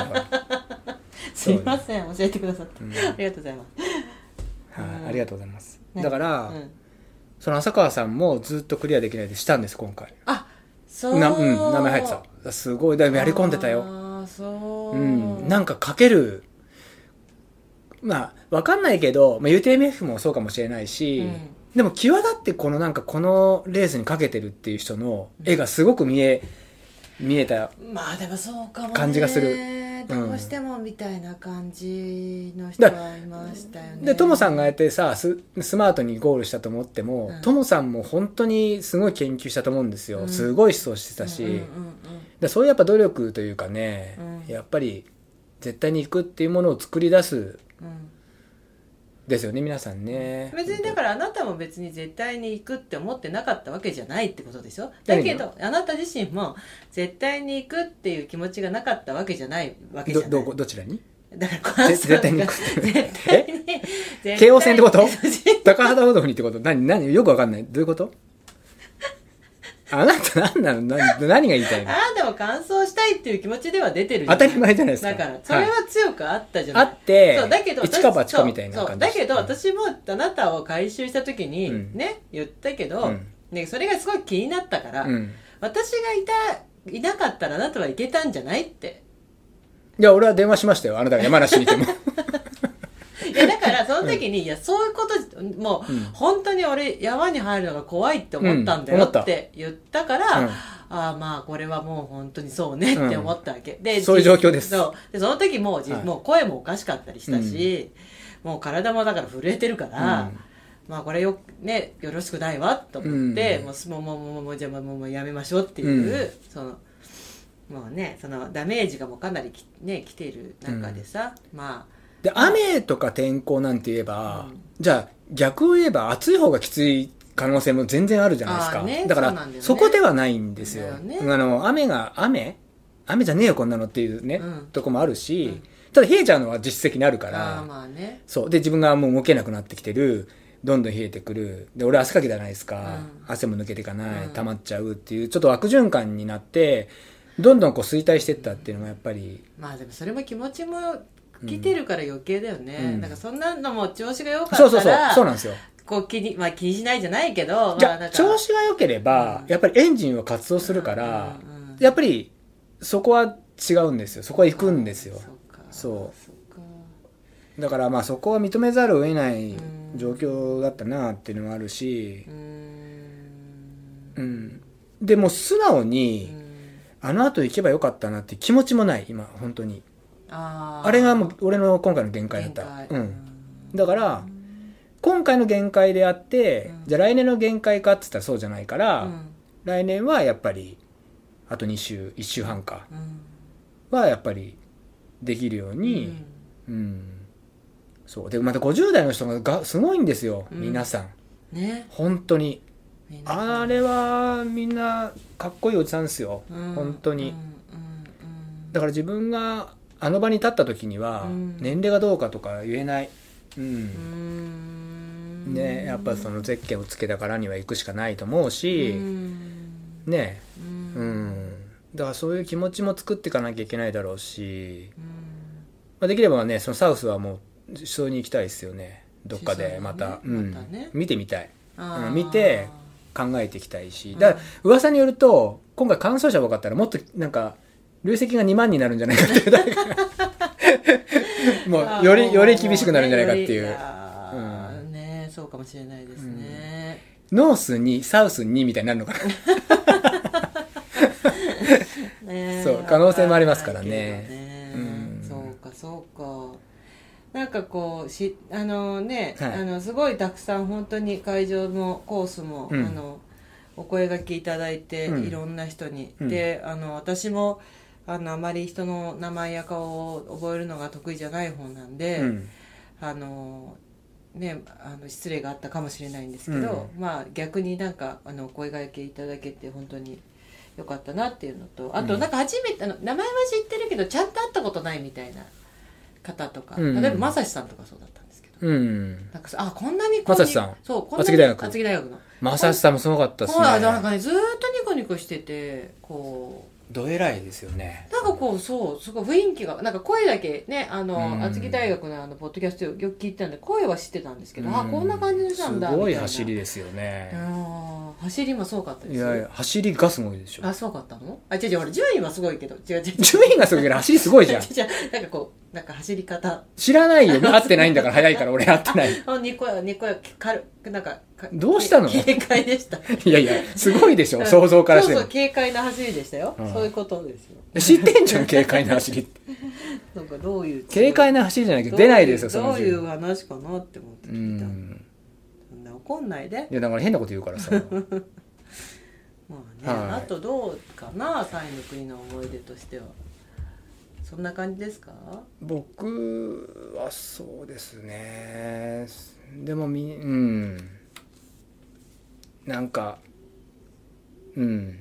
Speaker 2: すいません教えてくださって、
Speaker 1: うん。
Speaker 2: ありがとうございます。
Speaker 1: はい、ありがとうございます。
Speaker 2: ね。
Speaker 1: だから、
Speaker 2: うん。
Speaker 1: その浅川さんもずっとクリアできないでしたんです今回。
Speaker 2: あそう。
Speaker 1: なうん名前入ってた。すごい。だいぶやり込んでたよ。
Speaker 2: ああそう、
Speaker 1: うん、なんかかける、まあ、わかんないけど、まあ、UTMF もそうかもしれないし、
Speaker 2: うん
Speaker 1: でも際立ってこのなんかこのレースにかけてるっていう人の絵がすごく見え、見えた。
Speaker 2: まあでもそうかもね。
Speaker 1: 感じがする。
Speaker 2: どうしてもみたいな感じの人はいましたよね。
Speaker 1: で、トモさんがやってさ、ススマートにゴールしたと思っても、
Speaker 2: うん。
Speaker 1: トモさんも本当にすごい研究したと思うんですよ。
Speaker 2: うん。
Speaker 1: すごい思想してたし、
Speaker 2: うんうんうん。
Speaker 1: でそういうやっぱ努力というかね、
Speaker 2: うん。
Speaker 1: やっぱり絶対に行くっていうものを作り出す
Speaker 2: うん
Speaker 1: ですよね、皆さんね。
Speaker 2: 別にだからあなたも別に絶対に行くって思ってなかったわけじゃないってことでしょ？だけどあなた自身も絶対に行くっていう気持ちがなかったわけじゃないわけじゃない。
Speaker 1: どどこどちらに？
Speaker 2: だから
Speaker 1: 絶対に行く。
Speaker 2: 絶対に絶対に。
Speaker 1: 京王線ってこと？高畑うどんにってこと？何何？よくわかんない。どういうこと？あなた何なの？何何が言いたいの？
Speaker 2: あなたも完走したいっていう気持ちでは出てるじゃん
Speaker 1: 当たり前じゃないですか。
Speaker 2: だからそれは強くあったじゃない、
Speaker 1: あって
Speaker 2: そうだけど
Speaker 1: 一か八かみたいな
Speaker 2: そう
Speaker 1: 感じ
Speaker 2: だけど私もあなたを回収した時に
Speaker 1: うん
Speaker 2: ね、言ったけど、
Speaker 1: うん
Speaker 2: ね、それがすごい気になったから、
Speaker 1: うん。
Speaker 2: 私がいたいなかったらあなたはいけたんじゃないって
Speaker 1: いや、俺は電話しましたよ。あなたが山梨にいても。
Speaker 2: だからその時に、いやそういうこともう、
Speaker 1: うん。
Speaker 2: 本当に俺山に入るのが怖いって思ったんだよ
Speaker 1: っ
Speaker 2: て言ったから、
Speaker 1: うん。
Speaker 2: ああまあこれはもう本当にそうねって思ったわけ、で
Speaker 1: そういう状況です。
Speaker 2: そう。でその時もうじ、
Speaker 1: はい。
Speaker 2: もう声もおかしかったりしたし、もう体もだから震えてるから、
Speaker 1: うん。
Speaker 2: まあこれよ,、ね、よろしくないわと思って、
Speaker 1: うん。
Speaker 2: もうすもうもうもうもうじゃあもうもうもうやめましょうっていう、
Speaker 1: うん。
Speaker 2: そのもうねそのダメージがもうかなりき、ね、来ている中でさ、まあ
Speaker 1: で、雨とか天候なんて言えば、
Speaker 2: うん
Speaker 1: じゃあ逆を言えば暑い方がきつい可能性も全然あるじゃないですか。
Speaker 2: ね
Speaker 1: だから
Speaker 2: そね
Speaker 1: そこではないんですよ。
Speaker 2: ね
Speaker 1: あの、雨が、雨？雨じゃねえよこんなのっていうね、
Speaker 2: うん
Speaker 1: とこもあるし、
Speaker 2: うん
Speaker 1: ただ冷えちゃうのは実績にあるから、そう。で、自分がもう動けなくなってきてる。どんどん冷えてくる。で、俺汗かきじゃないですか。
Speaker 2: うん
Speaker 1: 汗も抜けていかない。
Speaker 2: うん
Speaker 1: 溜まっちゃうっていう、ちょっと悪循環になって、どんどんこう衰退していったっていうのがやっぱり、
Speaker 2: まあでもそれも気持ちも来てるから余計だよね、
Speaker 1: うん。
Speaker 2: なんかそんなのも調子が良かったら
Speaker 1: そうそうそう、そうなんですよ。
Speaker 2: こう気に,、まあ、気にしないじゃないけど、
Speaker 1: じゃあ、
Speaker 2: まあ
Speaker 1: 調子が良ければ、
Speaker 2: うん。
Speaker 1: やっぱりエンジンは活動するから、やっぱり、そこは違うんですよ。そこは行くんですよ。
Speaker 2: そうか。
Speaker 1: そう。
Speaker 2: そうか。
Speaker 1: だからまあそこは認めざるを得ない
Speaker 2: うん。
Speaker 1: 状況だったなっていうのもあるし
Speaker 2: うー、ん。
Speaker 1: うん。でも素直
Speaker 2: う
Speaker 1: に、
Speaker 2: ん。
Speaker 1: あの後行けばよかったなって気持ちもない、今、本当に。
Speaker 2: あー。
Speaker 1: あれがもう俺の今回の限界だった。うん。だから、今回の限界であって、
Speaker 2: うん。
Speaker 1: じゃあ来年の限界かっつったらそうじゃないから、
Speaker 2: うん。
Speaker 1: 来年はやっぱりあと2週1週半か
Speaker 2: うん。
Speaker 1: はやっぱりできるよう
Speaker 2: う
Speaker 1: に、
Speaker 2: ん。
Speaker 1: うん。そう。でまた50代の人ががすごいんですよ、
Speaker 2: うん。
Speaker 1: 皆さん。
Speaker 2: ね。
Speaker 1: 本当に。
Speaker 2: みん。な
Speaker 1: あれはみんなかっこいいおじさんですよ、
Speaker 2: うん。
Speaker 1: 本当に、
Speaker 2: うん。うん。
Speaker 1: だから自分があの場に立った時には
Speaker 2: うん。
Speaker 1: 年齢がどうかとか言えない、うん。ねやっぱそのゼッケンをつけたからには行くしかないと思うし、
Speaker 2: うん。
Speaker 1: ね。
Speaker 2: う
Speaker 1: うん。んだからそういう気持ちも作っていかなきゃいけないだろうし、
Speaker 2: うん。
Speaker 1: まあ、できればねそのサウスはもう思想に行きたいですよね。どっかでまた,、
Speaker 2: ね
Speaker 1: うん。
Speaker 2: またね。
Speaker 1: 見てみたい。見て考えていきたいし。だから噂によると今回感想者分かったらもっとなんか累積が2万になるんじゃないかっていう。もうより
Speaker 2: も
Speaker 1: より厳しくなるんじゃないかっていう。
Speaker 2: あーねそうかもしれないですね、
Speaker 1: ノースにサウスにみたいになるのかな。
Speaker 2: ね
Speaker 1: そう可能性もありますからね。
Speaker 2: ね。
Speaker 1: うん。
Speaker 2: そうかそうか。なんかこうしあのね、
Speaker 1: はい。
Speaker 2: あのすごいたくさん本当に会場もコースも、
Speaker 1: うん。
Speaker 2: あのお声がけいただいて、
Speaker 1: うん。
Speaker 2: いろんな人に、
Speaker 1: うん。
Speaker 2: であの私もあのあまり人の名前や顔を覚えるのが得意じゃない方なんで、
Speaker 1: うん。
Speaker 2: あのねあの失礼があったかもしれないんですけど、まあ逆になんかあのお声掛けいただけて本当に良かったなっていうのとあと
Speaker 1: うん。
Speaker 2: なんか初めてあの名前は知ってるけどちゃんと会ったことないみたいな方とか、
Speaker 1: うん。
Speaker 2: 例えば正志さんとかそうだったんですけど。
Speaker 1: うん。
Speaker 2: なんかさあこんなにこう
Speaker 1: 正志さん。
Speaker 2: そうこんなに
Speaker 1: 厚木大学。
Speaker 2: 厚木大学の。
Speaker 1: 正志さんもすごかったです
Speaker 2: そうなんか
Speaker 1: ね
Speaker 2: ねずーっとニコニコしててこ
Speaker 1: どえらいですよね。
Speaker 2: うなんかこうそうすごい雰囲気がなんか声だけねあの、
Speaker 1: うん。
Speaker 2: 厚木大学のあのポッドキャストよく聞いてたんで声は知ってたんですけど、あこんな感じの人なんだ
Speaker 1: すごい走りですよね。
Speaker 2: あー走りもそうかったです。
Speaker 1: いやいや走りがすごいでしょ。
Speaker 2: あそうかったの？あ違う違うほら順位はすごいけど違う違う
Speaker 1: 順位がすごいけど走りすごいじゃん。
Speaker 2: 違うなんかこうなんか走り方。
Speaker 1: 知らないよ。会ってないんだから早いから。俺会ってない。
Speaker 2: あにこやにこや軽くなんかか
Speaker 1: どうしたの？
Speaker 2: 軽快でした。
Speaker 1: いやいやすごいでしょ。想像からしても。
Speaker 2: そうそう軽快な走りでしたよ、
Speaker 1: うん。
Speaker 2: そういうことですよ。
Speaker 1: 知ってんじゃん軽快な走りって。
Speaker 2: なんかどういう
Speaker 1: 軽快な走りじゃなきゃ出ないですよその
Speaker 2: どういう
Speaker 1: 順
Speaker 2: 話かなって思って
Speaker 1: う
Speaker 2: 聞いた、
Speaker 1: ん。
Speaker 2: そんな怒んないで。
Speaker 1: いやだから変なこと言うからさ。
Speaker 2: まあね、
Speaker 1: はい。
Speaker 2: あとどうかなタイの国の思い出としてはそんな感じですか？
Speaker 1: 僕はそうですね。でもみうん。なんかうん。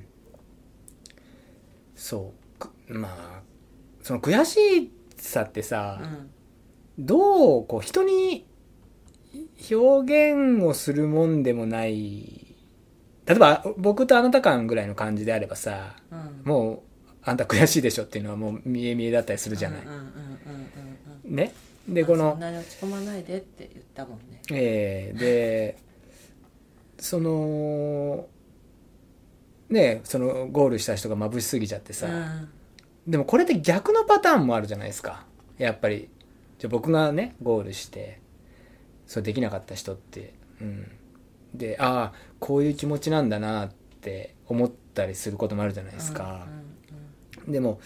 Speaker 1: そう。くまあその悔しさってさ、
Speaker 2: うん。
Speaker 1: どうこう人に表現をするもんでもない例えば僕とあなた間ぐらいの感じであればさ
Speaker 2: うん。
Speaker 1: もうあんた悔しいでしょっていうのはもう見え見えだったりするじゃない。
Speaker 2: うん。うんうんうんうん
Speaker 1: ね。で
Speaker 2: うん。そ
Speaker 1: この
Speaker 2: んなに落ち込まないでって言ったもんね。
Speaker 1: えーでそのねそのゴールした人が眩しすぎちゃってさ、
Speaker 2: うん。
Speaker 1: でもこれって逆のパターンもあるじゃないですか。やっぱり。じゃあ僕がねゴールしてそれできなかった人って。うん。でああこういう気持ちなんだなって思ったりすることもあるじゃないですか、でも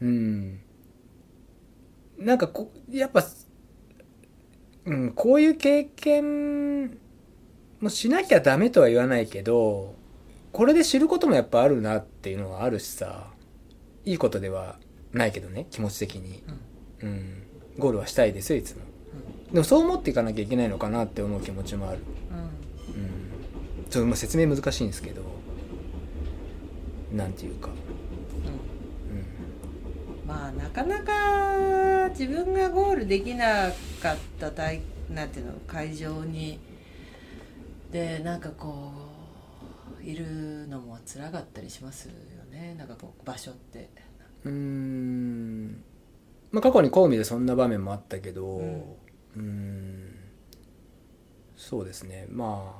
Speaker 1: うん。なんかこやっぱ、うん、こういう経験もしなきゃダメとは言わないけどこれで知ることもやっぱあるなっていうのはあるしさ。いいことではないけどね気持ち的に、うん。ゴールはしたいですよいつも。でもそう思っていかなきゃいけないのかなって思う気持ちもある、
Speaker 2: うん。うん。
Speaker 1: うん、ちょっとまあ説明難しいんですけど。なんていうか、
Speaker 2: まあなかなか自分がゴールできなかった大なんていうの会場に。でなんかこういるのも辛かったりしますよね。なんかこう場所って。
Speaker 1: うーん。まあ過去にコウミでそんな場面もあったけど
Speaker 2: うん。
Speaker 1: そうですね。ま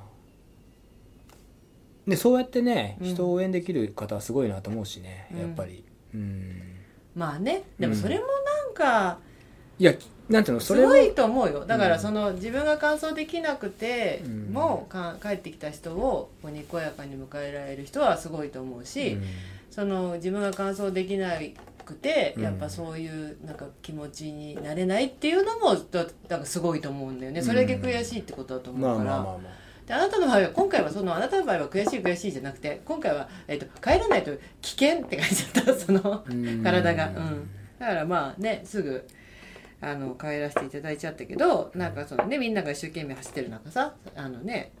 Speaker 1: あ。ねそうやってね
Speaker 2: うん。
Speaker 1: 人を応援できる方はすごいなと思うしね、
Speaker 2: うん
Speaker 1: やっぱり。うん
Speaker 2: まあねでもそれもなんか
Speaker 1: いやなんていうのそれを
Speaker 2: すごいと思うよ。だか
Speaker 1: うん。
Speaker 2: らその自分が完走できなくて
Speaker 1: うん。
Speaker 2: もか帰ってきた人をこうにこやかに迎えられる人はすごいと思うし、
Speaker 1: うん。
Speaker 2: その自分が完走できないくて、
Speaker 1: うん。
Speaker 2: やっぱそういうなんか気持ちになれないっていうのもだなんかすごいと思うんだよね。それだけ悔しいってことだと思
Speaker 1: ま
Speaker 2: うから、であなたの場合は今回はそのあなたの場合は悔しい悔しいじゃなくて今回は、えっと帰らないと危険って感じだったその体が。うん。だからまあねすぐあの帰らせていただいちゃったけどなんかそのねみんなが一生懸命走ってる中さあのね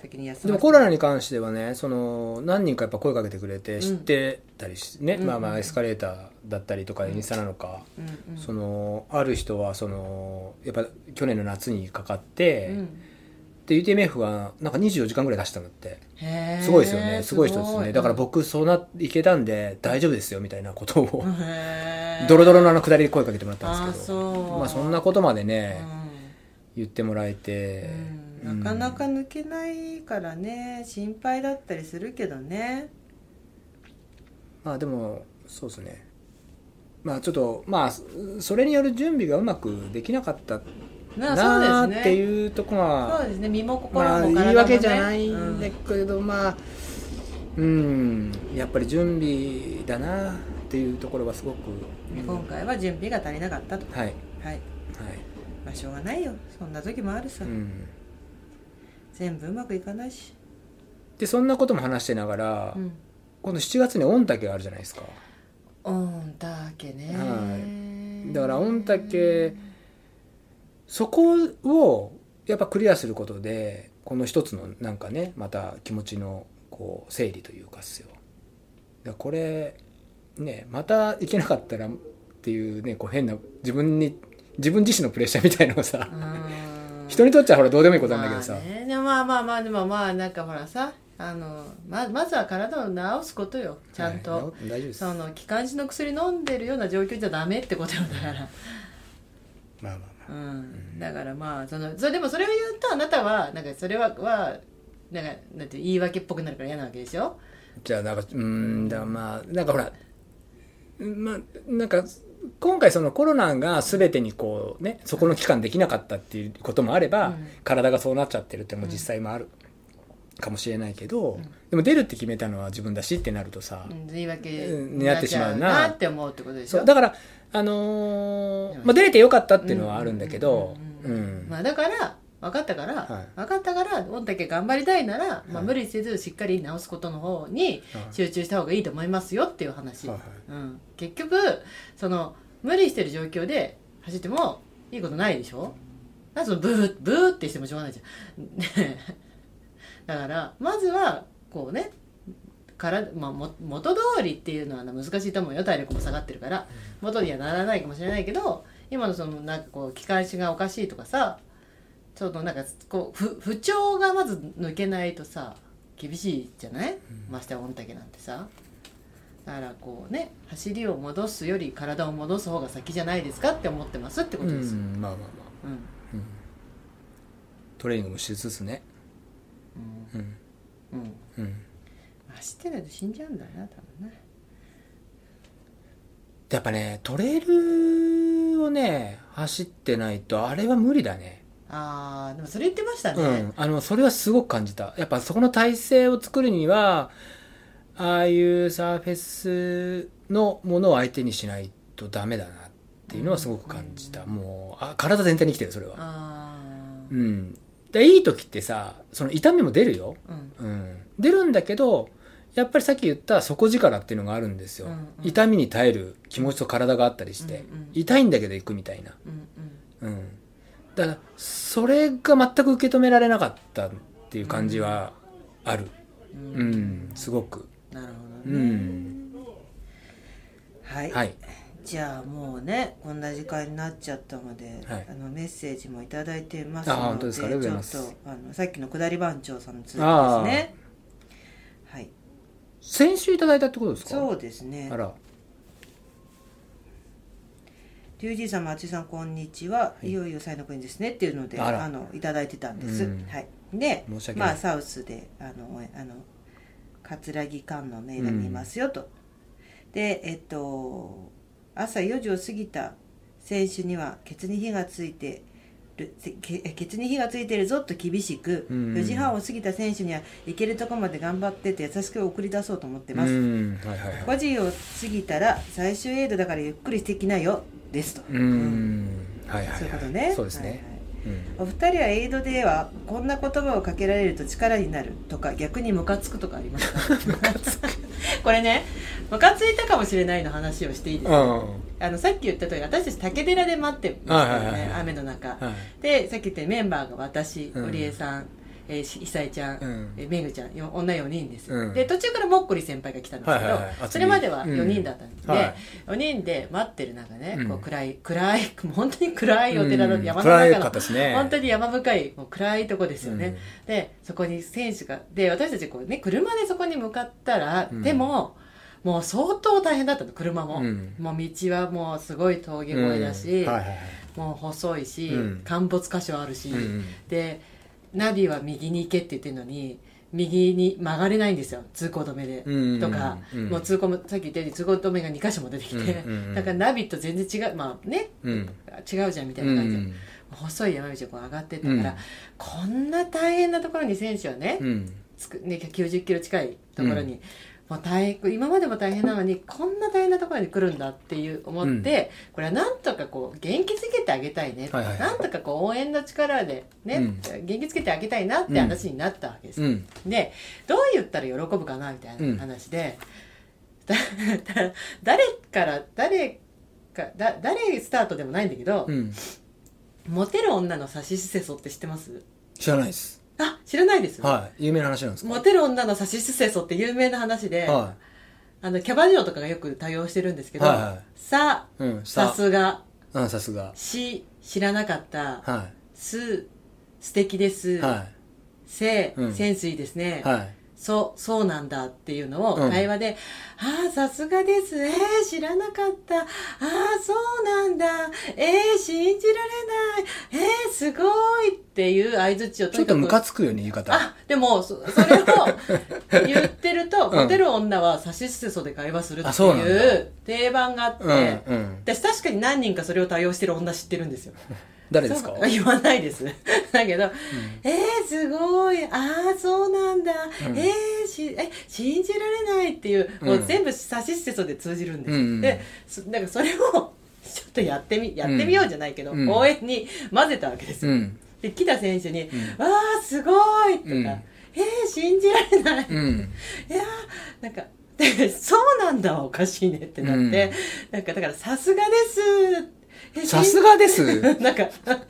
Speaker 2: 先に休
Speaker 1: でもコロナに関してはねその何人かやっぱ声かけてくれて
Speaker 2: ん。
Speaker 1: 知ってたりし、ね、
Speaker 2: うん。
Speaker 1: まあまあエスカレーターだったりとか
Speaker 2: うん。
Speaker 1: インスタなのか、
Speaker 2: うんうん。
Speaker 1: そのある人はそのやっぱ去年の夏にかかって、
Speaker 2: うん
Speaker 1: で UTMF はなんか24時間ぐらい出したんだって。すごいですよね。すごい人ですね。だから僕そうないけたんで大丈夫ですよみたいなことを、ドロドロのあの下りで声かけてもらったんですけど。まあそんなことまで
Speaker 2: う
Speaker 1: ね、
Speaker 2: ん。
Speaker 1: 言ってもらえて、
Speaker 2: うん。なかなか抜けないからね。心配だったりするけどね。
Speaker 1: まあでもそうですね。まあちょっとまあそれによる準備がうまくできなかった
Speaker 2: な
Speaker 1: な
Speaker 2: そうですね。
Speaker 1: ーっていうところは
Speaker 2: そうですね。身も心
Speaker 1: まあ
Speaker 2: も体も、ね。
Speaker 1: 言い訳じゃないんだ
Speaker 2: う
Speaker 1: けど、まあうん。やっぱり準備だなっていうところはすごく、
Speaker 2: ん今回は準備が足りなかったと
Speaker 1: はい。
Speaker 2: はい。
Speaker 1: はい、
Speaker 2: まあしょうがないよ。そんな時もあるさ、
Speaker 1: うん、
Speaker 2: 全部うまくいかないし。
Speaker 1: でそんなことも話してながら、
Speaker 2: うん。
Speaker 1: 今度7月に御嶽があるじゃないですか。
Speaker 2: 御嶽ね、
Speaker 1: はい。だから御嶽そこをやっぱクリアすることでこの一つのなんかねまた気持ちのこう整理というかっすよ。だこれねまたいけなかったらっていうねこう変な自分に自分自身のプレッシャーみたいのをさ
Speaker 2: うん。
Speaker 1: 人にとっちゃほらどうでもいいことなんだけどさ、
Speaker 2: まあね、まあまあまあでもまあなんかほらさあのままずは体を治すことよ。ちゃんと、
Speaker 1: はい大丈夫です。
Speaker 2: その気管支の薬飲んでるような状況じゃダメってことよだから。
Speaker 1: まあまあ。ま
Speaker 2: うん。だからまあそのそれでもそれを言うとあなたはなんかそれははなんかなんて言い訳っぽくなるから嫌なわけでしょ？
Speaker 1: あじゃあなんかうーんだまあなんかほらまあなんか今回そのコロナが全てにこうねそこの期間できなかったっていうこともあれば、
Speaker 2: うん。
Speaker 1: 体がそうなっちゃってるってのも実際もあるかもしれないけど、でも出るって決めたのは自分だしってなるとさ、
Speaker 2: うん言い訳
Speaker 1: うん
Speaker 2: になっちゃうなって思うってことでしょ？
Speaker 1: だからあのーまあ、出れてよかったっていうのはあるんだけど
Speaker 2: まあだから分かったから、
Speaker 1: はい。
Speaker 2: 分かったから御嶽頑張りたいなら、まあ、
Speaker 1: はい
Speaker 2: 無理せずしっかり治すことの方に集中した方がいいと思いますよっていう話、
Speaker 1: はいはい。
Speaker 2: うん、結局その無理してる状況で走ってもいいことないでしょ？なそのブーブーってしてもしょうがないじゃん。だからまずはこうねから、まあ、も元通りっていうのは難しいと思うよ。体力も下がってるから。元にはならないかもしれないけど今のそのなんかこう気管支がおかしいとかさちょっとなんかこう不不調がまず抜けないとさ厳しいじゃない、ましてや御嶽なんてさ。だからこうね走りを戻すより体を戻す方が先じゃないですかって思ってますってこ
Speaker 1: う
Speaker 2: とです。よ、
Speaker 1: んまあまあまあ。
Speaker 2: うん。
Speaker 1: トレーニングもしつつね。うん。
Speaker 2: うん。うん。
Speaker 1: うん
Speaker 2: 走ってないと死んじゃうんだよな多分ね
Speaker 1: やっぱねトレイルをね走ってないとあれは無理だね。
Speaker 2: ああでもそれ言ってましたね、
Speaker 1: うん。あのそれはすごく感じた。やっぱそこの体勢を作るにはああいうサーフェスのものを相手にしないとダメだなっていうのはすごく感じた、もうあ体全体に来てるそれは。
Speaker 2: ああ
Speaker 1: うん。でいい時ってさその痛みも出るよ、
Speaker 2: うん。
Speaker 1: うん、出るんだけどやっぱりさっき言った底力っていうのがあるんですよ、
Speaker 2: うんうん。
Speaker 1: 痛みに耐える気持ちと体があったりして、
Speaker 2: うんうん
Speaker 1: 痛いんだけど行くみたいな。
Speaker 2: うんうん。
Speaker 1: うん。だからそれが全く受け止められなかったっていう感じはある。
Speaker 2: うん。
Speaker 1: うん、すごく。
Speaker 2: なるほ
Speaker 1: う
Speaker 2: どね、
Speaker 1: ん。
Speaker 2: はい、
Speaker 1: はい。
Speaker 2: じゃあもうねこんな時間になっちゃったので、
Speaker 1: はい。
Speaker 2: あのメッセージもいただいてます
Speaker 1: あ
Speaker 2: ので
Speaker 1: 本当ですか？
Speaker 2: ちょっとあのさっきの下り番長さんの続きです
Speaker 1: あ
Speaker 2: ね。はい
Speaker 1: 先週いただいたってことですか？
Speaker 2: そうですね。
Speaker 1: あら。
Speaker 2: リュウジーさん松井さんこんにちは、い、よいよ才の国ですねっていうのであのいただいてたんです、
Speaker 1: うん。
Speaker 2: はい。で
Speaker 1: 申し訳ない。
Speaker 2: まあサウスであのあの葛城間のメール見ますよと、でえっと朝4時を過ぎた選手にはケツに火がついてけケツに火がついてるぞと厳しく、
Speaker 1: うん。
Speaker 2: 4時半を過ぎた選手には行けるとこまで頑張ってって優しく送り出そうと思って
Speaker 1: う
Speaker 2: ます、
Speaker 1: ん。はいはいはい。
Speaker 2: 5時を過ぎたら最終エイドだからゆっくりしてきなよですと、
Speaker 1: うん。はいはいはい。
Speaker 2: そういうことね。
Speaker 1: そうですね、
Speaker 2: はいはい。
Speaker 1: うん
Speaker 2: お二人はエイドではこんな言葉をかけられると力になるとか逆にムカつくとかありますか？これねムカついたかもしれないの話をしていいですか？
Speaker 1: うん
Speaker 2: あのさっき言った通り私たち竹寺で待ってましたよね、雨の中、
Speaker 1: はい
Speaker 2: でさっき言ったメンバーが私
Speaker 1: うん
Speaker 2: 織江さん、えーし久江ちゃん、
Speaker 1: うん。
Speaker 2: えーめぐちゃんよ女4人です、
Speaker 1: うん。
Speaker 2: で途中からもっこり先輩が来たんですけど、
Speaker 1: はいはいはい。
Speaker 2: それまでは4人だったんで、
Speaker 1: うんはい。
Speaker 2: 4人で待ってる中ね、
Speaker 1: うん。
Speaker 2: こう暗い暗い本当に暗いお寺の
Speaker 1: うん。
Speaker 2: 山の中の、
Speaker 1: ったですね。
Speaker 2: 本当に山深いもう暗いとこですよね、でそこに選手がで私たちこうね車でそこに向かったら、
Speaker 1: うん。
Speaker 2: でももう相当大変だったの車も、
Speaker 1: うん。
Speaker 2: もう道はもうすごい峠越えだし、
Speaker 1: うん。はいはいはい。
Speaker 2: もう細いし、
Speaker 1: うん。
Speaker 2: 陥没箇所あるし、
Speaker 1: うん。
Speaker 2: でナビは右に行けって言ってるのに右に曲がれないんですよ。通行止めで、
Speaker 1: うん
Speaker 2: とか、
Speaker 1: うん
Speaker 2: もう通行もさっき言ったように通行止めが2箇所も出てきて、
Speaker 1: うんうんうん。
Speaker 2: だからナビと全然違うまあね
Speaker 1: うん。
Speaker 2: 違うじゃんみたいな感じで、
Speaker 1: うん
Speaker 2: 細い山道をこう上がってったから、
Speaker 1: うん。
Speaker 2: こんな大変なところに選手はね,、
Speaker 1: うん。
Speaker 2: つくね90キロ近いところに、もう大変今までも大変なのにこんな大変なところに来るんだっていう思って、これはなんとかこう元気づけてあげたいね、
Speaker 1: はいはいはい。
Speaker 2: なんとかこう応援の力でね、
Speaker 1: うん。
Speaker 2: 元気づけてあげたいなって話になったわけです、
Speaker 1: うん。
Speaker 2: でどう言ったら喜ぶかなみたいな話で、誰から誰かだ誰スタートでもないんだけど、
Speaker 1: うん。
Speaker 2: モテる女のサシスセソって知ってます？
Speaker 1: 知らないです
Speaker 2: あ知らないです、
Speaker 1: はい。有名な話なんですか？
Speaker 2: モテる女のサシスセソって有名な話で、
Speaker 1: は
Speaker 2: あのキャバ嬢とかがよく多用してるんですけど、
Speaker 1: はいはい。
Speaker 2: さ
Speaker 1: いうん
Speaker 2: さ。すが。
Speaker 1: うんさすが。
Speaker 2: し知らなかった。
Speaker 1: は
Speaker 2: す素敵です、
Speaker 1: い。は
Speaker 2: せ、
Speaker 1: うん。
Speaker 2: センスいいですね、
Speaker 1: いはい
Speaker 2: そうそうなんだっていうのを
Speaker 1: うん。
Speaker 2: 会話で「ああさすがです。えー、知らなかった。ああそうなんだ。えー、信じられない。えー、すごい」っていう相づちをと
Speaker 1: ちょっとムカつくよね言い方。
Speaker 2: あでもそそれを言ってると、
Speaker 1: うん。
Speaker 2: モテる女は差し捨てそで会話するってい
Speaker 1: だ
Speaker 2: う定番があって、
Speaker 1: うんうん。
Speaker 2: 私確かに何人かそれを多用してる女知ってるんですよ
Speaker 1: 誰ですか？
Speaker 2: 言わないです。だけど、えー、すごい。ああそうなんだ、
Speaker 1: うん。
Speaker 2: えー、しえ信じられないっていう、もう全部差し捨てそで通じるんです、
Speaker 1: うんうん。
Speaker 2: でそだからそれを ちょっとやってみやってみようじゃないけど、
Speaker 1: うん。
Speaker 2: 応援に混ぜたわけですよ、
Speaker 1: うん。
Speaker 2: で来た選手に「
Speaker 1: ん。
Speaker 2: わあすごい!」とか、
Speaker 1: うん。
Speaker 2: えー、信じられない」
Speaker 1: うん。
Speaker 2: いやーなんかでそうなんだおかしいねってなって、
Speaker 1: うん。
Speaker 2: なんかだからさすがですえ
Speaker 1: さすがです。
Speaker 2: なんかあ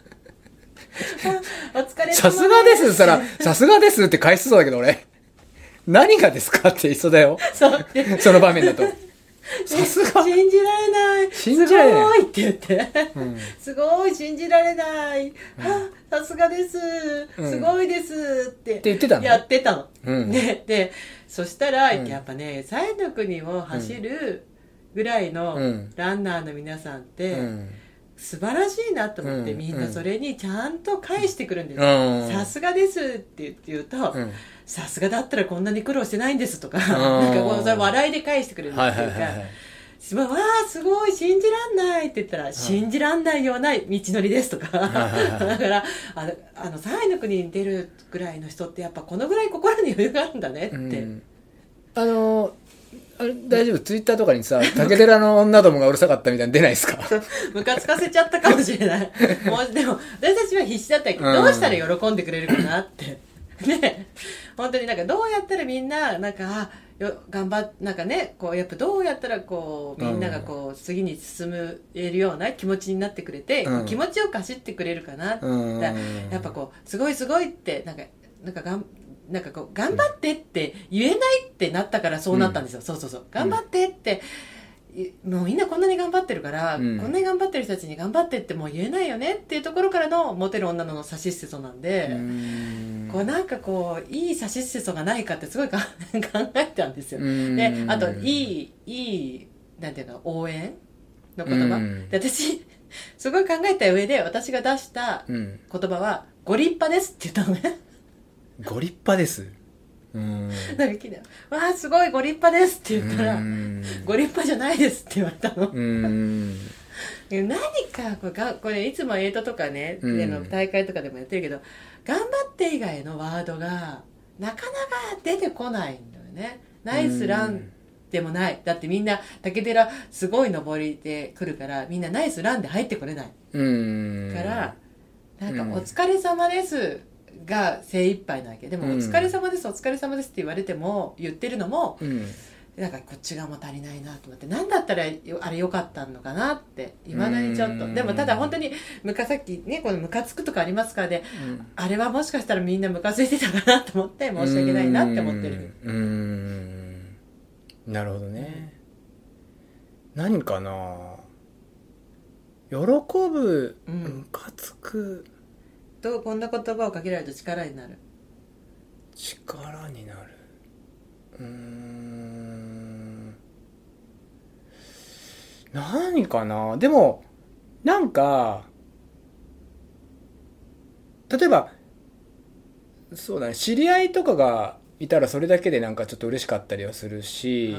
Speaker 2: お疲れ様です。
Speaker 1: さすがです。っったらさすがですって返しそうだけど俺。何がですかって言いそうだよ。
Speaker 2: そ
Speaker 1: の場面だと。さすが。
Speaker 2: 信じられない。
Speaker 1: 信じられない。
Speaker 2: すごいって言って、
Speaker 1: うん。
Speaker 2: すごい信じられない、あさすがです。
Speaker 1: うん。
Speaker 2: すごいですって。
Speaker 1: 言ってたの？
Speaker 2: やってたの、
Speaker 1: うん。
Speaker 2: ね、でそしたら、
Speaker 1: うん。
Speaker 2: やっぱね西の国を走るぐらいの
Speaker 1: うん。
Speaker 2: ランナーの皆さんって、
Speaker 1: うん
Speaker 2: 素晴らしいなと思って、
Speaker 1: うん
Speaker 2: みんなそれにちゃんと返してくるんです、
Speaker 1: うん。
Speaker 2: さすがですって言うと、
Speaker 1: うん。
Speaker 2: さすがだったらこんなに苦労してないんですとか、
Speaker 1: ん。
Speaker 2: なんか笑いで返してくれるって
Speaker 1: はい
Speaker 2: いうか、わあすごい信じらんないって言ったら、信じらんないような道のりですとか、だからあのあの3位の国に出るぐらいの人ってやっぱこのぐらい心に余裕があるんだねって、
Speaker 1: うん。あのあれ大丈夫？ツイッターとかにさ竹寺の女どもがうるさかったみたいに出ないですか？
Speaker 2: ムカつかせちゃったかもしれない。もうでも私たちは必死だったけど、
Speaker 1: うん
Speaker 2: どうしたら喜んでくれるかなって。ね。本当になんかどうやったらみんななんかあよ頑張っなんかねこうやっぱどうやったらこうみんながこう次に進めるような気持ちになってくれて、
Speaker 1: うん。
Speaker 2: 気持ちよく走ってくれるかなって、
Speaker 1: うん。
Speaker 2: だやっぱこうすごいすごいってなんかなんかがんなんかこう頑張ってって言えないってなったからそうなったんですよ、そうそうそう。頑張ってって、いもうみんなこんなに頑張ってるから、
Speaker 1: うん。
Speaker 2: こんなに頑張ってる人たちに頑張ってってもう言えないよねっていうところからのモテる女のの差し捨てそなんで、
Speaker 1: うん。
Speaker 2: こうなんかこういい差し捨てそがないかってすごいか考えたんですよ、
Speaker 1: うん。
Speaker 2: であといいいいなんていうの応援の言葉、
Speaker 1: うん。
Speaker 2: で私すごい考えた上で私が出した
Speaker 1: うん。
Speaker 2: 言葉は「ご立派です」って言ったのね
Speaker 1: ご立派です。うん。
Speaker 2: なんか来て「わあすごいご立派です」って言ったら「
Speaker 1: うん
Speaker 2: ご立派じゃないです」って言われたの、
Speaker 1: うん。
Speaker 2: 何かこれがこれいつもエイトとかね、
Speaker 1: うん
Speaker 2: での大会とかでもやってるけど頑張って以外のワードがなかなか出てこないんだよね。ナイスランでもない。だってみんな竹寺すごい登りで来るからみんなナイスランで入ってこれない。
Speaker 1: うん。
Speaker 2: から、なんか
Speaker 1: うん「
Speaker 2: お疲れ様です」が精一杯なわけ。でも「
Speaker 1: うん。
Speaker 2: お疲れ様ですお疲れ様です」って言われても言ってるのも
Speaker 1: うん。
Speaker 2: なんかこっち側も足りないなと思って何だったらよあれ良かったのかなっていまだにちょっと。
Speaker 1: うん。
Speaker 2: でもただ本当にムカさっきねこのムカつくとかありますからであれはもしかしたらみんなムカついてたかなと思って申し訳ないなって思ってる。
Speaker 1: うん。うんなるほどね。何かな喜ぶ
Speaker 2: うん。
Speaker 1: ムカつく
Speaker 2: とこんな言葉をかけられると力になる。
Speaker 1: 力になる。うーん。何かな？でもなんか例えばそうだね。知り合いとかがいたらそれだけでなんかちょっと嬉しかったりはするし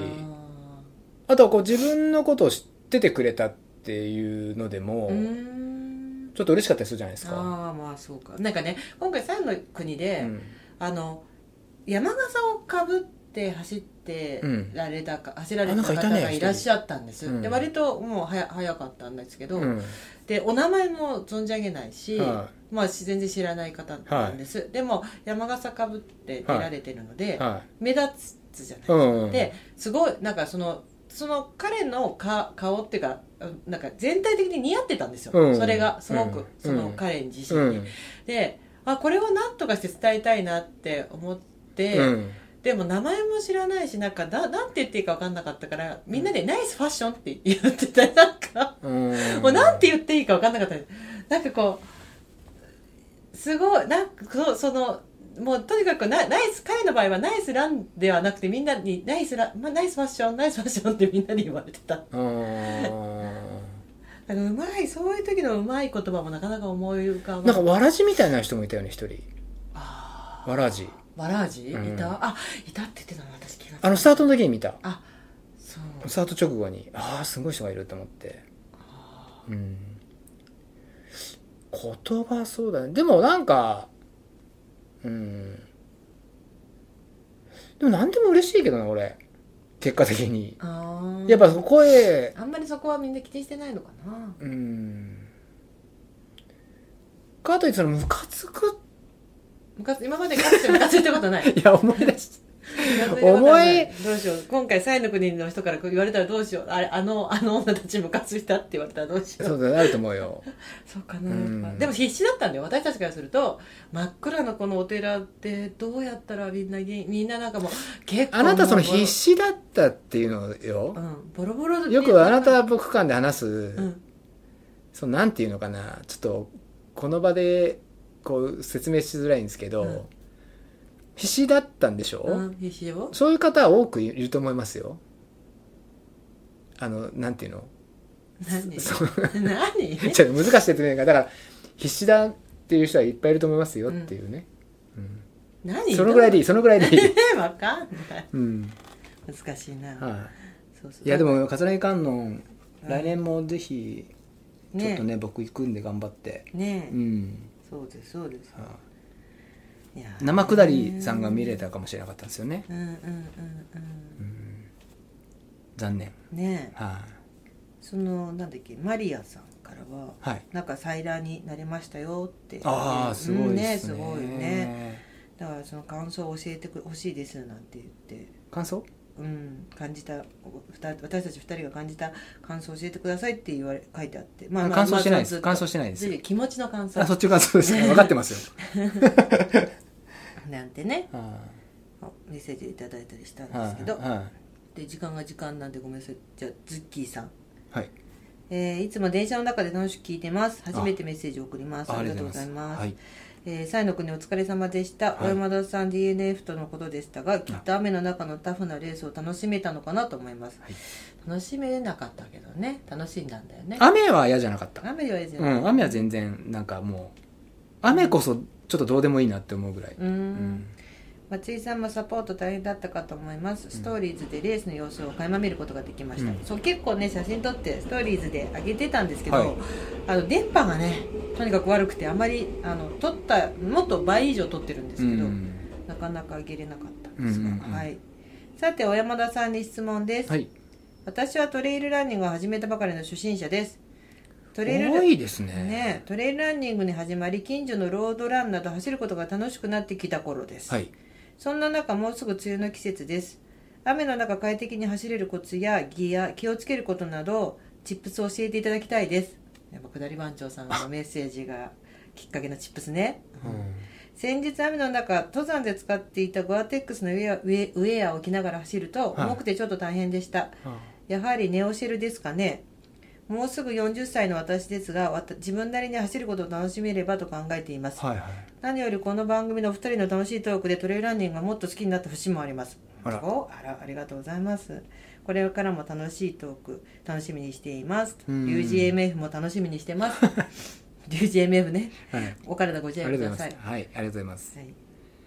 Speaker 2: あ
Speaker 1: あとはこう自分のことを知っててくれたっていうのでもちょっと嬉しかったりするじゃないですか。
Speaker 2: ああまあそうか。なんかね今回三の国で、
Speaker 1: うん。
Speaker 2: あの山笠をかぶって走ってられたか、走られた方がいらっしゃったんです、
Speaker 1: うん。
Speaker 2: で割ともう早早かったんですけど、
Speaker 1: うん。
Speaker 2: でお名前も存じ上げないし、
Speaker 1: は
Speaker 2: まあ全然知らない方なんです、でも山笠かぶって出られてるので、
Speaker 1: は
Speaker 2: 目立つじゃない
Speaker 1: いうん。
Speaker 2: ですごいなんかそのその彼のか顔っていうかなんか全体的に似合ってたんですよ、
Speaker 1: うん。
Speaker 2: それがすごく、
Speaker 1: うん。
Speaker 2: その彼自身に、
Speaker 1: うん。
Speaker 2: であこれを何とかして伝えたいなって思って、
Speaker 1: うん。
Speaker 2: でも名前も知らないしなんかななんて言っていいか分かんなかったからみんなで「ナイスファッション」って言ってた。なんか、
Speaker 1: うん
Speaker 2: もうなんて言っていいか分かんなかった。なんかこうすごいなんかそそのもうとにかくナナイス彼の場合はナイスランではなくてみんなにナイスラン、まあ、ナイスファッションナイスファッションってみんなに言われてた。
Speaker 1: うん
Speaker 2: なんかうまいそういう時のうまい言葉もなかなか思い浮かば
Speaker 1: なんかわらじみたいな人もいたよね一人。
Speaker 2: あ
Speaker 1: わらじ。
Speaker 2: ーわらじ、
Speaker 1: うん。
Speaker 2: いた？あいたって言ってたの私気が
Speaker 1: あのスタートの時に見た。
Speaker 2: あそう。
Speaker 1: スタート直後にああすごい人がいると思って。うん。言葉そうだね。でもなんかうん。でも何でも嬉しいけどな俺。結果的に。
Speaker 2: あー。
Speaker 1: やっぱ声。
Speaker 2: あんまりそこはみんな気にしてないのかな。
Speaker 1: うん。かといってそのムカつく。
Speaker 2: ムカつ今までかつてムカついたことない。
Speaker 1: いや思い出し重い。
Speaker 2: どうしよう。今回サイの国の人から言われたらどうしよう。あれあのあの女たちムカついたって言われたらどうしよ
Speaker 1: そううだあると思うよ。
Speaker 2: そうかな、
Speaker 1: うん。
Speaker 2: でも必死だったんだよ。私たちからすると真っ暗なこのお寺ってどうやったらみんなにみんななんかもう結構
Speaker 1: あなたその必死だったっていうのよ。
Speaker 2: うん。ボロボロで
Speaker 1: よくあなた僕間で話す、
Speaker 2: うん。
Speaker 1: そのなんていうのかな。ちょっとこの場でこう説明しづらいんですけど、
Speaker 2: うん
Speaker 1: 必死だったんでしょ、
Speaker 2: うん必死よ。
Speaker 1: そういう方は多くいると思いますよ。あのなんていうの？
Speaker 2: 何？
Speaker 1: そう
Speaker 2: 何？
Speaker 1: ちょっと難しい説明が。だから必死だっていう人はいっぱいいると思いますよっていうね、
Speaker 2: 何？
Speaker 1: そのぐらいでいいそのぐらいでいい、
Speaker 2: え わかんない。
Speaker 1: うん。
Speaker 2: 難しいな、
Speaker 1: は
Speaker 2: そうそう。
Speaker 1: い、いやでも桂木観音
Speaker 2: うん。
Speaker 1: 来年もぜひちょっと
Speaker 2: ね
Speaker 1: ね僕行くんで頑張って。
Speaker 2: ね
Speaker 1: うん。
Speaker 2: そうですそうです。
Speaker 1: はい。
Speaker 2: やー
Speaker 1: 生下りさんが見れたかもしれなかったんですよね、
Speaker 2: うんうんうんうん。
Speaker 1: 残念。
Speaker 2: ねえ。
Speaker 1: はい、
Speaker 2: そのなんだっけマリアさんからは
Speaker 1: はい、
Speaker 2: なんか祭壇になれましたよって。
Speaker 1: ああすごいですね,、
Speaker 2: うんすごいね。だからその感想を教えてほしいですなんて言って。
Speaker 1: 感想？
Speaker 2: うん、感じた私たち2人が感じた感想を教えてくださいって言われ書いてあって、ま
Speaker 1: 感想してないです。感想してないです
Speaker 2: ず気持ちの感想。
Speaker 1: あそっちがそうですか。分かってますよ
Speaker 2: なんてね
Speaker 1: は
Speaker 2: メッセージいただいたりしたん
Speaker 1: い
Speaker 2: ですけど、
Speaker 1: は
Speaker 2: で時間が時間なんでごめんなさい。じゃあズッキーさん。
Speaker 1: いはい。
Speaker 2: えーいつも電車の中で楽しく聞いてます。初めてメッセージを送ります。
Speaker 1: あ
Speaker 2: ありがとうございます。
Speaker 1: はい。
Speaker 2: えー、サイの国お疲れ様でした、
Speaker 1: はい。
Speaker 2: 小山田さん DNF とのことでしたがきっと雨の中のタフなレースを楽しめたのかなと思います、
Speaker 1: はい。
Speaker 2: 楽しめなかったけどね。楽しんだんだよね。
Speaker 1: 雨は嫌じゃなかった。
Speaker 2: 雨はです
Speaker 1: う
Speaker 2: ね
Speaker 1: ん雨は全然なんかもう雨こそちょっとどうでもいいなって思うぐらい、
Speaker 2: うーん。松井さんもサポート大変だったかと思います。ストーリーズでレースの様子を垣間見ることができました、
Speaker 1: うん。
Speaker 2: そう結構ね写真撮ってストーリーズで上げてたんですけど、
Speaker 1: はい。
Speaker 2: あの電波がねとにかく悪くてあまりあの撮ったもっと倍以上撮ってるんですけど、
Speaker 1: うん。
Speaker 2: なかなか上げれなかったんですが、
Speaker 1: うんうんうん。
Speaker 2: はい。さて小山田さんに質問です、
Speaker 1: はい。
Speaker 2: 私はトレイルランニングを始めたばかりの初心者ですトレイルラ
Speaker 1: 多いですね。
Speaker 2: ね、トレイルランニングに始まり近所のロードランなど走ることが楽しくなってきた頃です、
Speaker 1: はい。
Speaker 2: そんな中もうすぐ梅雨の季節です。雨の中快適に走れるコツやギア気をつけることなどチップスを教えていただきたいです。やっぱ下り番長さんのメッセージがきっかけのチップスね、先日雨の中登山で使っていたゴアテックスのウェアウェウェアを着ながら走ると
Speaker 1: はい。
Speaker 2: 重くてちょっと大変でした、やはりネオシェルですかねもうすぐ40歳の私ですが自分なりに走ることを楽しめればと考えています。
Speaker 1: はいはい。
Speaker 2: 何よりこの番組のお二人の楽しいトークでトレイルランニングがもっと好きになった節もあります。
Speaker 1: あら。
Speaker 2: おあらありがとうございます。これからも楽しいトーク楽しみにしています。リ
Speaker 1: うん。
Speaker 2: ュウジ MF も楽しみにしてます。リュウジ MF ね。
Speaker 1: はい。
Speaker 2: お体ご自
Speaker 1: あ
Speaker 2: 愛ください。
Speaker 1: はいありがとうございます。
Speaker 2: はい、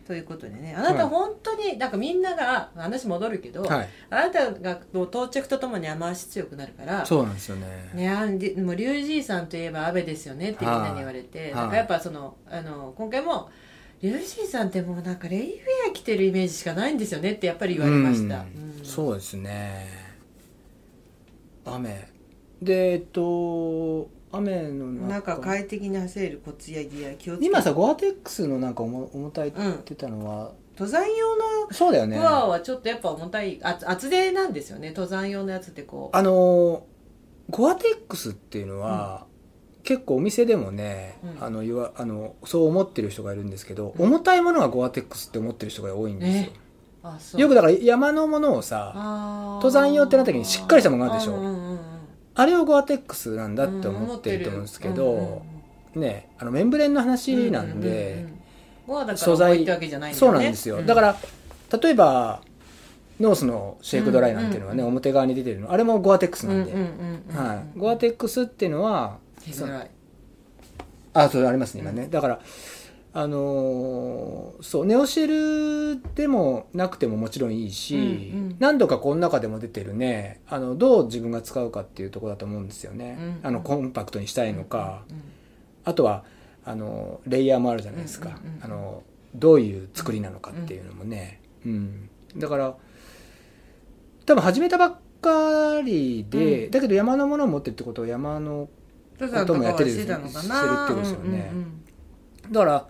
Speaker 2: ということでね。あなた本当になんかみんなが話戻るけど、
Speaker 1: はい。
Speaker 2: あなたが到着とともに雨足強くなるから
Speaker 1: そうなんですよね。
Speaker 2: ね、あもうリュウジーさんといえば安倍ですよねってみんなに言われて、
Speaker 1: はい。
Speaker 2: なんかやっぱそのあの今回もリュウジーさんってもうなんかレインウェア着てるイメージしかないんですよねってやっぱり言われました、
Speaker 1: うん。
Speaker 2: うん。
Speaker 1: そうですね。雨。でえっと雨の
Speaker 2: なんか
Speaker 1: 中
Speaker 2: 快適に走れるコツやギア気をつけ
Speaker 1: 今さゴアテックスのなんか重重たいって言ってたのは、
Speaker 2: 登山用の
Speaker 1: そうだよね。
Speaker 2: フアはちょっとやっぱ重たいあ厚手なんですよね。登山用のやつってこう。
Speaker 1: あのゴアテックスっていうのは、結構お店でもね、
Speaker 2: うん。
Speaker 1: あの言わあのそう思ってる人がいるんですけど、
Speaker 2: うん。
Speaker 1: 重たいものがゴアテックスって思ってる人が多いんですよ、
Speaker 2: あそう。
Speaker 1: よくだから山のものをさ登山用ってなった時にしっかりしたものがあるでしょ。
Speaker 2: うんうん
Speaker 1: あれをゴアテックスなんだって思ってると思うんですけど、ねあのメンブレンの話なんで、素材そうなんですよ、だから例えばノースのシェイクドライなんていうのはね、表側に出てるの。あれもゴアテックスなんで、はい、ゴアテックスっていうのはあそれありますね今ね、だからあのーそうネオシェルでもなくてももちろんいいし、
Speaker 2: うんうん。
Speaker 1: 何度かこの中でも出てるねあのどう自分が使うかっていうところだと思うんですよね、
Speaker 2: うん
Speaker 1: あのコンパクトにしたいのか、
Speaker 2: うん
Speaker 1: あとはあのレイヤーもあるじゃないですか、
Speaker 2: うんうんうん。
Speaker 1: あのどういう作りなのかっていうのもね、うん。だから多分始めたばっかりで、
Speaker 2: うん。
Speaker 1: だけど山のものを持ってるってことは山の
Speaker 2: 登山とかはして
Speaker 1: る
Speaker 2: な。
Speaker 1: ってことですよね。
Speaker 2: うんうん。
Speaker 1: だから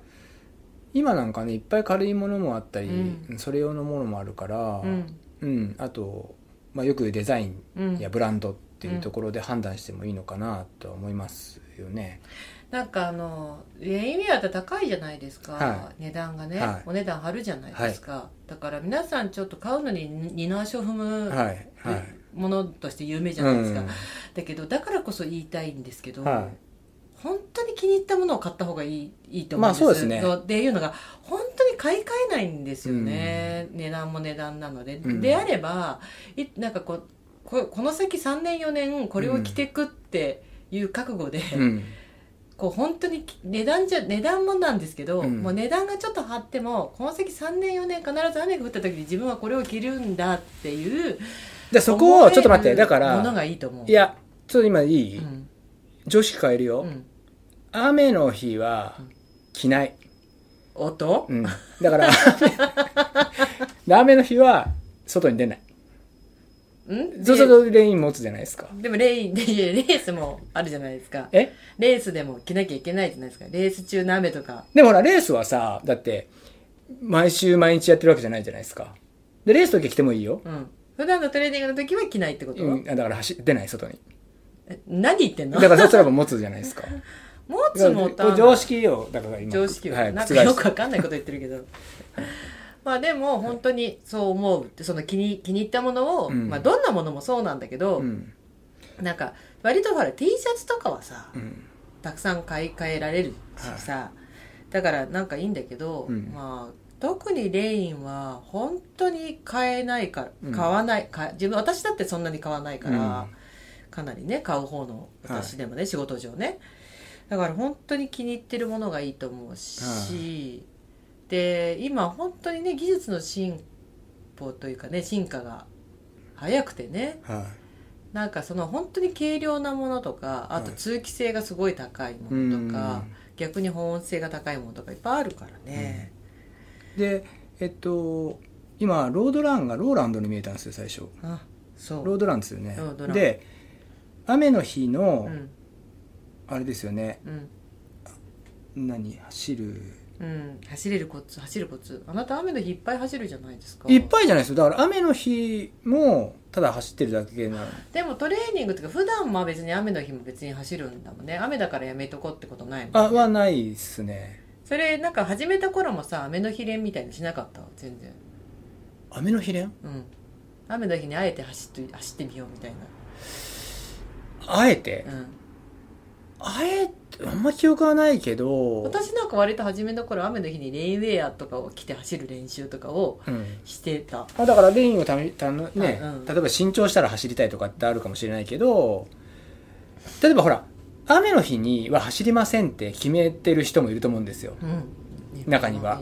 Speaker 1: 今なんかねいっぱい軽いものもあったり、
Speaker 2: う
Speaker 1: それ用のものもあるから、
Speaker 2: うん。
Speaker 1: うん。あと、まあ、よくデザイン
Speaker 2: うん。
Speaker 1: やブランドっていうところで判断してもいいのかなとは思いますよね。
Speaker 2: なんかあのレインウェアって高いじゃないですか、
Speaker 1: は
Speaker 2: 値段がね、
Speaker 1: はい。
Speaker 2: お値段張るじゃないですか、だから皆さんちょっと買うのに二の足を踏む
Speaker 1: はい。はい。
Speaker 2: ものとして有名じゃないですか、
Speaker 1: うん。
Speaker 2: だけどだからこそ言いたいんですけど、
Speaker 1: は
Speaker 2: 本当に気に入ったものを買った方がいいいいと思うんです。
Speaker 1: まあそうですね。
Speaker 2: どっていうのが本当に買い替えないんですよね、値段も値段なので、
Speaker 1: うん。
Speaker 2: であればいなんかこうここの先3年4年これを着てくっていう覚悟で、
Speaker 1: うん。
Speaker 2: こう本当に値段じゃ値段もなんですけど、
Speaker 1: うん。
Speaker 2: もう値段がちょっと張ってもこの先3年4年必ず雨が降った時に自分はこれを着るんだっていう
Speaker 1: でそこをちょっと待ってだか
Speaker 2: もの
Speaker 1: ら
Speaker 2: がいいと思う。
Speaker 1: いやちょっと今いい、
Speaker 2: うん。
Speaker 1: 常識変えるよ、
Speaker 2: うん、
Speaker 1: 雨の日は着ない、
Speaker 2: 音？
Speaker 1: うん、だから 雨の日は外に出ない。
Speaker 2: ん？
Speaker 1: そうするとレイン持つじゃないですか。
Speaker 2: でもレインでレースもあるじゃないですか。
Speaker 1: え？
Speaker 2: レースでも着なきゃいけないじゃないですか。レース中の雨とか。
Speaker 1: でもほらレースはさだって毎週毎日やってるわけじゃないじゃないですか。でレースの時着てもいいよ、
Speaker 2: うん。普段のトレーニングの時は着ないってこと、
Speaker 1: うん、だから走出ない外に。
Speaker 2: え何言ってんの？
Speaker 1: だからそしたら持つじゃないですか
Speaker 2: 持つもた
Speaker 1: これ常識よ。だから今。
Speaker 2: 常識は、
Speaker 1: はい、
Speaker 2: なんかよくわかんないこと言ってるけど。まあでも本当にそう思う。ってその気に気に入ったものを、
Speaker 1: うん。
Speaker 2: まあ、どんなものもそうなんだけど、
Speaker 1: うん。
Speaker 2: なんか割とほら T シャツとかはさ
Speaker 1: うん。
Speaker 2: たくさん買い替えられるしさ、だからなんかいいんだけど、
Speaker 1: うん。
Speaker 2: まあ特にレインは本当に買えないから
Speaker 1: うん。
Speaker 2: 買わない、か自分私だってそんなに買わないから、
Speaker 1: うん。
Speaker 2: かなりね買う方の私でもね、仕事上ねだから本当に気に入ってるものがいいと思うし、で今本当にね技術の進歩というかね進化が早くてね
Speaker 1: は
Speaker 2: なんかその本当に軽量なものとかあと通気性がすごい高いものとか、逆に保温性が高いものとかいっぱいあるからね、
Speaker 1: いでえっと今ロードランがローランドに見えたんですよ最初。
Speaker 2: あそう。
Speaker 1: ロードランですよね。
Speaker 2: ロードラン。
Speaker 1: で雨の日の、
Speaker 2: うん
Speaker 1: あれですよね。
Speaker 2: うん。
Speaker 1: 何？走る。
Speaker 2: うん、走れるコツ走るコツ。あなた雨の日いっぱい走るじゃないですか。
Speaker 1: いっぱいじゃないですよ。だから雨の日もただ走ってるだけなの。
Speaker 2: でもトレーニングとか普段は別に雨の日も別に走るんだもんね。雨だからやめとこうってことないもん、ね、
Speaker 1: あはないっすね。
Speaker 2: それなんか始めた頃もさ雨の日練みたいにしなかった？全然。
Speaker 1: 雨の日練
Speaker 2: うん。雨の日にあえて走って走ってみようみたい
Speaker 1: あえて？
Speaker 2: な、うん、
Speaker 1: あえてあんま記憶はないけど
Speaker 2: 私なんか割と初めの頃雨の日にレインウェアとかを着て走る練習とかを
Speaker 1: うん。
Speaker 2: してた。
Speaker 1: あだからレインをためたのね、
Speaker 2: うんうん。
Speaker 1: 例えば新調したら走りたいとかってあるかもしれないけど例えばほら雨の日には走りませんって決めてる人もいると思うんですよ。
Speaker 2: うん。
Speaker 1: 中には。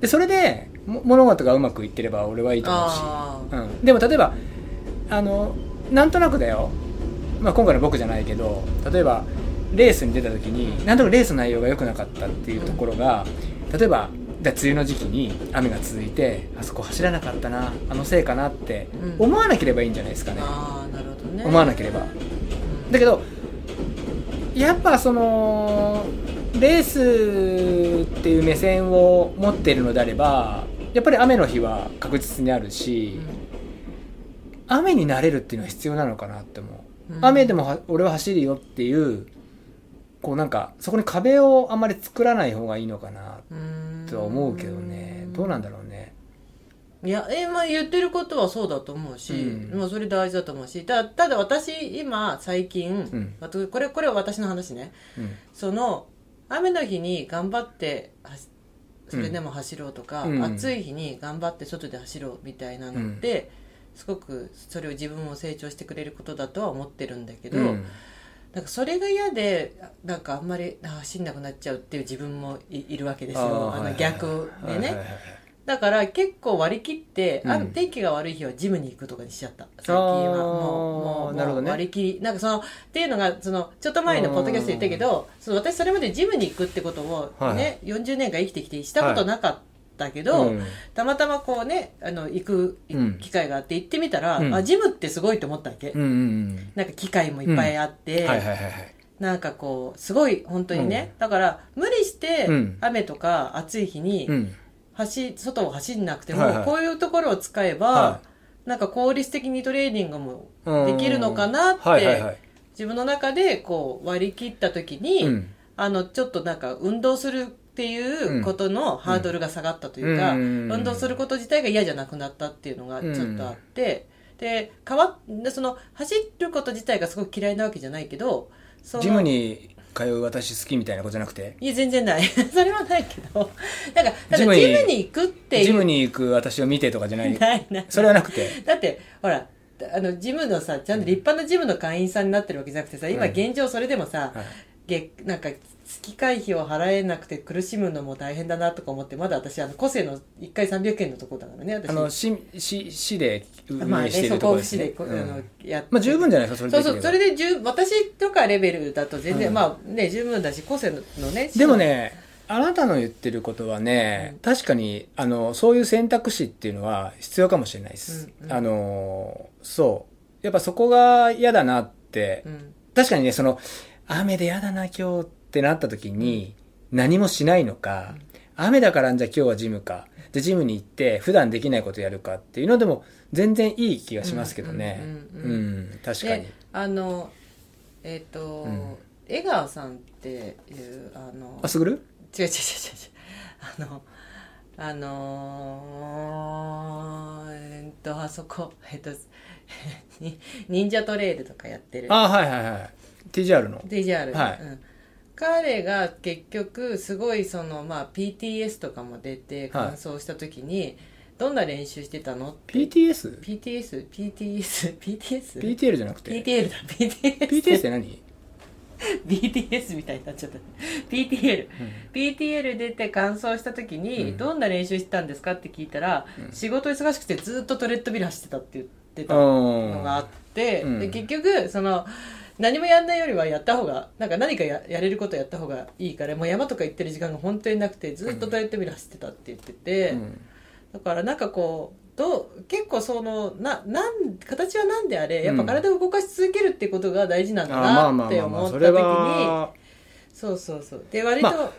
Speaker 1: でそれでも物事がうまくいってれば俺はいいと思うし。うん、でも例えばあのなんとなくだよ、まあ、今回の僕じゃないけど例えばレースに出た時になんとなくレースの内容が良くなかったっていうところが例えば梅雨の時期に雨が続いてあそこ走らなかったなあのせいかなって
Speaker 2: うん。
Speaker 1: 思わなければいいんじゃないですかね、
Speaker 2: ああなるほどね。
Speaker 1: 思わなければ。
Speaker 2: うん。
Speaker 1: だけどやっぱそのレースっていう目線を持っているのであればやっぱり雨の日は確実にあるし、雨になれるっていうのは必要なのかなって思う、
Speaker 2: うん。
Speaker 1: 雨でもは俺は走るよっていうこうなんかそこに壁をあんまり作らない方がいいのかな
Speaker 2: うん。
Speaker 1: とは思うけどね。どうなんだろうね。
Speaker 2: いや、えまあ、言ってることはそうだと思うし、
Speaker 1: うん。
Speaker 2: まあ、それ大事だと思うしたただ私今最近、
Speaker 1: ん。
Speaker 2: あとこれこれは私の話ね。
Speaker 1: うん。
Speaker 2: その雨の日に頑張って走それでも走ろうとか、
Speaker 1: うん。
Speaker 2: 暑い日に頑張って外で走ろうみたいなのって、すごくそれを自分を成長してくれることだとは思ってるんだけど、
Speaker 1: うん
Speaker 2: なんかそれが嫌でなんかあんまりあ走んなくなっちゃうっていう自分もいいるわけですよ。あの逆でね。
Speaker 1: はいはいはい
Speaker 2: だから結構割り切って、あ
Speaker 1: うん。
Speaker 2: 天気が悪い日はジムに行くとかにしちゃった。最近は。もうもう
Speaker 1: ね。
Speaker 2: 割り切り。なんかそのっていうのがそのちょっと前のポッドキャストで言ったけどその私それまでジムに行くってことをね、40年間生きてきてしたことなかったけど、
Speaker 1: うん。
Speaker 2: たまたまこうねあの行く
Speaker 1: うん。
Speaker 2: 機会があって行ってみたら、
Speaker 1: うん。
Speaker 2: あジムってすごいと思ったわけ、
Speaker 1: うんうん
Speaker 2: なんか機械もいっぱいあって、
Speaker 1: うん。はいはいはいはい。
Speaker 2: なんかこうすごい本当にね、だから無理して
Speaker 1: うん。
Speaker 2: 雨とか暑い日に、
Speaker 1: うん。
Speaker 2: 走外を走んなくても、
Speaker 1: はいはい。
Speaker 2: こういうところを使えば、
Speaker 1: は
Speaker 2: なんか効率的にトレーニングも
Speaker 1: うん。
Speaker 2: できるのかなって、
Speaker 1: はいはいはい。
Speaker 2: 自分の中でこう割り切った時に、
Speaker 1: うん。
Speaker 2: あのちょっとなんか運動するっていうことのハードルが下がったというか、
Speaker 1: うん。
Speaker 2: 運動すること自体が嫌じゃなくなったっていうのがちょっとあって、で変わっその走ること自体がすごく嫌いなわけじゃないけど
Speaker 1: ジムに通う私好きみたいなことじゃなくて？
Speaker 2: いや全然ない。それはないけど。なんかただジ
Speaker 1: ジム
Speaker 2: ム
Speaker 1: に
Speaker 2: に行くっていう。
Speaker 1: ジムに行く私を見てとかじゃない？
Speaker 2: ないない。
Speaker 1: それはなくて。
Speaker 2: だってほらあのジムのさちゃんと立派なジムの会員さんになってるわけじゃなくてさ今
Speaker 1: うん。
Speaker 2: 現状それでもさ、
Speaker 1: はい。
Speaker 2: 月なんか月会費を払えなくて苦しむのも大変だなとか思ってまだ私あの個性の1回300円のところだからね私。
Speaker 1: あの市市市で運
Speaker 2: まあね
Speaker 1: 営しているとこ
Speaker 2: そこを市
Speaker 1: ろですね
Speaker 2: でこうあのや
Speaker 1: まあ十分じゃないですかそれ
Speaker 2: そうそうそれ
Speaker 1: で
Speaker 2: で十私とかレベルだと全然、
Speaker 1: うん。
Speaker 2: まあね十分だし個性のね
Speaker 1: でもねあなたの言ってることはね、確かにあのそういう選択肢っていうのは必要かもしれないです、
Speaker 2: うんうん。
Speaker 1: あのそう。やっぱそこが嫌だなって、
Speaker 2: うん。
Speaker 1: 確かにねその雨で嫌だな今日ってなった時に何もしないのか、雨だからじゃあ今日はジムか。でジムに行って普段できないことやるかっていうのでも全然いい気がしますけどね。
Speaker 2: うん
Speaker 1: う
Speaker 2: うんうん
Speaker 1: ん。確かに。
Speaker 2: であのえっ、と、
Speaker 1: うん。
Speaker 2: 江川さんっていうあの
Speaker 1: あすぐる？
Speaker 2: 違う違う違う違う。あのあのー、えーっとあそこえっと に忍者トレイルとかやってる。
Speaker 1: あはいはいはい。TGR の
Speaker 2: ？DJR、
Speaker 1: はい。
Speaker 2: うん、彼が結局すごいその、まあ、PTS とかも出て完走した時に、どんな練習してたの
Speaker 1: ？PTS?
Speaker 2: PTS?PTS?PTS?
Speaker 1: PTL じゃなくて。
Speaker 2: PTL だ。PTS
Speaker 1: PTS って何
Speaker 2: ？BTS みたいになっちゃった。PTL
Speaker 1: うん。
Speaker 2: PTL 出て完走した時に、
Speaker 1: うん。
Speaker 2: どんな練習してたんですかって聞いたら、
Speaker 1: うん。
Speaker 2: 仕事忙しくてずっとトレッドミル走ってたって言ってた
Speaker 1: の
Speaker 2: のがあって、
Speaker 1: うん。
Speaker 2: で結局その何もやんないよりはやった方がなんか何かややれることやった方がいいからもう山とか行ってる時間が本当になくてずっとトレッドミル走ってたって言ってて、
Speaker 1: うん。
Speaker 2: だからなんかこうどう結構そのななん形は何であれやっぱ体を動かし続けるってことが大事なんだなって思った時に
Speaker 1: は
Speaker 2: そうそうそう。で割と、
Speaker 1: ま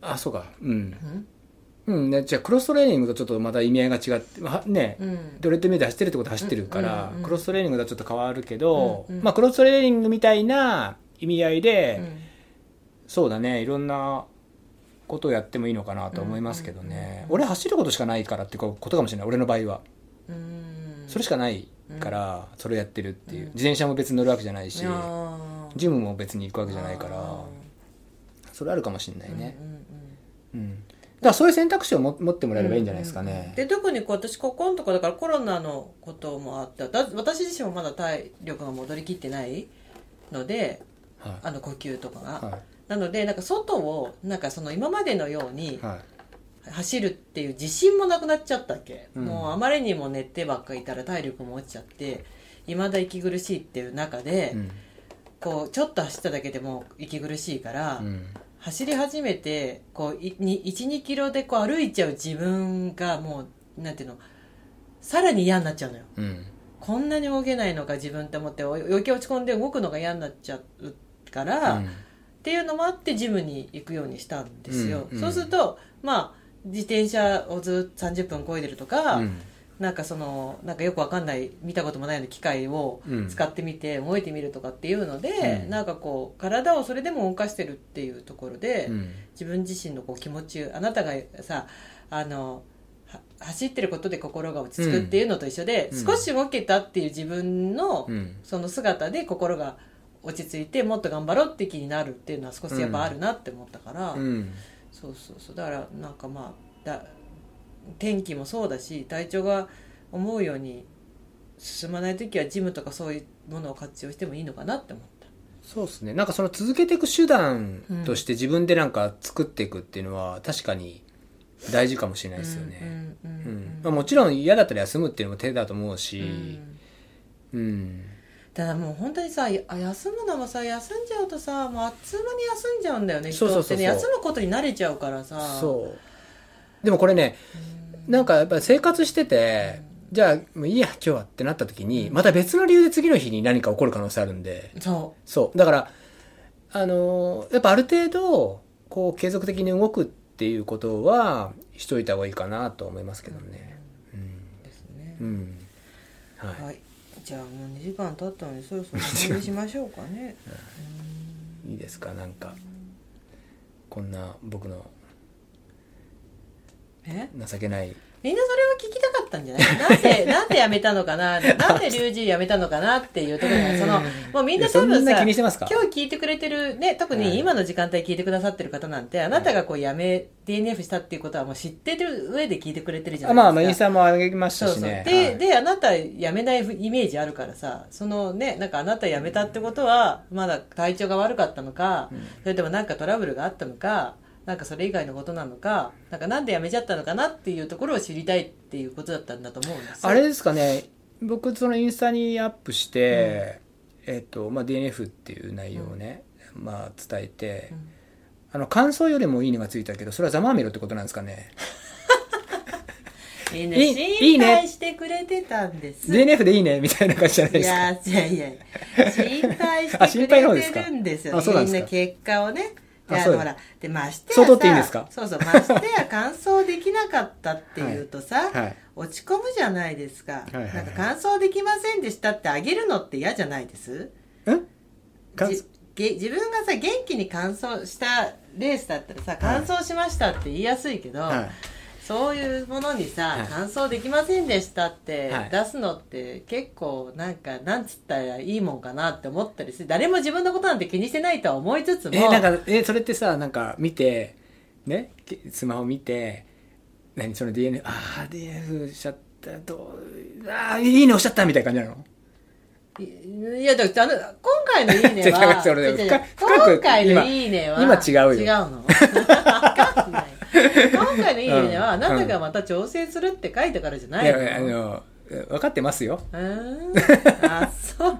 Speaker 1: あそうか。うん。
Speaker 2: うん？
Speaker 1: うんねじゃあクロストレーニングとちょっとまた意味合いが違ってはね
Speaker 2: うん。
Speaker 1: ドレッドミルで走ってるってことは走ってるから、
Speaker 2: うんうんうん
Speaker 1: クロストレーニングとはちょっと変わるけど、
Speaker 2: うんうん。
Speaker 1: まあクロストレーニングみたいな意味合いで、
Speaker 2: うん
Speaker 1: そうだねいろんなことをやってもいいのかなと思いますけどね、
Speaker 2: うんうんうん
Speaker 1: 俺走ることしかないからっていうことかもしれない俺の場合は。
Speaker 2: うん。
Speaker 1: それしかないからそれやってるっていう、
Speaker 2: うん。
Speaker 1: 自転車も別に乗るわけじゃないし、ジムも別に行くわけじゃないから
Speaker 2: あ
Speaker 1: それあるかもしれな
Speaker 2: ー
Speaker 1: いね、
Speaker 2: うん
Speaker 1: だからそういう選択肢をも持ってもらえればいいんじゃないですかね、
Speaker 2: で特にこう私ここのとこだからコロナのこともあってだ私自身もまだ体力が戻りきってないので
Speaker 1: は
Speaker 2: あの呼吸とかが、
Speaker 1: い。は
Speaker 2: なのでなんか外をなんかその今までのように走るっていう自信もなくなっちゃったっけ、
Speaker 1: うん。
Speaker 2: もうあまりにも寝てばっかりいたら体力も落ちちゃって未だ息苦しいっていう中で、
Speaker 1: うん。
Speaker 2: こうちょっと走っただけでも息苦しいから、
Speaker 1: うん
Speaker 2: 走り始めてこう12キロでこう歩いちゃう自分がもうなんていうのさらに嫌になっちゃうのよ。
Speaker 1: うん。
Speaker 2: こんなに動けないのか自分って思ってお余計落ち込んで動くのが嫌になっちゃうから、
Speaker 1: うん。
Speaker 2: っていうのもあってジムに行くようにしたんですよ、
Speaker 1: うんうん。
Speaker 2: そうするとまあ自転車をずっと30分漕いでるとか、
Speaker 1: うん
Speaker 2: なんかそのなんかよくわかんない見たこともないような機械を
Speaker 1: うん。
Speaker 2: 使ってみて動いてみるとかっていうので、
Speaker 1: うん。
Speaker 2: なんかこう体をそれでも動かしてるっていうところで、
Speaker 1: うん。
Speaker 2: 自分自身のこう気持ちあなたがさあのは走ってることで心が落ち着くっていうのと一緒で、
Speaker 1: うん。
Speaker 2: 少し動けたっていう自分の
Speaker 1: うん。
Speaker 2: その姿で心が落ち着いてもっと頑張ろうって気になるっていうのは少しやっぱあるなって思ったから、
Speaker 1: うん。
Speaker 2: そうそうそう。だからなんかまあだ天気もそうだし体調が思うように進まない時はジムとかそういうものを活用してもいいのかなって思った。
Speaker 1: そうですね。なんかその続けていく手段として自分でなんか作っていくっていうのは確かに大事かもしれないですよね、もちろん嫌だったら休むっていうのも手だと思う
Speaker 2: う
Speaker 1: し
Speaker 2: ん。
Speaker 1: うん、
Speaker 2: ただもう本当にさや休むのもさ休んじゃうとさもうあっつう間に休んじゃうんだよね人ってね。休むことに慣れちゃうからさ。
Speaker 1: そう。でもこれねなんかやっぱり生活しててじゃあもういいや今日はってなった時にまた別の理由で次の日に何か起こる可能性あるんで。
Speaker 2: そ
Speaker 1: そう。だからあのーやっぱある程度こう継続的に動くっていうことはしといた方がいいかなと思いますけどね。
Speaker 2: うですね。
Speaker 1: うん、うん。はい。
Speaker 2: はい。じゃあもう2時間経ったのでそろそろ終わりしましょうかね。
Speaker 1: いいですか？なんかこんな僕の
Speaker 2: え？
Speaker 1: 情けない。
Speaker 2: みんなそれを聞きたかったんじゃない？なんで、なんで辞めたのかな？なんで龍神辞めたのかなっていうところが、そ の、もうみんな多分さ、今日聞いてくれてる、ね、特
Speaker 1: はい
Speaker 2: に今の時間帯聞いてくださってる方なんて、あなたがこう辞め、DNF したっていうことはもう知ってる上で聞いてくれてるじゃ
Speaker 1: あ
Speaker 2: ないですか。
Speaker 1: まあまあインスタも上げまし
Speaker 2: そうそう。
Speaker 1: たしね
Speaker 2: で、
Speaker 1: はい。
Speaker 2: で、あなた辞めないイメージあるからさ、そのね、なんかあなた辞めたってことは、まだ体調が悪かったのか、それともなんかトラブルがあったのか、なんかそれ以外のことなのか、なんかなんで辞めちゃったのかなっていうところを知りたいっていうことだったんだと思うんです。よ
Speaker 1: あれですかね。僕そのインスタにアップして、えっ、と、まあ、DNF っていう内容をね、まあ伝えて、
Speaker 2: うん。
Speaker 1: あの感想よりもいいねがついたけどそれはざまあみろってことなんですかね。
Speaker 2: 心
Speaker 1: ね。
Speaker 2: 配してくれてたんです。
Speaker 1: DNF でいいねみたいな感じじゃない
Speaker 2: い
Speaker 1: ですか。
Speaker 2: や、いやいや、心配してくれてるんですよ。
Speaker 1: あそうなんですか？
Speaker 2: みんな結果をね。で
Speaker 1: あそう
Speaker 2: ほら、で、まして
Speaker 1: そう
Speaker 2: やさ、
Speaker 1: 取っていいんですか？
Speaker 2: そうそう、ましてや完走できなかったっていうとさ、
Speaker 1: はい。
Speaker 2: 落ち込むじゃないですか。
Speaker 1: はいはいはい。
Speaker 2: なんか完走できませんでしたってあげるのって嫌じゃないです？自分がさ元気に完走したレースだったらさ完走しましたって言いやすいけど、
Speaker 1: はい
Speaker 2: そういうものにさ、
Speaker 1: はい。
Speaker 2: 完走できませんでしたって
Speaker 1: はい。
Speaker 2: 出すのって結構なんかなんつったらいいもんかなって思ったりする。誰も自分のことなんて気にしてないとは思いつつも。
Speaker 1: えなんかえそれってさなんか見てね？けスマホ見て何その DNF ああ DNF しちゃったどうああいいね押しちゃったみたいな感じなの？
Speaker 2: いやだからあの今回の「いいね
Speaker 1: 違う違う
Speaker 2: は」
Speaker 1: それ
Speaker 2: 違う違う
Speaker 1: 深深く
Speaker 2: 今回の「いいねは」
Speaker 1: 今違うよ。
Speaker 2: 違うの？分かんない今回の「いいねは」
Speaker 1: うん。
Speaker 2: あなたがまた挑戦するって書いたからじゃないの。
Speaker 1: いやあの分かってますよ。
Speaker 2: うーん。あそう。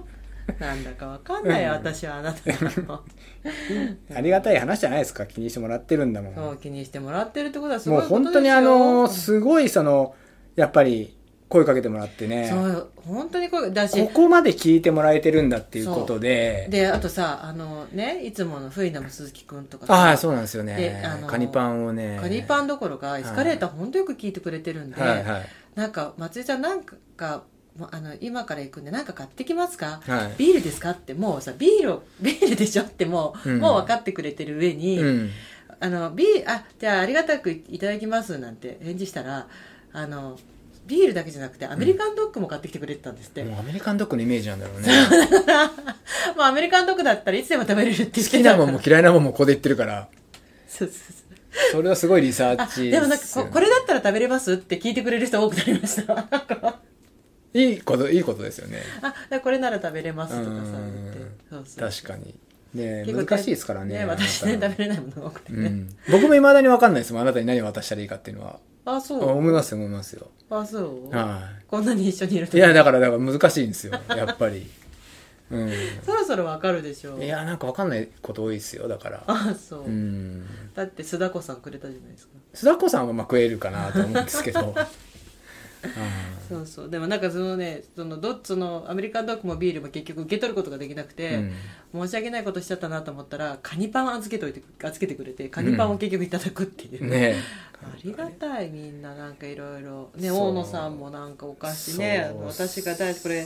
Speaker 2: なんだかわかんないよ
Speaker 1: うん。
Speaker 2: 私はあなたの
Speaker 1: ありがたい話じゃないですか。気にしてもらってるんだもん。
Speaker 2: そう気にしてもらってるってことはすご
Speaker 1: も
Speaker 2: いうことですよ。
Speaker 1: 本当にあのすごいそのやっぱり声かけてもらってね。
Speaker 2: そうよ本当にこれだし
Speaker 1: ここまで聞いてもらえてるんだっていうことで。
Speaker 2: であとさあのねいつものフイナム鈴木くんとかさ。
Speaker 1: ああそうなんですよね。
Speaker 2: であの
Speaker 1: カニパンをね。
Speaker 2: カニパンどころかエスカレーター本当よく聞いてくれてるんで、
Speaker 1: はいはい。
Speaker 2: なんか松井さんなんかあの今から行くんで何か買ってきますか？
Speaker 1: はい。
Speaker 2: ビールですか？ってもうさビールを ビールでしょ？ってもう,、
Speaker 1: うん。
Speaker 2: もう分かってくれてる上に、
Speaker 1: うん。
Speaker 2: あのビーあじゃあありがたくいただきますなんて返事したらあのビールだけじゃなくてアメリカンドッグも買ってきてくれてたんですって、
Speaker 1: もうアメリカンドッグのイメージなんだろうね。
Speaker 2: まあアメリカンドッグだったらいつでも食べれるって言って
Speaker 1: 好きなもんも嫌いなもんもここで言ってるから。
Speaker 2: そうそうそう。
Speaker 1: それはすごいリサ
Speaker 2: あ
Speaker 1: ーチ
Speaker 2: でもなんかここれだったら食べれますって聞いてくれる人多くなりました。
Speaker 1: いいこといいことですよね。
Speaker 2: あこれなら食べれますとかさそうそう
Speaker 1: 確かに。ね難しいですからね
Speaker 2: 私ね
Speaker 1: あなた
Speaker 2: 食べれないものが多くてね、
Speaker 1: うん、僕もいまだに分かんないですもん。あなたに何を渡したらいいかっていうのは
Speaker 2: あそう。
Speaker 1: 思いますよ思いますよ。
Speaker 2: あそう、
Speaker 1: は
Speaker 2: こんなに一緒にいると。
Speaker 1: いいやだからだから難しいんですよ やっぱり。うん。
Speaker 2: そろそろわかるでしょう。
Speaker 1: いやなんか分かんないこと多いですよだから。
Speaker 2: あそう、
Speaker 1: うん。
Speaker 2: だって須田子さんくれたじゃないですか。
Speaker 1: 須田子さんはまあ食えるかなと思うんですけど
Speaker 2: そうそう。でもなんかそのねそのどっちのアメリカンドッグもビールも結局受け取ることができなくて、申し訳ないことしちゃったなと思ったらカニパン預けといて預けてくれてカニパンを結局いただくっていう、
Speaker 1: うんね。
Speaker 2: ありがたいみんな。なんかいろいろ。ね大野さんもなんかお菓子ね私が大好き。これ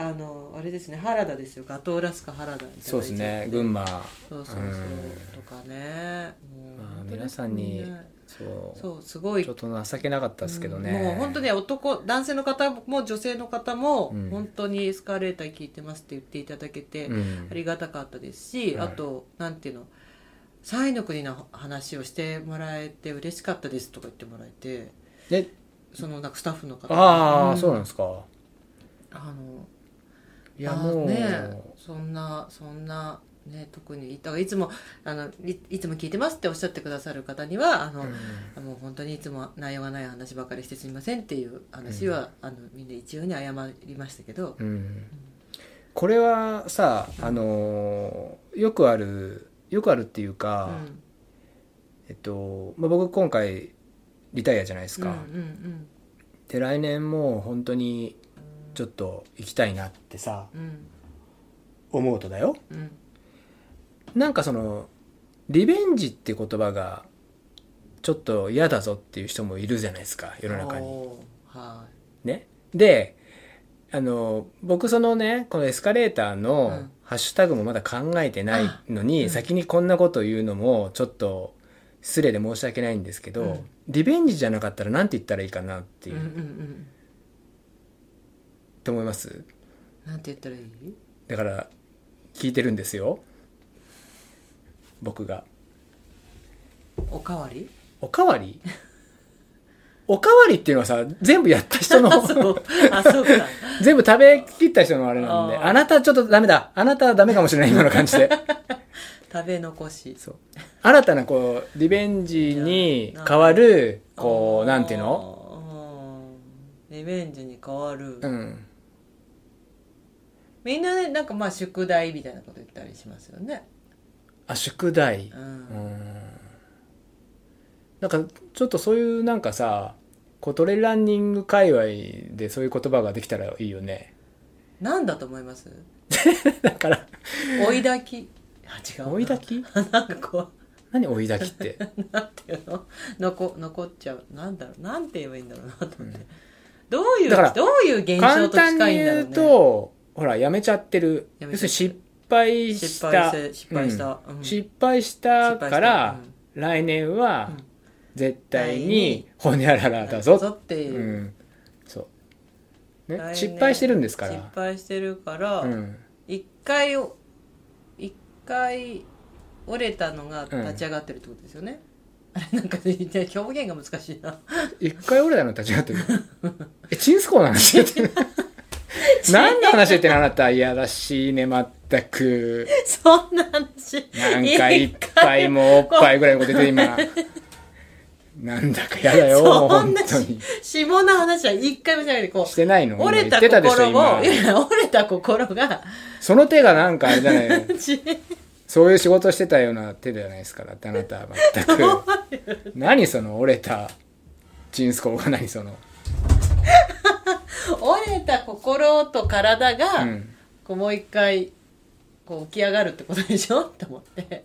Speaker 2: あのあれですね原田ですよ。ガトーラスカ原田
Speaker 1: そうですね群馬。
Speaker 2: そうそうそう。
Speaker 1: うん
Speaker 2: とかね。
Speaker 1: まあ皆さんに
Speaker 2: ね
Speaker 1: そう
Speaker 2: そうすごい。
Speaker 1: ちょっと情けなかったですけどね、
Speaker 2: うんもう本当に男男性の方も女性の方も
Speaker 1: うん。
Speaker 2: 本当にエスカレーター聞いてますって言っていただけて、
Speaker 1: うん。
Speaker 2: ありがたかったですし、
Speaker 1: はい。
Speaker 2: あとなんていうのサイの国の話をしてもらえて嬉しかったですとか言ってもらえて
Speaker 1: で
Speaker 2: そのなんかスタッフの方
Speaker 1: ああ、
Speaker 2: ん
Speaker 1: そうなんですか。
Speaker 2: あの
Speaker 1: いや
Speaker 2: あ
Speaker 1: もう、
Speaker 2: ねそんなそんなね特にだからいつもあのいいつも聞いてますっておっしゃってくださる方にはあの、
Speaker 1: うん。
Speaker 2: もう本当にいつも内容がない話ばかりしてすみませんっていう話は、あのみんな一応に謝りましたけど、
Speaker 1: うん。これはさあのーよくあるよくあるっていう
Speaker 2: う
Speaker 1: か、
Speaker 2: ん。
Speaker 1: えっと、まあ、僕今回リタイアじゃないですか、
Speaker 2: うんうん
Speaker 1: で来年もう本当にちょっと行きたいなってさ
Speaker 2: うん。うん
Speaker 1: 思うとだよ。
Speaker 2: うん。
Speaker 1: なんかそのリベンジって言葉がちょっと嫌だぞっていう人もいるじゃないですか世の中に。ね。であの僕そのねこのエスカレーター
Speaker 2: う
Speaker 1: の
Speaker 2: ん。
Speaker 1: ハッシュタグもまだ考えてないのに、
Speaker 2: うん。
Speaker 1: 先にこんなこと言うのもちょっと失礼で申し訳ないんですけど、
Speaker 2: うん。
Speaker 1: リベンジじゃなかったら何て言ったらいいかなって
Speaker 2: い、
Speaker 1: いう、
Speaker 2: うんうんうん
Speaker 1: って思います。
Speaker 2: なんて言ったらいい？
Speaker 1: だから聞いてるんですよ。僕が。
Speaker 2: おかわり？
Speaker 1: おかわり？おかわりっていうのはさ全部やった人の
Speaker 2: あ そう。あそうか。
Speaker 1: 全部食べきった人のあれなんで
Speaker 2: あ
Speaker 1: なたちょっとダメだ。あなたはダメかもしれない今の感じで。
Speaker 2: 食べ残し。
Speaker 1: そう。新たなこうリベンジに変わるこうなんていうの？
Speaker 2: のリベンジに変わる、
Speaker 1: うん
Speaker 2: みんなねなんかまあ宿題みたいなこと言ったりしますよね。
Speaker 1: あ宿題？
Speaker 2: う
Speaker 1: うん。んなんかちょっとそういうなんかさこうトレランニング界隈でそういう言葉ができたらいいよね。
Speaker 2: なんだと思います？
Speaker 1: だから。
Speaker 2: 追い焚き？あ違うな。
Speaker 1: 追い焚き？
Speaker 2: なんかこ
Speaker 1: 何追い焚きって？
Speaker 2: う なんていうの？残残っちゃう。なんだろう？なんて言えばいいんだろうなと思って、どういうどういう現象
Speaker 1: 簡
Speaker 2: と近
Speaker 1: 単に言う
Speaker 2: いんだろうね。
Speaker 1: とほらやめちゃってる。
Speaker 2: やめちゃってる。
Speaker 1: 要するに失敗
Speaker 2: 失
Speaker 1: した。
Speaker 2: 失敗した、うん。
Speaker 1: 失敗したから
Speaker 2: 失
Speaker 1: 来年は
Speaker 2: うん。
Speaker 1: 絶対にほにゃららだぞ。
Speaker 2: ぞっていう。う、
Speaker 1: ん。そう、ね、失敗してるんですか
Speaker 2: 失
Speaker 1: ら
Speaker 2: 敗してるから
Speaker 1: うん。
Speaker 2: 一、回を一回折れたのが立ち上がってるってことですよね、あれなんか、ね、表現が難しいな。
Speaker 1: 一回俺らの立ち上がってる。えチンスコーなんですよ 何の話言ってんのあなたいやらしいねまったく。
Speaker 2: そんな話。
Speaker 1: なんか一杯もおっぱいぐらいのこと言って今。なんだかやだよ
Speaker 2: そんな
Speaker 1: 本当に。
Speaker 2: 下の話は一回もしないでこ
Speaker 1: してないの？
Speaker 2: う折れた心
Speaker 1: 今。
Speaker 2: をいや折れた心が。
Speaker 1: その手がなんかあれじゃない
Speaker 2: ち
Speaker 1: そういう仕事してたような手じゃないですからってあなたは全く。何その折れたチンスコーが何その？
Speaker 2: 折れた心と体が、
Speaker 1: うん。
Speaker 2: こうもう一回こう起き上がるってことでしょ？と思って。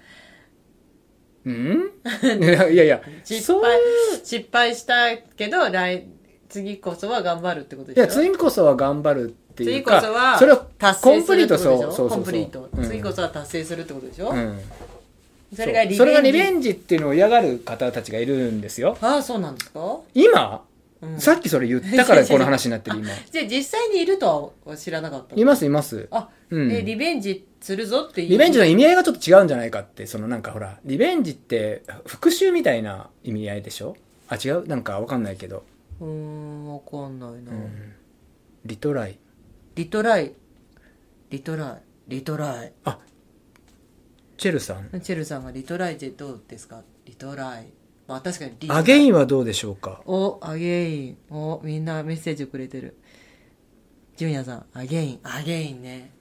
Speaker 1: うん？いやいや
Speaker 2: 失敗失敗したけど来次こそは頑張るってことでしょ？
Speaker 1: いや次こそは頑張るってい
Speaker 2: 次
Speaker 1: うか
Speaker 2: こそは
Speaker 1: それを
Speaker 2: 達
Speaker 1: コンプ
Speaker 2: 成するコンプリート、
Speaker 1: うん。
Speaker 2: 次こそは達成するってことでしょ、
Speaker 1: うん。
Speaker 2: それがリベンジ
Speaker 1: それがリベンジっていうのを嫌がる方たちがいるんですよ。
Speaker 2: ああそうなんですか、
Speaker 1: 今、
Speaker 2: うん、
Speaker 1: さっきそれ言ったから この話になってる今。
Speaker 2: じゃあ実際にいるとは知らなかった
Speaker 1: いますいます
Speaker 2: あ、
Speaker 1: うん
Speaker 2: えリベンジするぞっていう。
Speaker 1: リベンジの意味合いがちょっと違うんじゃないかってそのなんかほらリベンジって復讐みたいな意味合いでしょ？あ違う？なんかわかんないけど、
Speaker 2: うーんわかんないな、
Speaker 1: うん。リトライ。
Speaker 2: リトライ。リトライ。リトライ。
Speaker 1: チェルさん。
Speaker 2: チェルさんがリトライってどうですか？リトライまあ確かにリ
Speaker 1: againはどうでしょうか？
Speaker 2: お again。おみんなメッセージをくれてる。ジュニアさん again。again ね。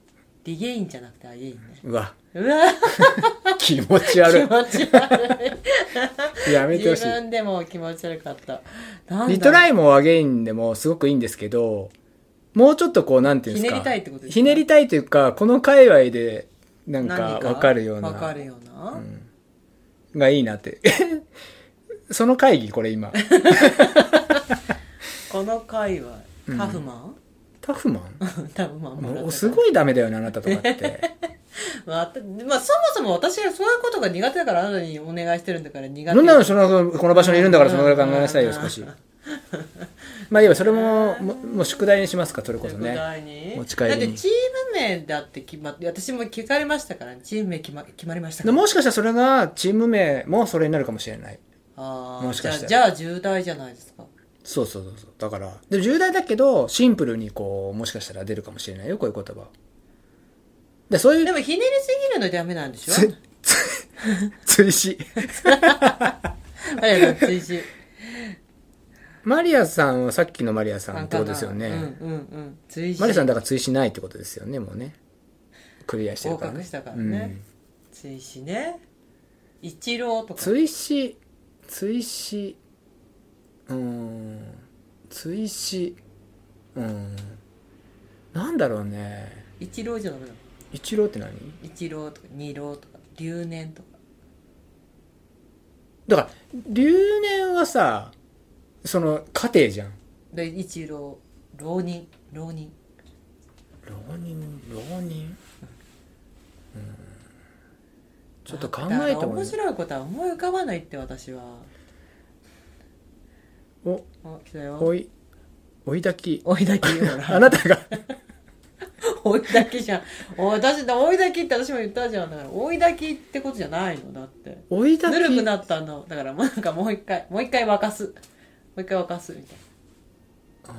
Speaker 2: regain じゃなくて again ね。
Speaker 1: うわ。
Speaker 2: うわ。
Speaker 1: 気持ち
Speaker 2: 気
Speaker 1: 悪
Speaker 2: 持ち悪い。
Speaker 1: いやめてほしい。
Speaker 2: 自分でも気持ち悪かった。
Speaker 1: リトライも again でもすごくいいんですけどもうちょっとこうなんていうんですか？
Speaker 2: ひねりたいってことですか
Speaker 1: ひねりたいというかこの界隈でなんか
Speaker 2: 何
Speaker 1: わかるような
Speaker 2: わかるような、
Speaker 1: がいいなってその会議これ今。
Speaker 2: この界隈
Speaker 1: うん。
Speaker 2: タフマン、
Speaker 1: タフマン？
Speaker 2: タフマンも
Speaker 1: うすごいダメだよねあなたとかって。
Speaker 2: まあ、まあ、そもそも私がそういうことが苦手だからあなたにお願いしてるんだから苦手。
Speaker 1: なんなのそのこの場所にいるんだからそのぐらい考えなさいよ少し。まあいいわそれも ももう宿題にしますかそれこそ
Speaker 2: 宿
Speaker 1: ね
Speaker 2: 題に。
Speaker 1: 持ち帰りに。
Speaker 2: だってチーム名だって決まって私も聞かれましたから、チーム名決ま決まりましたから。
Speaker 1: でもしかしたらそれがチーム名もそれになるかもしれない
Speaker 2: ああ
Speaker 1: もしかしたら
Speaker 2: じゃあじゃあ重大じゃないですか。
Speaker 1: そうそうそうそう。だからで重大だけどシンプルにこうもしかしたら出るかもしれないよこういう言葉。でそういう。
Speaker 2: でもひねりすぎるのダメなんでしょ？
Speaker 1: つつ 追試。
Speaker 2: あれだ追試。
Speaker 1: マリアさんはさっきのマリアさんってことですよね、
Speaker 2: うんうんうん。追試。
Speaker 1: マリアさんだから追試ないってことですよねもうね。クリアしてるからね。
Speaker 2: 合格したからね。追試ね。一郎と
Speaker 1: うん、
Speaker 2: か。
Speaker 1: 追試追試。うーん。追試。うん。なんだろうね。
Speaker 2: 一郎じゃダメなの？
Speaker 1: 一郎って何？
Speaker 2: 一郎とか二郎とか留年とか。
Speaker 1: だから留年はさその家庭じゃん。
Speaker 2: で一郎浪人浪人。
Speaker 1: 浪人？浪人？うんちょっと考えても
Speaker 2: 面白いことは思い浮かばないって私は。
Speaker 1: お
Speaker 2: あ来たよ。
Speaker 1: おい追いだき。
Speaker 2: 追いだき。ほ
Speaker 1: あ
Speaker 2: ら
Speaker 1: なたが。
Speaker 2: 追いだきじゃん。お私だ追いだきって私も言ったじゃんだから追いだきってことじゃないの？だって。
Speaker 1: 追いだき。
Speaker 2: ぬるくなったの。だからもうなんかもう一回もう一回沸かす。もう一回沸かすみたい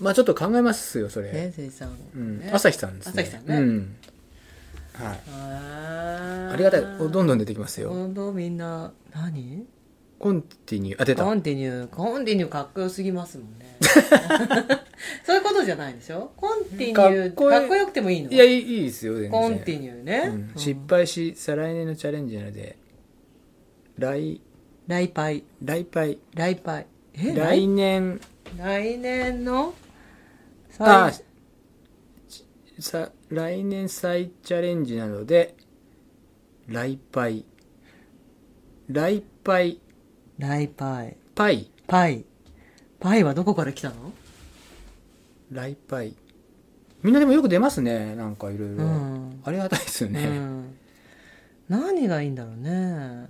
Speaker 1: まあちょっと考えますよそれ、
Speaker 2: なねせいさん、
Speaker 1: うん。
Speaker 2: ね
Speaker 1: 朝日さんですね。
Speaker 2: 朝日さんね。
Speaker 1: うんはい。
Speaker 2: あ
Speaker 1: りがたい。おどんどん出てきますよ。
Speaker 2: どんどんみんな何？
Speaker 1: コンティニューあ出た。
Speaker 2: コンティニューコンティニューかっこよすぎますもんね。そういうことじゃないでしょ？コンティニュー
Speaker 1: か
Speaker 2: か
Speaker 1: っこ
Speaker 2: よくてもいいの
Speaker 1: いやいいですよ全然。
Speaker 2: コンティニューね、
Speaker 1: うん。失敗し再来年のチャレンジなので来
Speaker 2: 来パイ
Speaker 1: 来敗
Speaker 2: 来パイえ
Speaker 1: 来？年。
Speaker 2: 来年の？
Speaker 1: あ
Speaker 2: 最
Speaker 1: さ来年再チャレンジなので来敗来敗
Speaker 2: 来パイ
Speaker 1: パイ。
Speaker 2: パイ。パイはどこから来たの？
Speaker 1: 来敗みんなでもよく出ますねなんかいろいろ。
Speaker 2: うん。
Speaker 1: ありがたいですよ
Speaker 2: う
Speaker 1: ね、
Speaker 2: ん。何がいいんだろうね。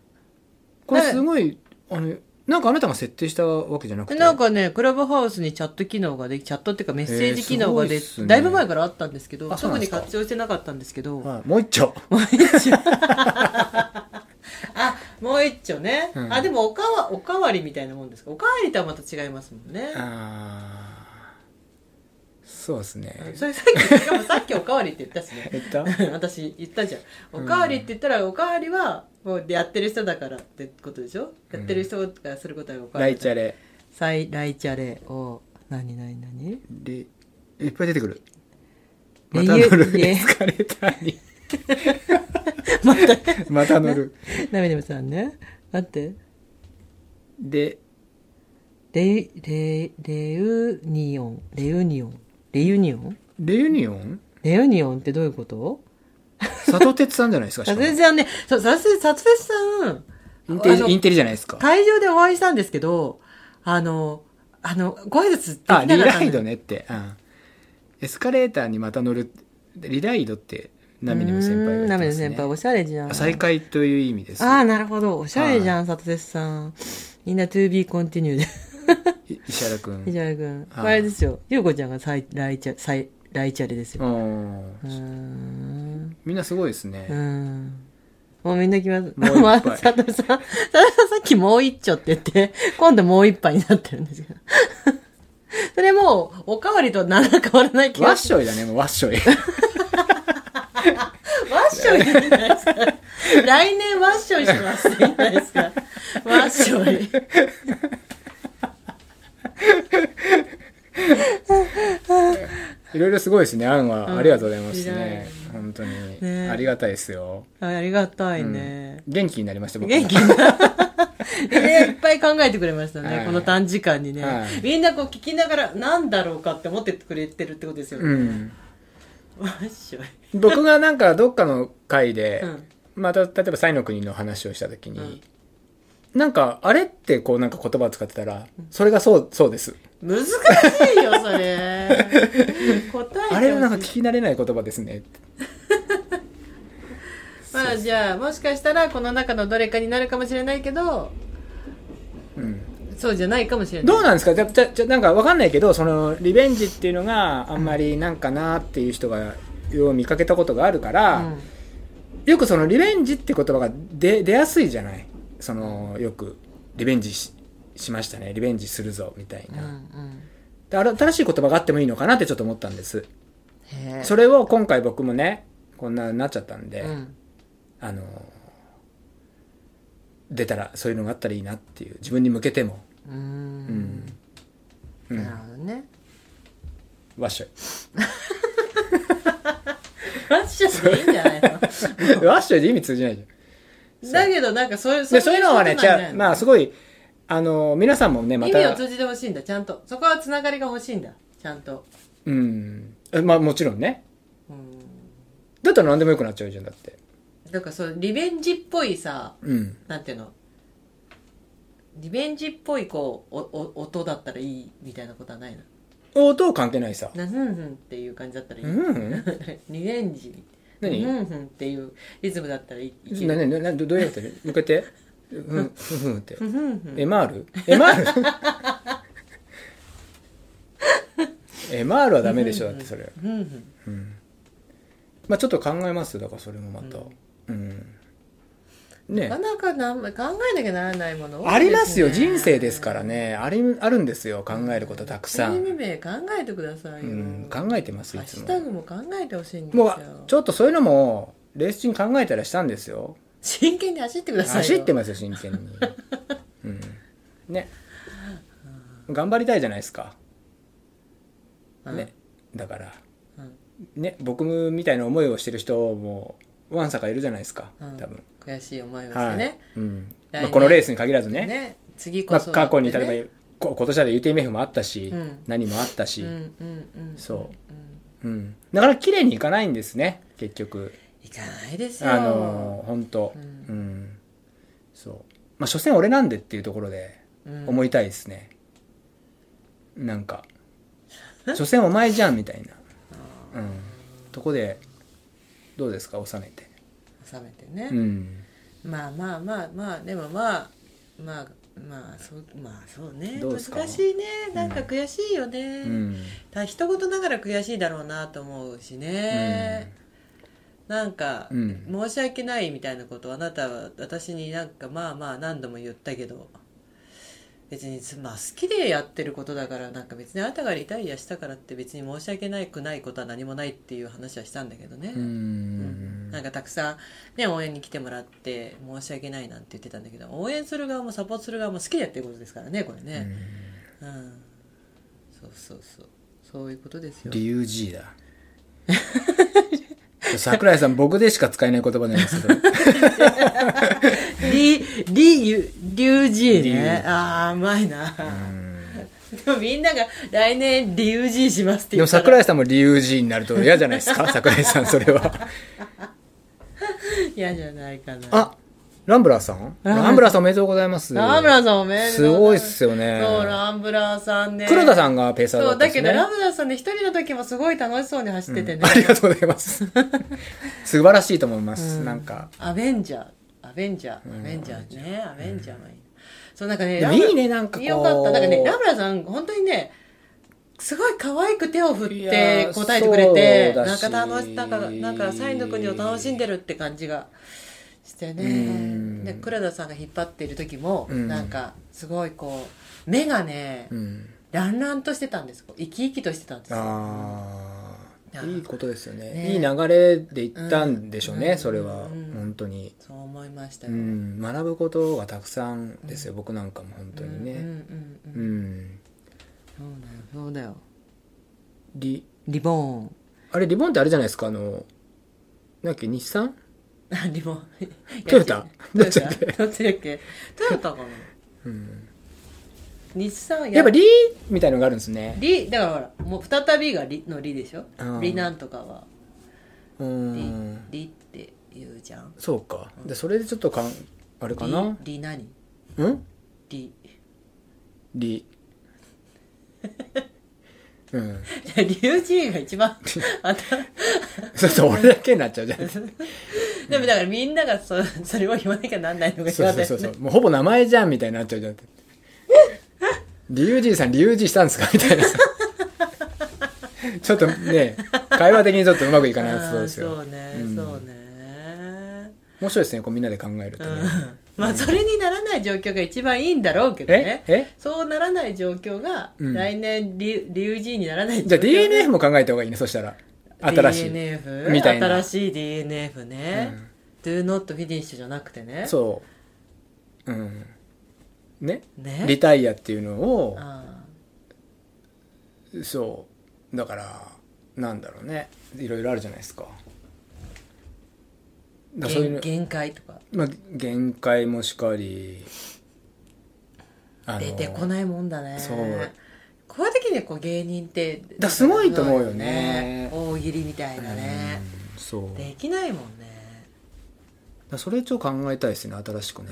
Speaker 1: これすごいあのなんかあなたが設定したわけじゃなくて？
Speaker 2: なんかねクラブハウスにチャット機能ができチャットっていうかメッセージ機能がで、
Speaker 1: えーね。
Speaker 2: だいぶ前からあったんですけど特に活用してなかったんですけど。
Speaker 1: はい、もう一丁。
Speaker 2: あもう一丁ね、
Speaker 1: うん。
Speaker 2: あでもおかわおかわりみたいなもんですか？おかわりとはまた違いますもんね。
Speaker 1: あー。そうですね。
Speaker 2: それさっきしかもさっきおかわりって言ったしね。
Speaker 1: 言った？
Speaker 2: 私言ったじゃん。おかわりって言ったら、おかわりはもうやってる人だからってことでしょ？やってる人がすることはおかわ
Speaker 1: ラ
Speaker 2: り
Speaker 1: イチャレ。
Speaker 2: ライチャレ。を何何何？
Speaker 1: レいっぱい出てくる。
Speaker 2: レ
Speaker 1: また乗る。
Speaker 2: レ
Speaker 1: エスカレーターに。
Speaker 2: また。
Speaker 1: また乗る。
Speaker 2: ナミネムさんね。待って。
Speaker 1: で
Speaker 2: レレレウニオン。レユニオン。レユニオン？
Speaker 1: レユニオン？
Speaker 2: レユニオンってどういうこと？
Speaker 1: 佐藤哲さんじゃないですか しかも。
Speaker 2: さんねそうさつさつさん
Speaker 1: インテリインテリじゃないですか。
Speaker 2: 会場でお会いしたんですけどあのあのご挨拶できなか
Speaker 1: あ
Speaker 2: ったんだ
Speaker 1: リライドねって、うん、エスカレーターにまた乗るリライドってナミネム先輩が言って
Speaker 2: ナミネム先輩おしゃれじゃん。
Speaker 1: 再開という意味です。
Speaker 2: ああなるほど。おしゃれじゃん佐藤さん。みんな to be continued
Speaker 1: い石原君
Speaker 2: 石原君
Speaker 1: はい
Speaker 2: これですよ。優子ちゃんがサイライチャサイライチャレですよ。
Speaker 1: うん。
Speaker 2: うーん。
Speaker 1: みんなすごいですね、
Speaker 2: うん。もうみんな来ます。
Speaker 1: もう一杯
Speaker 2: まあ、佐藤さん、佐藤さんさっきもう一丁って言って、今度もう一杯になってるんですけど。それもう、おかわりと何ら変わらない気
Speaker 1: ワッ
Speaker 2: がす。
Speaker 1: ショイだねもうワッショイ
Speaker 2: ワッショイじゃないですか。来年ワッショイします。っていいんじゃないですか。ワッショイ。
Speaker 1: いろいろすごいですね。案は、
Speaker 2: うん。
Speaker 1: ありがとうございますね。本当に、
Speaker 2: ね。
Speaker 1: ありがたいですよ。
Speaker 2: あありがたいね。
Speaker 1: 元気になりました僕
Speaker 2: 元気にな いっぱい考えてくれましたね、
Speaker 1: はい。
Speaker 2: この短時間にね、
Speaker 1: はい。
Speaker 2: みんなこう聞きながら何だろうかって思ってくれてるってことですよね、
Speaker 1: うん。僕がなんかどっかの回で、
Speaker 2: うん。
Speaker 1: また例えばサイの国の話をした時に、なんかあれってこうなんか言葉を使ってたらそれがそうそうです。
Speaker 2: 難しいよそれ。答えて
Speaker 1: あれはなんか聞き慣れない言葉ですね。
Speaker 2: まあじゃあもしかしたらこの中のどれかになるかもしれないけど
Speaker 1: うん。
Speaker 2: そうじゃないかもしれない。
Speaker 1: どうなんですか？じゃじゃじゃなんかわかんないけどそのリベンジっていうのがあんまりなんかなっていう人がよう見かけたことがあるから、
Speaker 2: うん。
Speaker 1: よくそのリベンジって言葉が出出やすいじゃない？そのよくリベンジししましたね。リベンジするぞみたいな、
Speaker 2: うんうん。
Speaker 1: で新しい言葉があってもいいのかなってちょっと思ったんです。それを今回僕もねこんなになっちゃったんで、
Speaker 2: うん。
Speaker 1: あの出たらそういうのがあったらいいなっていう自分に向けても。
Speaker 2: う
Speaker 1: うん。
Speaker 2: ん。
Speaker 1: うん。
Speaker 2: なるほどね。
Speaker 1: わっしょい
Speaker 2: ファッションでいいんじゃないの？
Speaker 1: わっしょいで意味通じないじゃん
Speaker 2: だけどなんかそういう
Speaker 1: でそういうのはねじゃあまあす
Speaker 2: い
Speaker 1: ごいあの皆さんもねまた
Speaker 2: 意味を通じてほしいんだ。ちゃんと。そこはつながりが欲しいんだ。ちゃんと。
Speaker 1: うん。えまあもちろんね。
Speaker 2: うん。
Speaker 1: だったら何でもよくなっちゃうじゃんだって。
Speaker 2: だからそうリベンジっぽいさ
Speaker 1: うん。
Speaker 2: なんていうの？リベンジっぽいこうおお音だったらいいみたいなことはないの？
Speaker 1: 音は関係ないさ。
Speaker 2: なふんふんっていう感じだったらいい、
Speaker 1: うん。う ん
Speaker 2: リベンジ
Speaker 1: 何？
Speaker 2: ふんふんっていうリズムだったらいいいける。
Speaker 1: なななどどうやってる向けて。うんふんふんって。
Speaker 2: ふんふんふん。
Speaker 1: MR? MR? MR はダメでしょだってそれ。
Speaker 2: ふんふん
Speaker 1: まあちょっと考えますよだからそれもまた。うんね。
Speaker 2: なかなかなん考えなきゃならないもの多い
Speaker 1: ありますよ。人生ですからね。ありあるんですよ。考えることたくさ
Speaker 2: 国
Speaker 1: ん、
Speaker 2: に名考えてくださいよ、
Speaker 1: うん、考えてますい
Speaker 2: ハッシュ
Speaker 1: つも。
Speaker 2: タグも考えてほしいんですよ。
Speaker 1: もうちょっとそういうのもレース中に考えたりしたんですよ。
Speaker 2: 真剣に走ってくださいよ。
Speaker 1: 走ってますよ真剣に、うん、ね。頑張りたいじゃないですか。
Speaker 2: うん。
Speaker 1: ね。だから。
Speaker 2: うん。
Speaker 1: ね。僕みたいな思いをしてる人もわんさかいるじゃないですか。
Speaker 2: うん。
Speaker 1: 多分、
Speaker 2: 悔しい思いをして
Speaker 1: はい、
Speaker 2: ね,、
Speaker 1: うん。まあ、このレースに限らずね。
Speaker 2: ね次
Speaker 1: まあ、
Speaker 2: こそ、
Speaker 1: 過去に例えばこ今年だと UTMF もあったし、
Speaker 2: うん。
Speaker 1: 何もあったし、
Speaker 2: うんうんうん
Speaker 1: そう。うん、だから綺麗にいかないんですね結局。
Speaker 2: いかないですよ。
Speaker 1: あの本当。
Speaker 2: う
Speaker 1: うん。ん、そう。まあ所詮俺なんでっていうところで
Speaker 2: うん。
Speaker 1: 思いたいですね、なんか。所詮お前じゃんみたいな、うん、とこでどうですか？収めて。
Speaker 2: 収めてね、
Speaker 1: うん。
Speaker 2: まあまあまあまあでもまあまあまあそうまあそうね。難しいね。なんか悔しいよね、
Speaker 1: うん。
Speaker 2: た一言ながら悔しいだろうなと思うしね、なんか、
Speaker 1: うん。
Speaker 2: 申し訳ないみたいなことをあなたは私になんかまあまあ何度も言ったけど別にまあ好きでやってることだからなんか別にあなたがリタイアしたからって別に申し訳ないくないことは何もないっていう話はしたんだけどね、
Speaker 1: うーん。
Speaker 2: なんかたくさん、ね、応援に来てもらって申し訳ないなんて言ってたんだけど応援する側もサポートする側も好きでやってることですからねこれね。うん、そうそうそう。そういうことですよ。
Speaker 1: 理由 G だ。桜井さん僕でしか使えない言葉なんですけど
Speaker 2: リリジ
Speaker 1: リュウ。
Speaker 2: ねああうまいな。でもみんなが来年リュウジしますって
Speaker 1: でも
Speaker 2: 言ったら。
Speaker 1: 桜井さんも理由 G になると嫌じゃないですか？桜井さんそれは。
Speaker 2: 嫌じゃないかな。
Speaker 1: あランブラーさん？
Speaker 2: あ
Speaker 1: ランブラーさんおめでとうございます。
Speaker 2: ランブラーさんおめでとう
Speaker 1: す。ごいっすよね。
Speaker 2: そうランブラーさんね。
Speaker 1: 黒田さんがペーサーだ
Speaker 2: そうだけ
Speaker 1: ったんですね。
Speaker 2: どランブラーさんね一人の時もすごい楽しそうに走っててね、
Speaker 1: ありがとうございます。素晴らしいと思います、
Speaker 2: うん
Speaker 1: なん。か
Speaker 2: アベンジャー。アベンジャーアベンジャーね。アベンジャーもいい。そうなんかね
Speaker 1: いいねなんか
Speaker 2: よかった。なんかねラブラさん本当にねすごい可愛く手を振って答えてくれてなんか楽しなんかなんかサインの国を楽しんでるって感じがして
Speaker 1: う
Speaker 2: ね
Speaker 1: ん。
Speaker 2: で黒田さんが引っ張っている時も、
Speaker 1: うん。
Speaker 2: なんかすごいこう目がね、
Speaker 1: うん。
Speaker 2: ランランとしてたんです。生き生きとしてたんですよ
Speaker 1: いいことですよね。
Speaker 2: ね。
Speaker 1: いい流れでいったんでしょうね、
Speaker 2: うん。
Speaker 1: それは、
Speaker 2: うん。
Speaker 1: 本当に、
Speaker 2: そう思いました
Speaker 1: う
Speaker 2: よ、
Speaker 1: ん、学ぶことがたくさんですよ、僕なんかも本当にね。
Speaker 2: うんそうだよそうだよ。
Speaker 1: リ。
Speaker 2: リボーン。
Speaker 1: あれリボンってあれじゃないですか？あのなんだっけ日産？
Speaker 2: あリボン。
Speaker 1: トヨタ。
Speaker 2: トヨタ。
Speaker 1: どっちだっけ？
Speaker 2: どっちだっけ？トヨタかな。
Speaker 1: うん
Speaker 2: 日産
Speaker 1: やっぱリみたいのがあるんですね。
Speaker 2: リだからほらもう再びがリのリでしょ？
Speaker 1: うん。
Speaker 2: リなんとかは。
Speaker 1: う
Speaker 2: リ
Speaker 1: ん。
Speaker 2: リって言うじゃん。
Speaker 1: そうか。でそれでちょっとかんあれかな？
Speaker 2: リリ何？
Speaker 1: うん？
Speaker 2: リ
Speaker 1: リ うん。
Speaker 2: リュウジーが一番 あた
Speaker 1: そうそう俺だけになっちゃうじゃん。
Speaker 2: でもだからみんながそそれを言わなきゃなんないのが
Speaker 1: そうそうそうそう。もうほぼ名前じゃんみたいになっちゃうじゃんリュウジーさんリュウジーしたんですか？みたいな。さちょっとね会話的にちょっとうまくいかないやつそうですよ。
Speaker 2: そうね、
Speaker 1: うん。
Speaker 2: そうね。
Speaker 1: 面白いですねこうみんなで考えるとね、
Speaker 2: うん。まあそれにならない状況が一番いいんだろうけど
Speaker 1: え
Speaker 2: ね。
Speaker 1: え？
Speaker 2: そうならない状況が
Speaker 1: うん。
Speaker 2: 来年リュリュウジーにならない
Speaker 1: じゃあ DNF も考えた方がいいねそしたら。新しい、
Speaker 2: DNF
Speaker 1: みたいな。
Speaker 2: 新しい DNF ね、Do not finish じゃなくてね。
Speaker 1: そう。うんね
Speaker 2: ね。
Speaker 1: リタイアっていうのを
Speaker 2: あ
Speaker 1: そう。だからなんだろうね。いろいろあるじゃないですか。ういうの
Speaker 2: 限限界とか。
Speaker 1: まあ、限界もしかり
Speaker 2: 出てこないもんだね。
Speaker 1: そう。
Speaker 2: こういう時にこう芸人って
Speaker 1: だすごいと思うよね。
Speaker 2: 大喜利みたいなね。
Speaker 1: うんそう。
Speaker 2: できないもんね。
Speaker 1: らそれちょっと考えたいですね新しくね。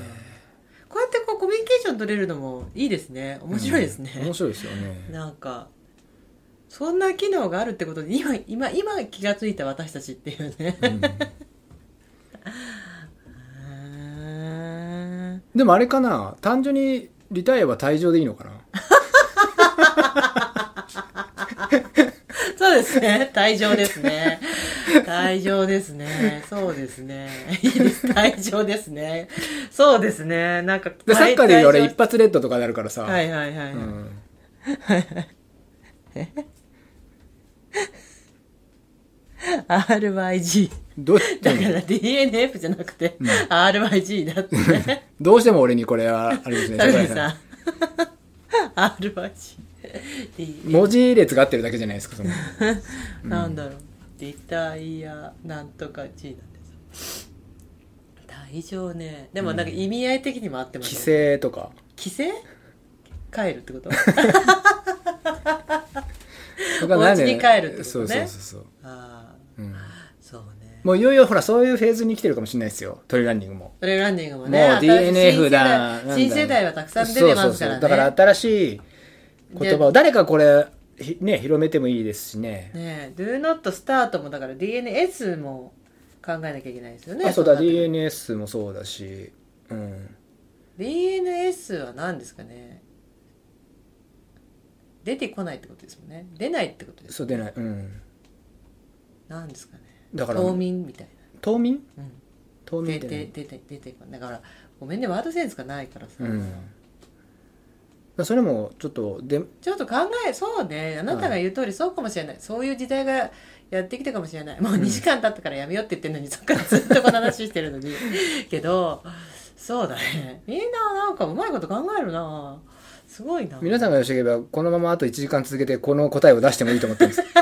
Speaker 2: こうやってこうコミュニケーション取れるのもいいですね。面白いですね、
Speaker 1: うん。面白いですよね。
Speaker 2: なんかそんな機能があるってことに今今今気がついた私たちっていうね。
Speaker 1: うん。
Speaker 2: へ
Speaker 1: でもあれかな。単純にリタイアは退場でいいのかな
Speaker 2: そうですね。退場ですね。退場ですね。そうですね。いいです。退場ですね。そうですね。なんか
Speaker 1: でサッカーでいうあ一発レッドとかなるからさ、
Speaker 2: 場はいはいはい、はい。
Speaker 1: うん、
Speaker 2: RYG
Speaker 1: どう
Speaker 2: だから DNF じゃなくて、RYG だって。ね
Speaker 1: どうしても俺にこれはあれですね。
Speaker 2: 高
Speaker 1: 桜井さ
Speaker 2: ん RYG
Speaker 1: 文字列が合ってるだけじゃないですかその。
Speaker 2: なんだろう。リタイアなんとか G なんです大丈ね。でもなんか意味合い的にも合ってます
Speaker 1: 規
Speaker 2: ね。
Speaker 1: 制とか。
Speaker 2: 規制？帰るってこと？お家に帰るってことね。
Speaker 1: そうそうそうそう、
Speaker 2: ああ
Speaker 1: うん、
Speaker 2: そうね。
Speaker 1: もういよいよほらそういうフェーズに来てるかもしれないですよ。トレーランニングも。
Speaker 2: トレーランニングもね。
Speaker 1: もう DNF だ
Speaker 2: 新世代新世代はたくさん出てますからね。
Speaker 1: そうそうそう。だから新しい言葉を誰かこれひね広めてもいいですしね。
Speaker 2: ねえ Do not start もだから DNS も考えなきゃいけないですよね
Speaker 1: あそうだ DNS もそうだしうん。
Speaker 2: DNS は何ですかね？出てこないってことですもんね。出ないってことです
Speaker 1: そう出ない。うん。
Speaker 2: 何ですかね？
Speaker 1: だから
Speaker 2: 冬眠みたい
Speaker 1: 冬眠？
Speaker 2: な、うん、
Speaker 1: 冬眠
Speaker 2: 出て出て出てだからごめんねワードセンスがないからさ、
Speaker 1: うんそれもちょっとで
Speaker 2: ちょっと考えそうね。あなたが言う通りそうかもしれない、そういう時代がやってきたかもしれない。もう2時間経ったからやめようって言ってるのに、そっからずっとこの話してるのに。けどそうだね。みんななんかうまいこと考えるな。すごいな。
Speaker 1: 皆さんがよしければこのままあと1時間続けてこの答えを出してもいいと思ってるんです。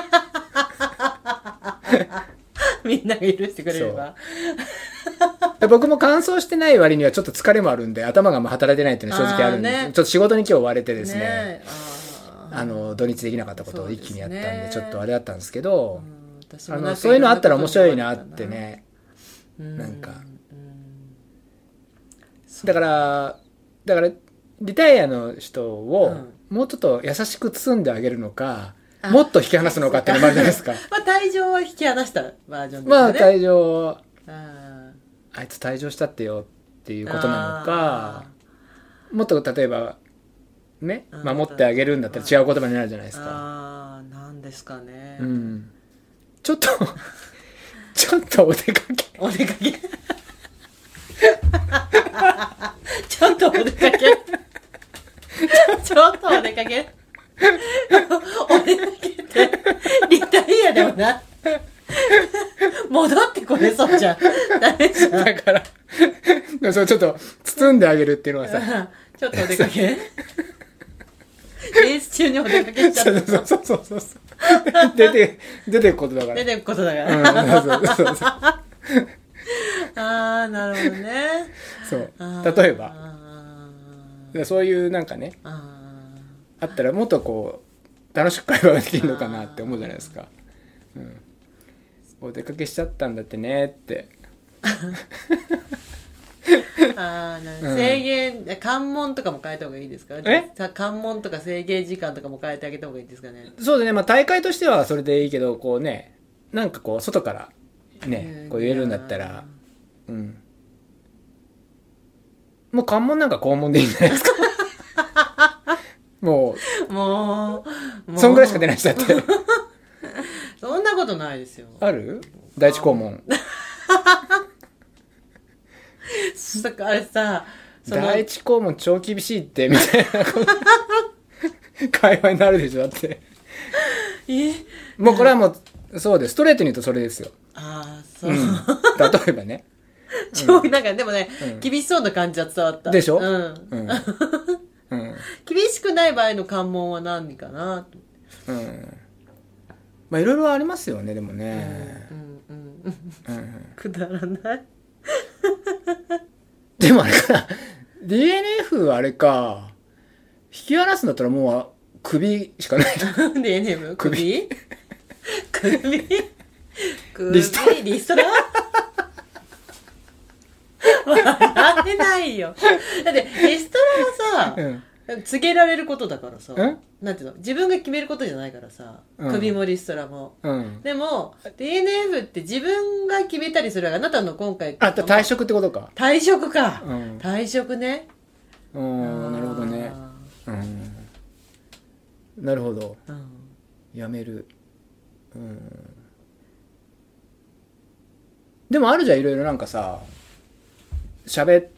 Speaker 2: みんなが許してくれれば。
Speaker 1: で僕も乾燥してない割にはちょっと疲れもあるんで頭がもう働いてないっていうのは正直あるんで
Speaker 2: ね。
Speaker 1: ちょっと仕事に今日追われてですね
Speaker 2: えあ
Speaker 1: の土日できなかったことを一気にやったんで
Speaker 2: ね
Speaker 1: ちょっとあれだったんですけど、
Speaker 2: うん
Speaker 1: あのそういうのあったら面白いなってね
Speaker 2: うん。
Speaker 1: なんか。
Speaker 2: うん。
Speaker 1: だからだからリタイアの人をもうちょっと優しく包んであげるのか、
Speaker 2: あ
Speaker 1: もっと引き離すのかっていうのもあるじゃないですか。
Speaker 2: まあ退場は引き離したバージョンです
Speaker 1: まあ退場
Speaker 2: あ
Speaker 1: あいつ退場したってよっていう
Speaker 2: ー
Speaker 1: ことなのかもっと例えばね
Speaker 2: うん
Speaker 1: 守ってあげるんだったら違う言葉になるじゃないですか。
Speaker 2: あーなんですかね、
Speaker 1: うん。ちょっと ちょっとお出かけ。
Speaker 2: お出かけ。ちょっとお出かけ。ちょっとお出かけ。お出かけってリタイアでもな戻ってこれそうじゃん。ダメじゃん
Speaker 1: だから。でもそれちょっと包んであげるっていうのはさ。
Speaker 2: ちょっとお出かけ？レース中にお出かけしちゃった。
Speaker 1: そうそうそうそう。出て出てくことだから。
Speaker 2: 出てくことだか
Speaker 1: うん
Speaker 2: ら、
Speaker 1: そうそうそう。
Speaker 2: ああなるほどね。
Speaker 1: そう。例えば。そういうなんかね
Speaker 2: ー。あ
Speaker 1: あったらもっとこう楽しく会話ができるのかなって思うじゃないですか、うん、お出かけしちゃったんだってねって。
Speaker 2: ー あーな
Speaker 1: うん。
Speaker 2: 制限関門とかも変えた方がいいですか？
Speaker 1: え？
Speaker 2: さ関門とか制限時間とかも変えてあげた方がいいですかね？
Speaker 1: そうでね。まあ大会としてはそれでいいけどこうねなんかこう外からねこう言えるんだったら。うん。もう関門なんか肛門でいいんじゃないですか？も
Speaker 2: もうも
Speaker 1: う。そんぐらいしか出ない人だって
Speaker 2: そんなことないですよ。
Speaker 1: ある？第一肛門。
Speaker 2: そっかあれさその
Speaker 1: 第一肛門超厳しいってみたいなこと。会話になるでしょだって。
Speaker 2: え？
Speaker 1: もうこれはもうそうです。ストレートに言うとそれですよ、
Speaker 2: ああそう、
Speaker 1: うん、例えばね。
Speaker 2: 超なんかでもね、
Speaker 1: うん。
Speaker 2: 厳しそうな感じは伝わった。
Speaker 1: でしょ？
Speaker 2: うん。
Speaker 1: うん。うん。
Speaker 2: 厳しくない場合の関門は何かなと。
Speaker 1: うんまあいろいろありますよねでもね、
Speaker 2: うんうんうん
Speaker 1: うん、
Speaker 2: くだらない。
Speaker 1: でもあれかな。DNF あれか。引き離すんだったらもう首しかない
Speaker 2: で NM 首？首？首？
Speaker 1: リストラ。
Speaker 2: リストラ？笑ってないよ。だってリストラはさ、
Speaker 1: うん
Speaker 2: 告げられることだからさ。
Speaker 1: ん
Speaker 2: なんていうの？自分が決めることじゃないからさ、
Speaker 1: うん。
Speaker 2: 首もリストラも。
Speaker 1: うん。
Speaker 2: でも DNF って自分が決めたりするあなたの今回。
Speaker 1: あ退職ってことか？
Speaker 2: 退職か、
Speaker 1: うん。
Speaker 2: 退職ね。
Speaker 1: うんなるほどね。うん。なるほど。
Speaker 2: うん。
Speaker 1: やめる。うん。でもあるじゃんいろいろなんかさ喋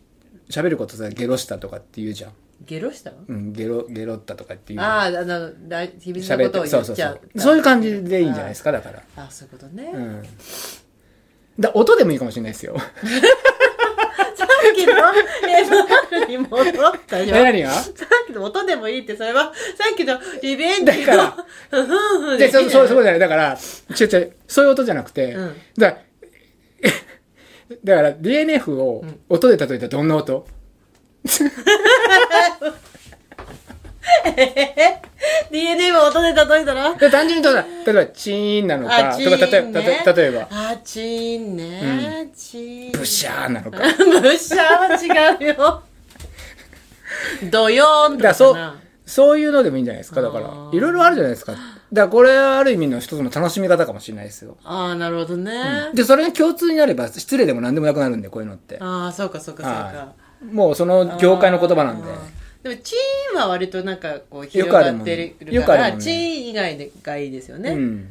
Speaker 1: 喋ることさゲロしたとかって言うじゃん、
Speaker 2: ゲロした？
Speaker 1: うん、ゲロゲロったとかって言う。
Speaker 2: あああの大秘密な
Speaker 1: 喋
Speaker 2: ことを言っちゃう。
Speaker 1: うそういう感じでいいんじゃないですかだから。
Speaker 2: ああそういうことね、
Speaker 1: うん。だ音でもいいかもしれないですよ。
Speaker 2: さっきの MR に戻ったよ。
Speaker 1: え何が？
Speaker 2: さっきの音でもいいってそれはさっきのリベンジの
Speaker 1: だから。
Speaker 2: ふん
Speaker 1: でそ
Speaker 2: できない
Speaker 1: そうそうじゃない。だから違う違うそういう音じゃなくて、
Speaker 2: うん。
Speaker 1: だ だから DNF を音で例えたらどんな音、
Speaker 2: DNA を音で例えたら
Speaker 1: で単純に例えばチーンなのか
Speaker 2: あチ
Speaker 1: とか例え
Speaker 2: ーンね。
Speaker 1: 例え例えば。
Speaker 2: あチーンね、チーン。
Speaker 1: ブシャーなのか。
Speaker 2: ブシャーは違うよ。ドヨーンとか
Speaker 1: だからそう
Speaker 2: かな
Speaker 1: そういうのでもいいんじゃないですか。だから
Speaker 2: あー。
Speaker 1: いろいろあるじゃないですか。だからこれはある意味の一つの楽しみ方かもしれないですよ。
Speaker 2: ああなるほどね、
Speaker 1: でそれが共通になれば失礼でも何でもなくなるんでこういうのって。
Speaker 2: ああそうかそうかそうか、
Speaker 1: はもうその業界の言葉なんで。
Speaker 2: でもチーンは割となんかこう広がってるから、
Speaker 1: あるもんね。
Speaker 2: チーン以外がいいですよね、
Speaker 1: うん。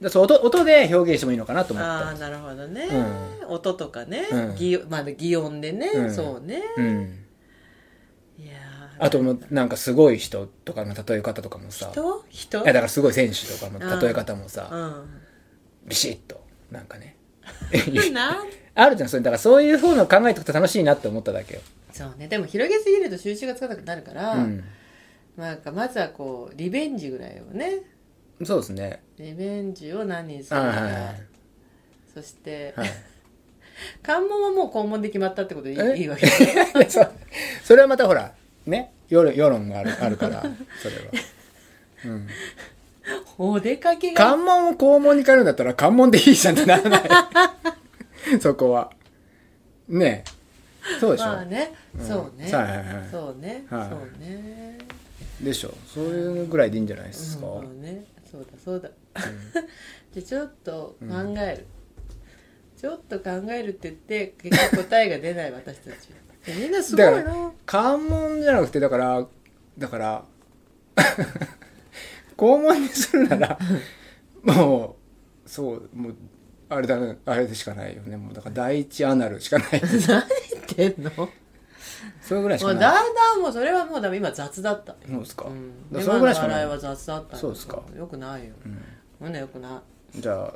Speaker 1: だそう音音で表現してもいいのかなと思って。
Speaker 2: ああなるほどね、
Speaker 1: う
Speaker 2: 音とかね、
Speaker 1: うん。
Speaker 2: 擬まあ擬音でね、
Speaker 1: うん。
Speaker 2: そうね。
Speaker 1: うん。
Speaker 2: いや
Speaker 1: あともうなんかすごい人とかの例え方とかもさ。
Speaker 2: 人？人？
Speaker 1: いやだからすごい選手とかの例え方もさ
Speaker 2: うん。
Speaker 1: ビシッとなんかね。
Speaker 2: なん
Speaker 1: あるじゃん。それだからそういうふうの考えておくと楽しいなって思っただけよ、
Speaker 2: そうね。でも広げすぎると収集がつかなくなるから、
Speaker 1: うん、
Speaker 2: なんかまずはこうリベンジぐらいをね。
Speaker 1: そうですね。
Speaker 2: リベンジを何にするか、
Speaker 1: はいはいはい。
Speaker 2: そして、
Speaker 1: はい。
Speaker 2: 関門はもう肛門で決まったってことでい
Speaker 1: え？
Speaker 2: いわけ？
Speaker 1: それはまたほらね世論があるあるからそれは、うん、
Speaker 2: お出かけが。
Speaker 1: 関門を肛門に変えるんだったら関門でいいじゃんってならない そこは。ねえ。そうでしょ、
Speaker 2: まあね、
Speaker 1: うん。
Speaker 2: そうね、
Speaker 1: はいはいはい。
Speaker 2: そうね、
Speaker 1: はい。
Speaker 2: そうね。
Speaker 1: でしょ。そういうぐらいでいいんじゃないですか、
Speaker 2: うん。そうねそうだ。そうだで ちょっと考える、ちょっと考えるって言って結局答えが出ない私たち。でみんなすごい
Speaker 1: だ
Speaker 2: な
Speaker 1: 関門じゃなくてだからだから 肛門にするならもうそうもうあれだねあれでしかないよね。もうだから第一アナルしかない。
Speaker 2: 何言ってんの？
Speaker 1: それぐらいし
Speaker 2: もう
Speaker 1: かない
Speaker 2: だんだんもうそれはもうだめ今雑だった。
Speaker 1: そうですか,、
Speaker 2: うん。
Speaker 1: だからそれぐらいしかない。
Speaker 2: 今の笑いは雑だった
Speaker 1: そうですか。
Speaker 2: よくないよ。
Speaker 1: うん。
Speaker 2: なよくない。
Speaker 1: じゃ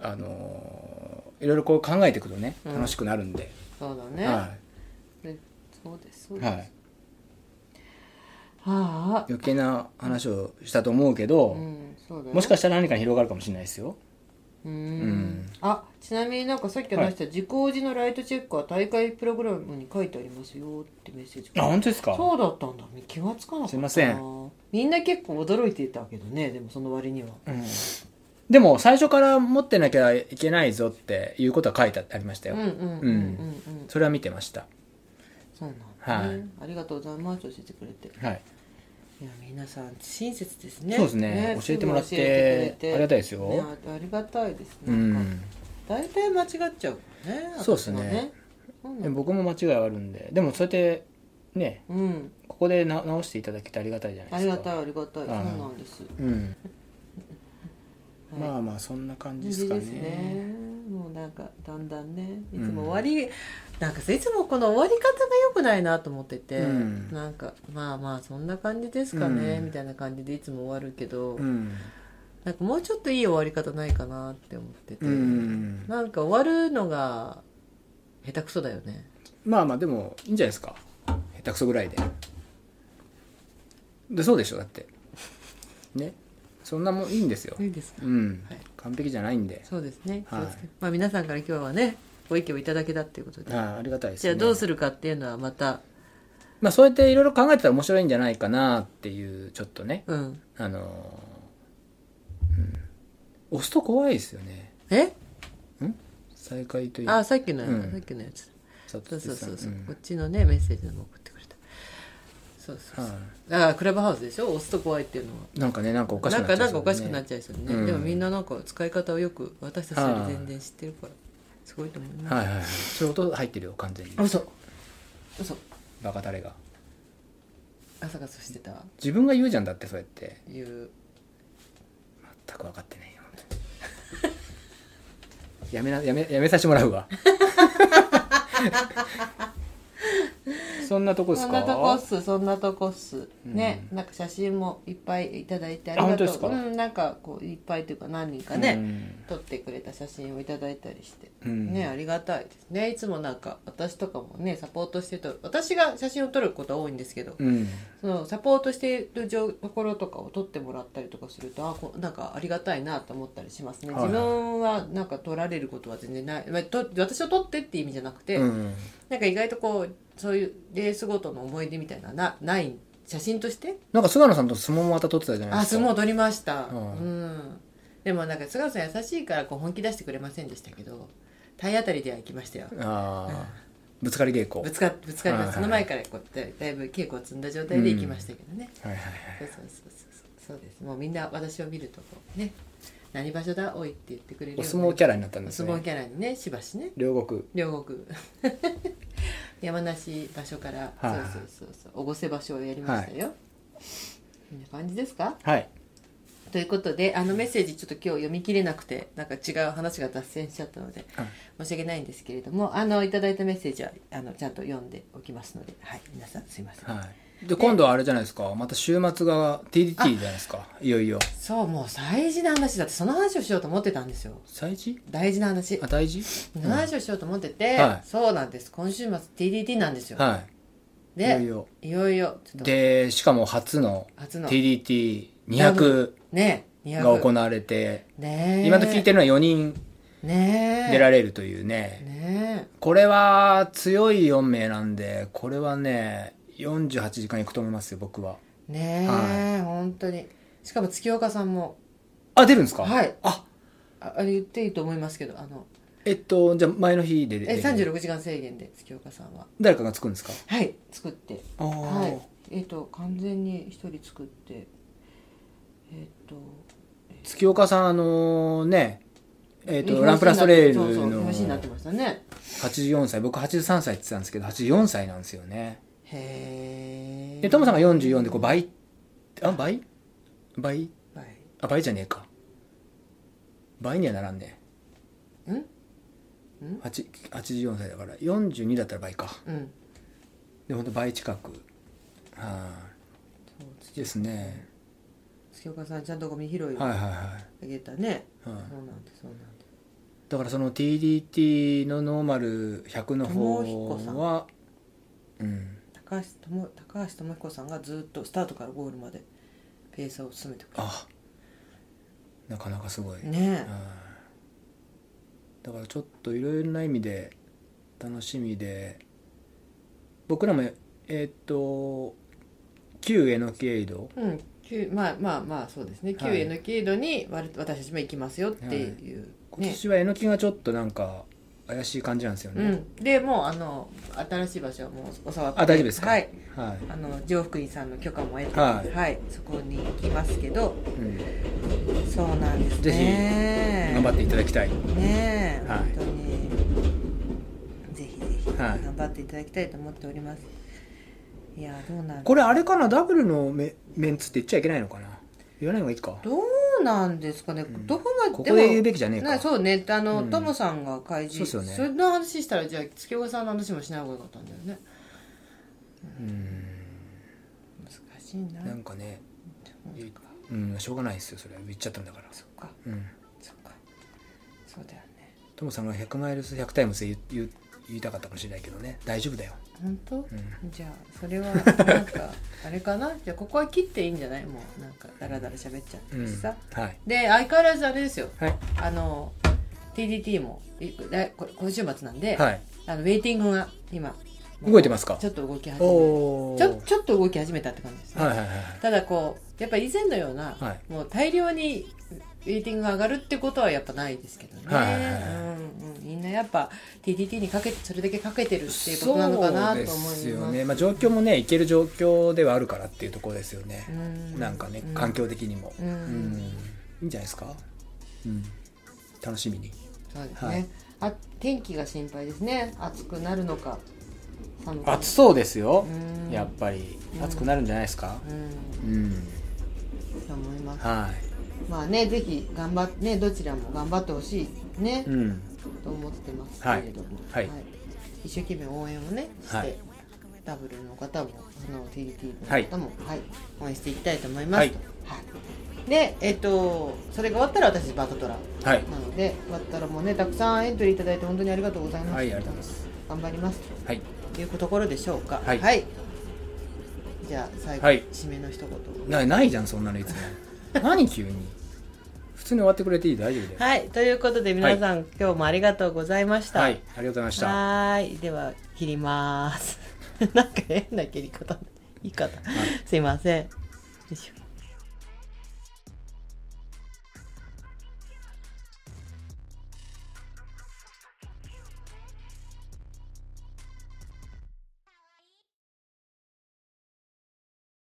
Speaker 1: ああのーいろいろこう考えていくとね
Speaker 2: うん。
Speaker 1: 楽しくなるんで、
Speaker 2: そうだね、
Speaker 1: は
Speaker 2: でそうですそう
Speaker 1: い、
Speaker 2: です、
Speaker 1: はい、
Speaker 2: はあ。
Speaker 1: 余計な話をしたと思うけど、
Speaker 2: うんそうだよ。
Speaker 1: もしかしたら何かに広がるかもしれないですよ
Speaker 2: う
Speaker 1: ん。
Speaker 2: ん。あちなみになんかさっき話した自工時のライトチェックは大会プログラムに書いてありますよってメッセージ
Speaker 1: あ本当ですか？
Speaker 2: そうだったんだ。気がつかなかった
Speaker 1: すいません。
Speaker 2: みんな結構驚いてたけどねでもその割には。
Speaker 1: うん。でも最初から持ってなきゃいけないぞっていうことは書いてありましたよ、
Speaker 2: うんうんうんうん。うん。
Speaker 1: それは見てました。
Speaker 2: そうなんだね、
Speaker 1: はい。
Speaker 2: ありがとうございます。教えてくれて。
Speaker 1: はい
Speaker 2: いや皆さん親切ですね。
Speaker 1: そうですね。教えてもらってありがたいですよ。
Speaker 2: ねあありがたいです。
Speaker 1: う
Speaker 2: なん大体間違っちゃうね
Speaker 1: そうですね。
Speaker 2: 私はそう
Speaker 1: 僕も間違いはあるんででもそうやってね
Speaker 2: うん。
Speaker 1: ここでな直していただけてありがたいじゃないですか。
Speaker 2: ありがたいありがたい。そう
Speaker 1: はい
Speaker 2: なんです。
Speaker 1: うん。
Speaker 2: はい。
Speaker 1: まあまあそんな感じですかね。
Speaker 2: ね。もうなんかだんだんねい
Speaker 1: うん
Speaker 2: つも終わり、なんかさいつもこの終わり方が良くないなと思ってて、
Speaker 1: うん。
Speaker 2: なんかまあまあそんな感じですかね、
Speaker 1: うん。
Speaker 2: みたいな感じでいつも終わるけど、
Speaker 1: うん。
Speaker 2: なんかもうちょっといい終わり方ないかなって思ってて、
Speaker 1: うん。
Speaker 2: なんか終わるのが下手くそだよね。
Speaker 1: まあまあでもいいんじゃないですか。下手くそぐらいで。でそうでしょだって。ね。そんなもんいいんですよ。
Speaker 2: いいですか？
Speaker 1: うん、
Speaker 2: はい。
Speaker 1: 完璧じゃないんで。
Speaker 2: そうですね、
Speaker 1: はい。
Speaker 2: まあ皆さんから今日はねご意見をいただけたっていうことで、
Speaker 1: はいありがたいですね。
Speaker 2: じゃあどうするかっていうのはまた。
Speaker 1: まあそうやっていろいろ考えてたら面白いんじゃないかなっていうちょっとね。
Speaker 2: うん。
Speaker 1: あのーうん、押すと怖いですよね。
Speaker 2: え？
Speaker 1: 再開という。
Speaker 2: あさっきの、
Speaker 1: うん。
Speaker 2: さっきのやつ。
Speaker 1: さ
Speaker 2: そうそうそうそう、
Speaker 1: ん。
Speaker 2: こっちのねメッセージでも送ってくれた。そうそうそう、
Speaker 1: は
Speaker 2: ああクラブハウスでしょ？押すと怖いっていうのは。い
Speaker 1: なんかねなんかおかしく
Speaker 2: な
Speaker 1: なんっちゃう
Speaker 2: かなんかおかしくなっちゃいそうでね、
Speaker 1: うん。
Speaker 2: でもみんななんか使い方をよく私たちより全然知ってるからすごいと思います、
Speaker 1: はいはいはい。それ音入ってるよ完全に。
Speaker 2: あ嘘。嘘。
Speaker 1: バカタレが
Speaker 2: 朝がそしてた。わ
Speaker 1: 自分が言うじゃんだってそうやって。
Speaker 2: いう。
Speaker 1: 全く分かってないよやめなやめやめさせてもらうわ そんなとこですか？
Speaker 2: そんなとこっすそんなとこっす、ねなんか写真もいっぱいいただいてありがとう。うんなんかこういっぱいというか何人かね、
Speaker 1: うん。
Speaker 2: 撮ってくれた写真をいただいたりして、
Speaker 1: うん。
Speaker 2: ねありがたいですね。いつもなんか私とかもねサポートしてると私が写真を撮ることは多いんですけど、
Speaker 1: うん。
Speaker 2: そのサポートしている状ところとかを撮ってもらったりとかするとあこなんかありがたいなと思ったりしますね、自分はなんか撮られることは全然ない、まあ、と私を撮ってって意味じゃなくて、
Speaker 1: うん。
Speaker 2: なんか意外とこうそういうレースごとの思い出みたいななない？写真として？
Speaker 1: なんか菅野さんと相撲もまた撮ってたじゃない
Speaker 2: あ
Speaker 1: ですか。
Speaker 2: 相撲撮りました、
Speaker 1: うん。
Speaker 2: うん。でもなんか菅野さん優しいからこう本気出してくれませんでしたけど体当たりでは行きましたよ。
Speaker 1: ああぶつかり稽古。
Speaker 2: ぶつかぶつかり
Speaker 1: はいはい
Speaker 2: ます。その前からこうだだいぶ稽古を積んだ状態で行きましたけどね、
Speaker 1: はいはい。
Speaker 2: そうそうそうそうそうですもうみんな私を見るとこうね何場所だ？おいって言ってくれる
Speaker 1: お相撲キャラになったんですね。
Speaker 2: お相撲キャラにねしばしね。
Speaker 1: 両国。
Speaker 2: 両国。山梨場所から、
Speaker 1: はい。
Speaker 2: そうそうそうそう。越生場所をやりましたよ、こんな感じですか？
Speaker 1: はい。
Speaker 2: ということであのメッセージちょっと今日読み切れなくてなんか違う話が脱線しちゃったので
Speaker 1: はい。
Speaker 2: 申し訳ないんですけれどもあのいただいたメッセージはあのちゃんと読んでおきますのではい。皆さんすいません、
Speaker 1: はい、で今度はあれじゃないですか。また週末が TDT じゃないですか。いよいよ。
Speaker 2: そうもう大事な話だってその話をしようと思ってたんですよ。
Speaker 1: 祭事？
Speaker 2: 大事な話。
Speaker 1: あ大事？
Speaker 2: その話をしようと思ってて、
Speaker 1: はい。
Speaker 2: そうなんです。今週末 TDT なんですよ、
Speaker 1: はい。い
Speaker 2: で
Speaker 1: よいよ。
Speaker 2: いよいよちょっと。
Speaker 1: でしかも初の
Speaker 2: 初の。
Speaker 1: TDT200
Speaker 2: ね200
Speaker 1: が行われて
Speaker 2: ね。え
Speaker 1: 今と聞いてるのは4人
Speaker 2: ね。え
Speaker 1: 出られるというね。
Speaker 2: ね。
Speaker 1: これは強い4名なんでこれはね48時間いくと思いますよ僕は。
Speaker 2: えねえ、本当に。しかも月岡さんも。
Speaker 1: あ出るんですか？
Speaker 2: はい。
Speaker 1: あ。
Speaker 2: ああれ言っていいと思いますけどあの。
Speaker 1: えっとじゃあ前の日で
Speaker 2: え36時間制限で月岡さんは。
Speaker 1: 誰かがつくんですか？
Speaker 2: はい作って。
Speaker 1: ああ、
Speaker 2: はい。えっ、と完全に一人作って。えっ、と
Speaker 1: 月岡さんあのねえっ、
Speaker 2: ね
Speaker 1: とランプラストレールの
Speaker 2: 表紙になってましたね。
Speaker 1: 84歳。僕83歳って言ってたんですけど84歳なんですよね
Speaker 2: へえ
Speaker 1: でトムさんが44でこう倍あ倍？倍？
Speaker 2: はい
Speaker 1: あ倍じゃねえか。倍にはならんね。
Speaker 2: ん？ん
Speaker 1: ？8 84歳だから42だったら倍か。
Speaker 2: うん。
Speaker 1: でほんと倍近く。はい。ですね。
Speaker 2: 月岡さんちゃんとゴミ拾いを
Speaker 1: はいはいはい。
Speaker 2: あげたね、
Speaker 1: はい。
Speaker 2: そうなんですそうなんです
Speaker 1: だからその TDT のノーマル100の方はうん
Speaker 2: 高橋智高橋智彦さんがずっとスタートからゴールまでペースを進めてくれ
Speaker 1: あなかなかすごい、
Speaker 2: るね
Speaker 1: はいだからちょっといろいろな意味で楽しみで僕らもえーっと旧エノキエイド。
Speaker 2: うん旧まあまあまあそうですね。旧
Speaker 1: はい。
Speaker 2: N キードに我私たちも行きますよっていう、ね。
Speaker 1: 今年はエノキがちょっとなんか怪しい感じなんですよね、
Speaker 2: うん、でもうあの新しい場所はもうお触って。
Speaker 1: あ大丈夫ですか？
Speaker 2: はい。
Speaker 1: はい、
Speaker 2: あの上福院さんの許可も得て
Speaker 1: はい。
Speaker 2: そこに行きますけど
Speaker 1: うん、
Speaker 2: そうなんです
Speaker 1: ぜ
Speaker 2: ね
Speaker 1: 頑張っていただきたい。
Speaker 2: ねえ、
Speaker 1: はい。
Speaker 2: 本当に。ぜひぜひ
Speaker 1: はい。
Speaker 2: 頑張っていただきたいと思っております、い、やどうなん
Speaker 1: これあれかな？ダブルのメメンツって言っちゃいけないのかな？言わない方がいいか？
Speaker 2: どうなんですかね、
Speaker 1: ん。
Speaker 2: どこが
Speaker 1: ここで言うべきじゃねえか。
Speaker 2: ねそうね。あの、
Speaker 1: うん。
Speaker 2: さんが開示。
Speaker 1: そうね。
Speaker 2: れの話したらじゃあ月岡さんの話もしない方がよかったんだよね。
Speaker 1: うん。
Speaker 2: 難しいな
Speaker 1: なんかね
Speaker 2: そう
Speaker 1: んしょうがないですよそれ。言っちゃったんだから。
Speaker 2: そっか。
Speaker 1: うん。
Speaker 2: そっか。そうだよね。
Speaker 1: トムさんが100マイルス100タイムス言う言う言いたかったかもしれないけどね。大丈夫だよ
Speaker 2: 本当、
Speaker 1: ん。
Speaker 2: じゃあそれはなんかあれかな？じゃあここは切っていいんじゃない？もうなんかダラダラ喋っちゃって
Speaker 1: うん
Speaker 2: るしさ、
Speaker 1: はい。
Speaker 2: で相変わらずあれですよ。
Speaker 1: はい。
Speaker 2: あの TDT も今週末なんで、
Speaker 1: はい。
Speaker 2: あのウェイティングが今
Speaker 1: 動いてますか？
Speaker 2: ちょっと動き始めちょちょっと動き始めたって感じですね、
Speaker 1: はいはいはい。
Speaker 2: ただこうやっぱ以前のような、
Speaker 1: はい。
Speaker 2: もう大量にウェイティングが上がるってことはやっぱないですけどね、
Speaker 1: はいはいはい。
Speaker 2: うんうん、みんなやっぱ TDT にかけそれだけかけてるっていうことなのかなと思います。
Speaker 1: よね、まあ、状況もねいける状況ではあるからっていうところですよね、
Speaker 2: うん。
Speaker 1: なんかね
Speaker 2: うん
Speaker 1: 環境的にも。
Speaker 2: うん。
Speaker 1: うん。いいんじゃないですか？うん。楽しみに。
Speaker 2: そうですね、
Speaker 1: はい。
Speaker 2: あ天気が心配ですね。暑くなるのか寒くなる
Speaker 1: 暑そうですよ。
Speaker 2: うん。
Speaker 1: やっぱり。
Speaker 2: うん。
Speaker 1: 暑くなるんじゃないですか？
Speaker 2: うん。
Speaker 1: うん。
Speaker 2: と思います。
Speaker 1: はい
Speaker 2: まあねぜひ頑張ねどちらも頑張ってほしいね、
Speaker 1: うん。
Speaker 2: と思ってますけれども、
Speaker 1: はい。はい。
Speaker 2: 一生懸命応援をねして、
Speaker 1: はい。
Speaker 2: ダブルの方もあの TDT
Speaker 1: はい
Speaker 2: の方も、はい。応援していきたいと思います、
Speaker 1: はい。
Speaker 2: はい。でえっ、とそれが終わったら私バトトラ。
Speaker 1: はい。
Speaker 2: なので終わったらもうねたくさんエントリーいただいて本当にありがとうございます、
Speaker 1: はいありがとうございます。
Speaker 2: 頑張ります
Speaker 1: はい。
Speaker 2: というところでしょうか。
Speaker 1: はい。
Speaker 2: じゃあ最後、
Speaker 1: はい。
Speaker 2: 締めの一言
Speaker 1: なないじゃんそんなのいつも。何急に普通に終わってくれていい？大丈夫だよ。
Speaker 2: はいということで皆さん、今日もありがとうございました。
Speaker 1: はいありがとうございました。
Speaker 2: はーいでは切ります。なんか変な切り方。言い方、すいません。よいしょ